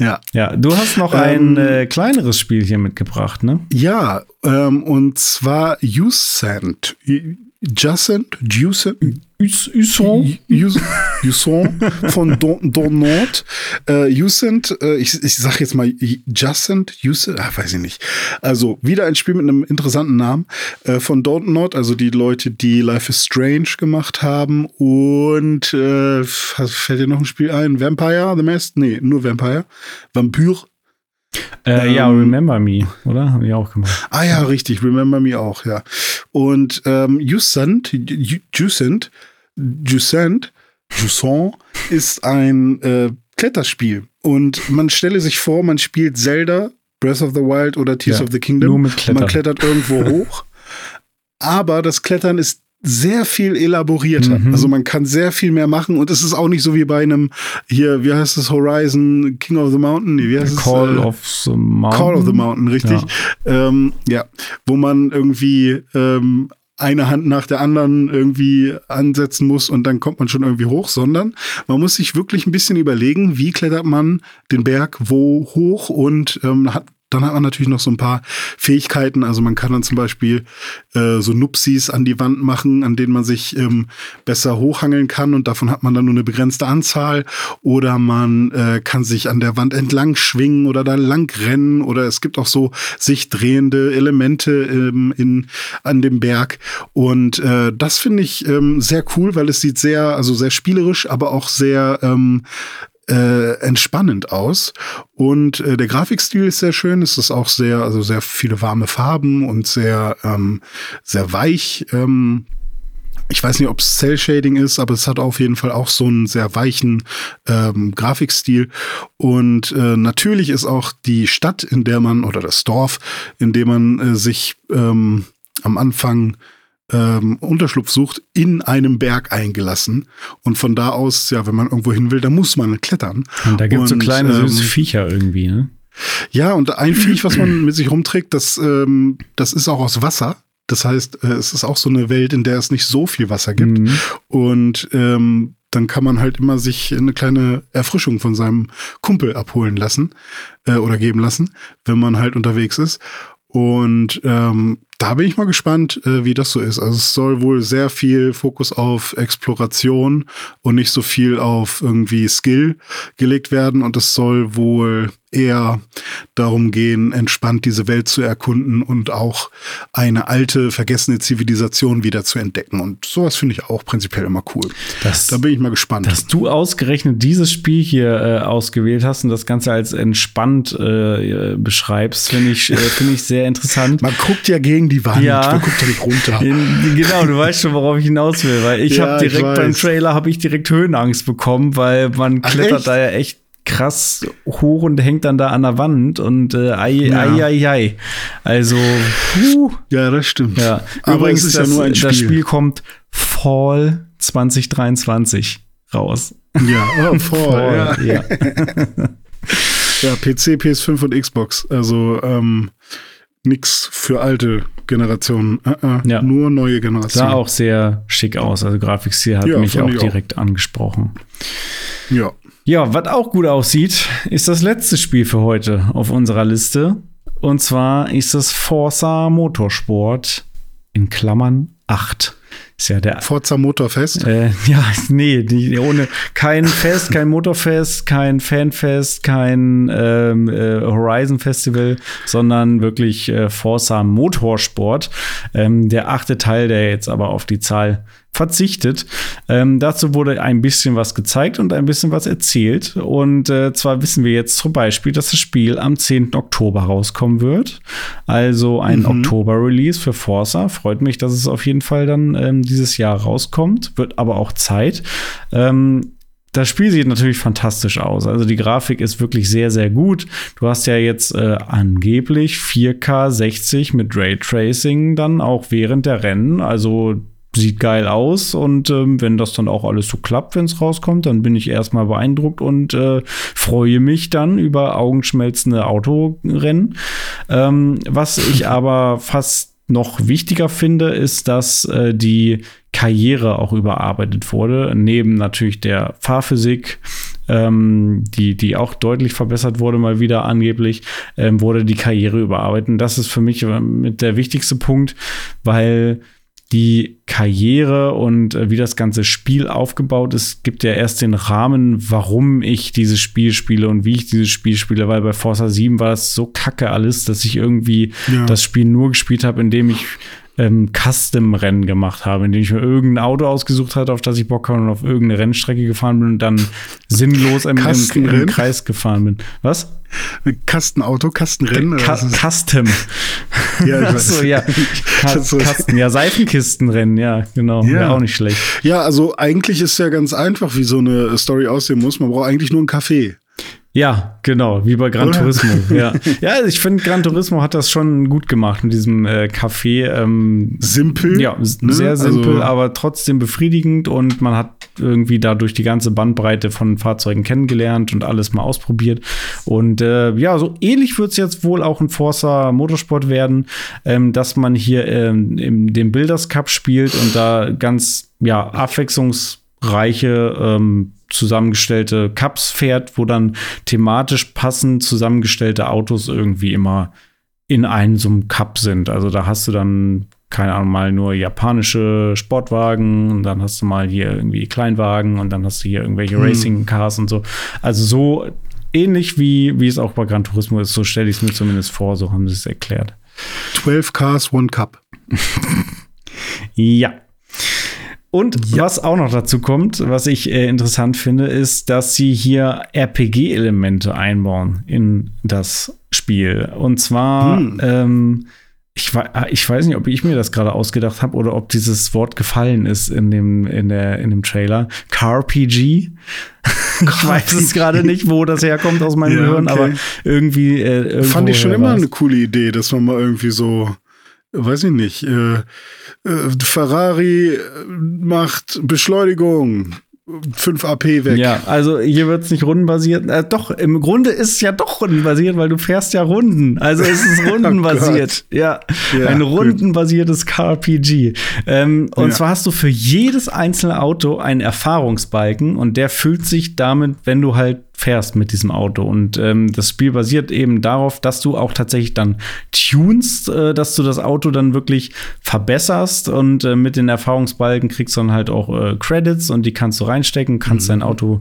Ja. Ja, du hast noch ähm, ein äh, kleineres Spiel hier mitgebracht, ne? Ja, ähm, und zwar Usant. Jacent, Juicent, Usson, Usson von Donald, äh, äh, ich, ich sag jetzt mal Jacent, Usent, ah, weiß ich nicht. Also wieder ein Spiel mit einem interessanten Namen äh, von Donald, also die Leute, die Life is Strange gemacht haben und äh, fällt dir noch ein Spiel ein? Vampire, The Mask? Nee, nur Vampire. Vampyr, äh, ähm, ja, Remember Me, oder? Haben die auch gemacht. Ah ja, richtig, Remember Me auch, ja. Und ähm, Jusant, Jusant, Jusant, Jusant ist ein äh, Kletterspiel. Und man stelle sich vor, man spielt Zelda, Breath of the Wild oder Tears ja, of the Kingdom. Nur mit Klettern. Man klettert irgendwo <laughs> hoch. Aber das Klettern ist sehr viel elaborierter. Mhm. Also man kann sehr viel mehr machen und es ist auch nicht so wie bei einem hier, wie heißt es, Horizon King of the Mountain? Nee, wie heißt Call es? of the Mountain. Call of the Mountain, richtig. Ja, ähm, ja. wo man irgendwie ähm, eine Hand nach der anderen irgendwie ansetzen muss und dann kommt man schon irgendwie hoch, sondern man muss sich wirklich ein bisschen überlegen, wie klettert man den Berg wo hoch und ähm, hat dann hat man natürlich noch so ein paar Fähigkeiten. Also man kann dann zum Beispiel äh, so Nupsis an die Wand machen, an denen man sich ähm, besser hochhangeln kann und davon hat man dann nur eine begrenzte Anzahl. Oder man äh, kann sich an der Wand entlang schwingen oder da lang rennen. Oder es gibt auch so sich drehende Elemente ähm, in, an dem Berg. Und äh, das finde ich ähm, sehr cool, weil es sieht sehr, also sehr spielerisch, aber auch sehr ähm, äh, entspannend aus. Und äh, der Grafikstil ist sehr schön. Es ist auch sehr, also sehr viele warme Farben und sehr, ähm, sehr weich. Ähm, ich weiß nicht, ob es Cell Shading ist, aber es hat auf jeden Fall auch so einen sehr weichen ähm, Grafikstil. Und äh, natürlich ist auch die Stadt, in der man, oder das Dorf, in dem man äh, sich ähm, am Anfang ähm, Unterschlupf sucht, in einem Berg eingelassen. Und von da aus, ja, wenn man irgendwo hin will, dann muss man klettern. Und da gibt es so kleine ähm, süße Viecher irgendwie, ne? Ja, und ein Viech, was man mit sich rumträgt, das, ähm, das ist auch aus Wasser. Das heißt, äh, es ist auch so eine Welt, in der es nicht so viel Wasser gibt. Mhm. Und ähm, dann kann man halt immer sich eine kleine Erfrischung von seinem Kumpel abholen lassen äh, oder geben lassen, wenn man halt unterwegs ist. Und ähm, da bin ich mal gespannt, äh, wie das so ist. Also es soll wohl sehr viel Fokus auf Exploration und nicht so viel auf irgendwie Skill gelegt werden. Und es soll wohl eher darum gehen, entspannt diese Welt zu erkunden und auch eine alte, vergessene Zivilisation wieder zu entdecken. Und sowas finde ich auch prinzipiell immer cool. Das, da bin ich mal gespannt. Dass du ausgerechnet dieses Spiel hier äh, ausgewählt hast und das Ganze als entspannt äh, beschreibst, finde ich, äh, <laughs> finde ich sehr interessant. Man guckt ja gegen die Wand, ja, man guckt ja nicht runter. In, genau, du weißt schon, worauf ich hinaus will, weil ich ja, habe direkt beim Trailer habe ich direkt Höhenangst bekommen, weil man klettert Ach, da ja echt krass hoch und hängt dann da an der Wand und äh, ei, ja. ei, ei, ei. Also, puh. Ja, das stimmt. Ja. Aber Übrigens, ist das, ja nur ein Spiel. das Spiel kommt Fall 2023 raus. Ja, oh, <laughs> Fall, Fall ja. ja. <laughs> ja, PC, PS5 und Xbox. Also, ähm, nix für alte Generationen. Uh -uh, ja. Nur neue Generationen. Sah auch sehr schick aus. Also Grafikstil hat ja, mich auch direkt auch. angesprochen. Ja. Ja, was auch gut aussieht, ist das letzte Spiel für heute auf unserer Liste. Und zwar ist es Forza Motorsport in Klammern 8. Ist ja der Forza Motorfest? Äh, <laughs> ja, nee, die, ohne kein Fest, kein Motorfest, kein Fanfest, kein ähm, äh, Horizon Festival, sondern wirklich äh, Forza Motorsport. Ähm, der achte Teil, der jetzt aber auf die Zahl verzichtet. Ähm, dazu wurde ein bisschen was gezeigt und ein bisschen was erzählt. Und äh, zwar wissen wir jetzt zum Beispiel, dass das Spiel am 10. Oktober rauskommen wird. Also ein mhm. Oktober-Release für Forza. Freut mich, dass es auf jeden Fall dann ähm, dieses Jahr rauskommt. Wird aber auch Zeit. Ähm, das Spiel sieht natürlich fantastisch aus. Also die Grafik ist wirklich sehr, sehr gut. Du hast ja jetzt äh, angeblich 4K 60 mit Raytracing dann auch während der Rennen. Also sieht geil aus und ähm, wenn das dann auch alles so klappt, wenn es rauskommt, dann bin ich erstmal beeindruckt und äh, freue mich dann über augenschmelzende Autorennen. Ähm, was ich <laughs> aber fast noch wichtiger finde, ist, dass äh, die Karriere auch überarbeitet wurde, neben natürlich der Fahrphysik, ähm, die, die auch deutlich verbessert wurde, mal wieder angeblich, ähm, wurde die Karriere überarbeitet. Und das ist für mich äh, mit der wichtigste Punkt, weil die Karriere und äh, wie das ganze Spiel aufgebaut ist, gibt ja erst den Rahmen, warum ich dieses Spiel spiele und wie ich dieses Spiel spiele, weil bei Forza 7 war das so kacke alles, dass ich irgendwie ja. das Spiel nur gespielt habe, indem ich ähm, Custom-Rennen gemacht habe, indem ich mir irgendein Auto ausgesucht hatte, auf das ich Bock habe und auf irgendeine Rennstrecke gefahren bin und dann <laughs> sinnlos im, im, im Kreis gefahren bin. Was? Kastenauto, Kastenrennen. Ka Custom. <laughs> Ja, ich weiß. so, ja. <laughs> Kasten, ja, Seifenkistenrennen, ja, genau. Ja. Wäre auch nicht schlecht. Ja, also eigentlich ist ja ganz einfach, wie so eine Story aussehen muss. Man braucht eigentlich nur einen Kaffee. Ja, genau, wie bei Gran Oder? Turismo. ja. <laughs> ja, ich finde, Gran Turismo hat das schon gut gemacht mit diesem äh, Café. Ähm, simpel. Ja, ne? sehr simpel, also, aber trotzdem befriedigend und man hat irgendwie dadurch die ganze Bandbreite von Fahrzeugen kennengelernt und alles mal ausprobiert. Und äh, ja, so ähnlich wird es jetzt wohl auch in Forza Motorsport werden, ähm, dass man hier ähm, im, dem Builders Cup spielt und da ganz ja, abwechslungsreiche ähm, zusammengestellte Cups fährt, wo dann thematisch passend zusammengestellte Autos irgendwie immer in einem so einem Cup sind. Also da hast du dann, keine Ahnung, mal nur japanische Sportwagen und dann hast du mal hier irgendwie Kleinwagen und dann hast du hier irgendwelche hm. Racing Cars und so. Also so ähnlich wie, wie es auch bei Gran Turismo ist, so stelle ich es mir zumindest vor, so haben sie es erklärt. 12 Cars, One Cup. <laughs> ja. Und ja. was auch noch dazu kommt, was ich äh, interessant finde, ist, dass sie hier RPG-Elemente einbauen in das Spiel. Und zwar, hm. ähm, ich, ich, weiß nicht, ob ich mir das gerade ausgedacht habe oder ob dieses Wort gefallen ist in dem, in der, in dem Trailer. CarPG. <laughs> ich weiß es gerade nicht, wo das herkommt aus meinem ja, Gehirn, okay. aber irgendwie. Äh, Fand ich schon immer eine coole Idee, dass man mal irgendwie so weiß ich nicht, äh, äh, Ferrari macht Beschleunigung. 5 AP weg. Ja, also hier wird es nicht rundenbasiert. Äh, doch, im Grunde ist es ja doch rundenbasiert, weil du fährst ja Runden. Also ist es <laughs> oh rundenbasiert. oh ja, ja, ein rundenbasiertes CarPG. Ähm, und ja. zwar hast du für jedes einzelne Auto einen Erfahrungsbalken und der füllt sich damit, wenn du halt fährst mit diesem Auto. Und ähm, das Spiel basiert eben darauf, dass du auch tatsächlich dann tunst, äh, dass du das Auto dann wirklich verbesserst und äh, mit den Erfahrungsbalken kriegst du dann halt auch äh, Credits und die kannst du reinstecken, kannst mhm. dein Auto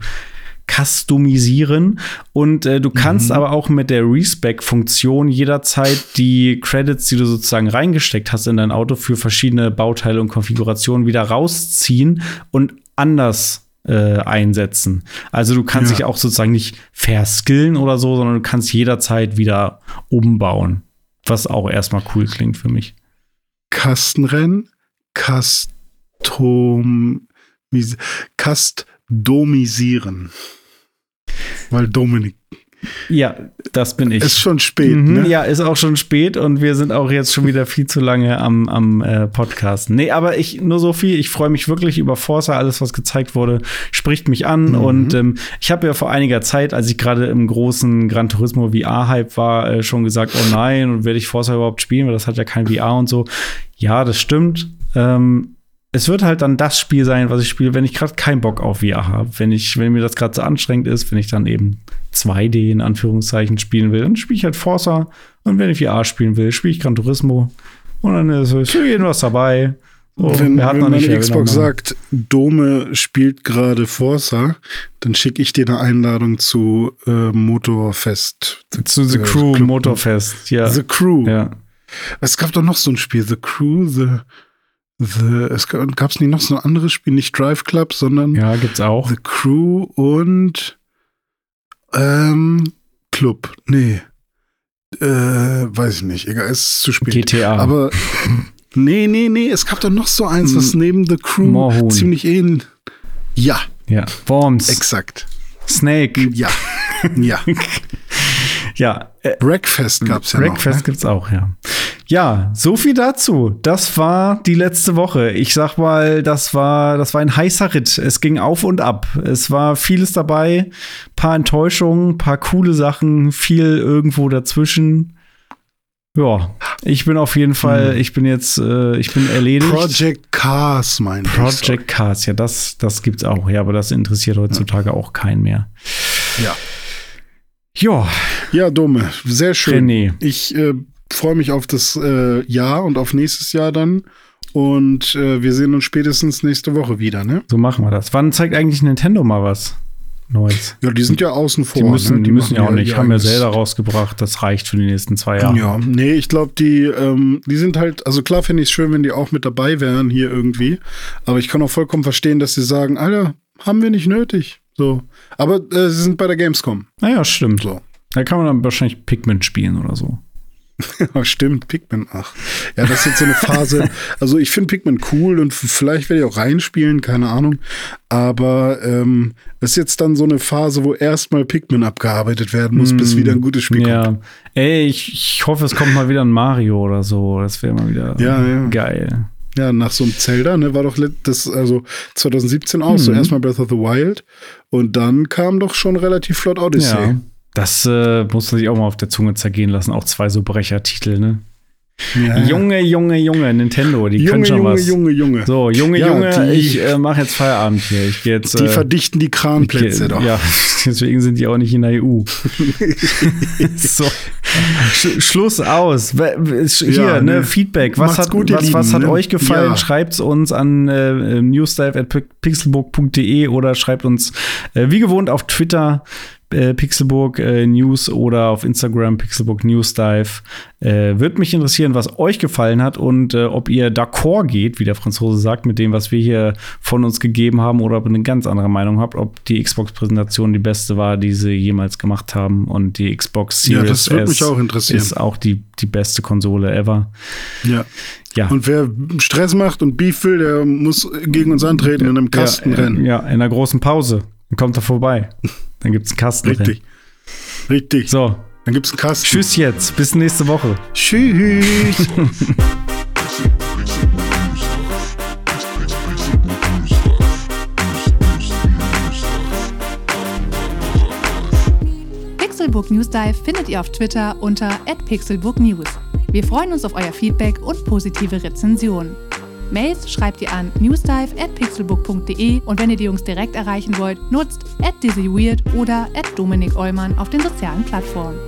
customisieren und äh, du kannst mhm. aber auch mit der Respec-Funktion jederzeit die Credits, die du sozusagen reingesteckt hast in dein Auto für verschiedene Bauteile und Konfigurationen wieder rausziehen und anders äh, einsetzen. Also du kannst ja. dich auch sozusagen nicht verskillen oder so, sondern du kannst jederzeit wieder umbauen. Was auch erstmal cool klingt für mich. Kastenrennen, Custom, Customisieren. Weil Dominik ja, das bin ich. Ist schon spät. Mhm, ne? Ja, ist auch schon spät und wir sind auch jetzt schon wieder viel zu lange am, am äh, Podcast. Nee, aber ich nur so viel. Ich freue mich wirklich über Forza. Alles, was gezeigt wurde, spricht mich an. Mhm. Und ähm, ich habe ja vor einiger Zeit, als ich gerade im großen Gran Turismo VR-Hype war, äh, schon gesagt: Oh nein, und werde ich Forza überhaupt spielen? Weil das hat ja kein VR und so. Ja, das stimmt. Ähm, es wird halt dann das Spiel sein, was ich spiele, wenn ich gerade keinen Bock auf VR habe. Wenn ich, wenn mir das gerade so anstrengend ist, wenn ich dann eben 2D in Anführungszeichen spielen will, dann spiele ich halt Forza. Und wenn ich VR spielen will, spiele ich Gran Turismo. Und dann ist für jeden was dabei. So, wenn, wenn meine Xbox sagt, Dome spielt gerade Forza, dann schicke ich dir eine Einladung zu äh, Motorfest. Zu The äh, Crew Club. Motorfest, ja. The Crew. Ja. Es gab doch noch so ein Spiel, The Crew, The The, es gab es nicht noch so ein anderes Spiel, nicht Drive Club, sondern ja, gibt's auch. The Crew und ähm, Club. Nee. Äh, weiß ich nicht. Egal, es ist zu spät. GTA. Aber <laughs> nee, nee, nee, es gab doch noch so eins, was neben The Crew Moorhuhn. ziemlich ähnlich. Ja. Ja. Worms. Exakt. Snake. Ja. Ja. <laughs> ja. Äh, Breakfast gab's ja Breakfast noch. Breakfast ne? gibt's auch, ja. Ja, so viel dazu. Das war die letzte Woche. Ich sag mal, das war, das war ein heißer Ritt. Es ging auf und ab. Es war vieles dabei, paar Enttäuschungen, paar coole Sachen, viel irgendwo dazwischen. Ja, ich bin auf jeden Fall, hm. ich bin jetzt, äh, ich bin erledigt. Project Cars, mein Project Cars, ja, das, das gibt's auch, ja, aber das interessiert heutzutage ja. auch keinen mehr. Ja. Ja. Ja, Dumme, sehr schön. René. Ich äh, freue mich auf das äh, Jahr und auf nächstes Jahr dann. Und äh, wir sehen uns spätestens nächste Woche wieder, ne? So machen wir das. Wann zeigt eigentlich Nintendo mal was? Neues. Ja, die sind ja außen vor. Die müssen, ne? die, die müssen ja auch nicht. Haben ja Zelda rausgebracht. Das reicht für die nächsten zwei Jahre. Ja, nee, ich glaube, die, ähm, die sind halt, also klar finde ich es schön, wenn die auch mit dabei wären hier irgendwie. Aber ich kann auch vollkommen verstehen, dass sie sagen, Alter, haben wir nicht nötig. So. Aber äh, sie sind bei der Gamescom. Naja, stimmt. So. Da kann man dann wahrscheinlich Pikmin spielen oder so. Ja, <laughs> stimmt, Pikmin. Ach, ja, das ist jetzt so eine Phase. <laughs> Also ich finde Pikmin cool und vielleicht werde ich auch reinspielen, keine Ahnung. Aber ähm, das ist jetzt dann so eine Phase, wo erstmal Pikmin abgearbeitet werden muss, mm, bis wieder ein gutes Spiel ja. kommt. Ey, ich, ich hoffe, es kommt mal wieder ein Mario oder so. Das wäre mal wieder ja, ja. geil. Ja, nach so einem Zelda, ne, war doch das, also 2017 auch, mhm. so erstmal Breath of the Wild und dann kam doch schon relativ flott Odyssey. Ja. Das äh, muss man sich auch mal auf der Zunge zergehen lassen. Auch zwei so Brechertitel, ne? Ja. Junge, Junge, Junge, Nintendo, die Junge, können schon Junge, was. Junge, Junge. So, Junge, ja, Junge, ich äh, mache jetzt Feierabend hier. Ich geh jetzt, die äh, verdichten die Kranplätze doch. Ja, <laughs> deswegen sind die auch nicht in der EU. <laughs> so. Sch Schluss aus. Hier, ja, ne, Feedback. Was hat, gut, was, was hat ne? euch gefallen? Ja. Schreibt uns an äh, newsdive.pixelbook.de oder schreibt uns äh, wie gewohnt auf Twitter äh, Pixelburg äh, News oder auf Instagram Pixelburg News Dive. Äh, Würde mich interessieren, was euch gefallen hat und äh, ob ihr d'accord geht, wie der Franzose sagt, mit dem, was wir hier von uns gegeben haben oder ob ihr eine ganz andere Meinung habt, ob die Xbox-Präsentation die beste war, die sie jemals gemacht haben und die Xbox Series ja, das würde mich auch interessieren. ist auch die, die beste Konsole ever. Ja. Ja. Und wer Stress macht und Beef will, der muss gegen uns antreten in einem Kastenrennen. Ja, in einer großen Pause. Dann kommt er vorbei. <laughs> Dann gibt es einen Kasten. Richtig. Richtig. So. Dann gibt es einen Kasten. Tschüss jetzt. Bis nächste Woche. Tschüss. <laughs> Pixelbook News Dive findet ihr auf Twitter unter @pixelbooknews. Wir freuen uns auf euer Feedback und positive Rezensionen. Mails schreibt ihr an newsdive@pixelbook.de und wenn ihr die Jungs direkt erreichen wollt, nutzt at dizzyweird oder at Dominik Eulmann auf den sozialen Plattformen.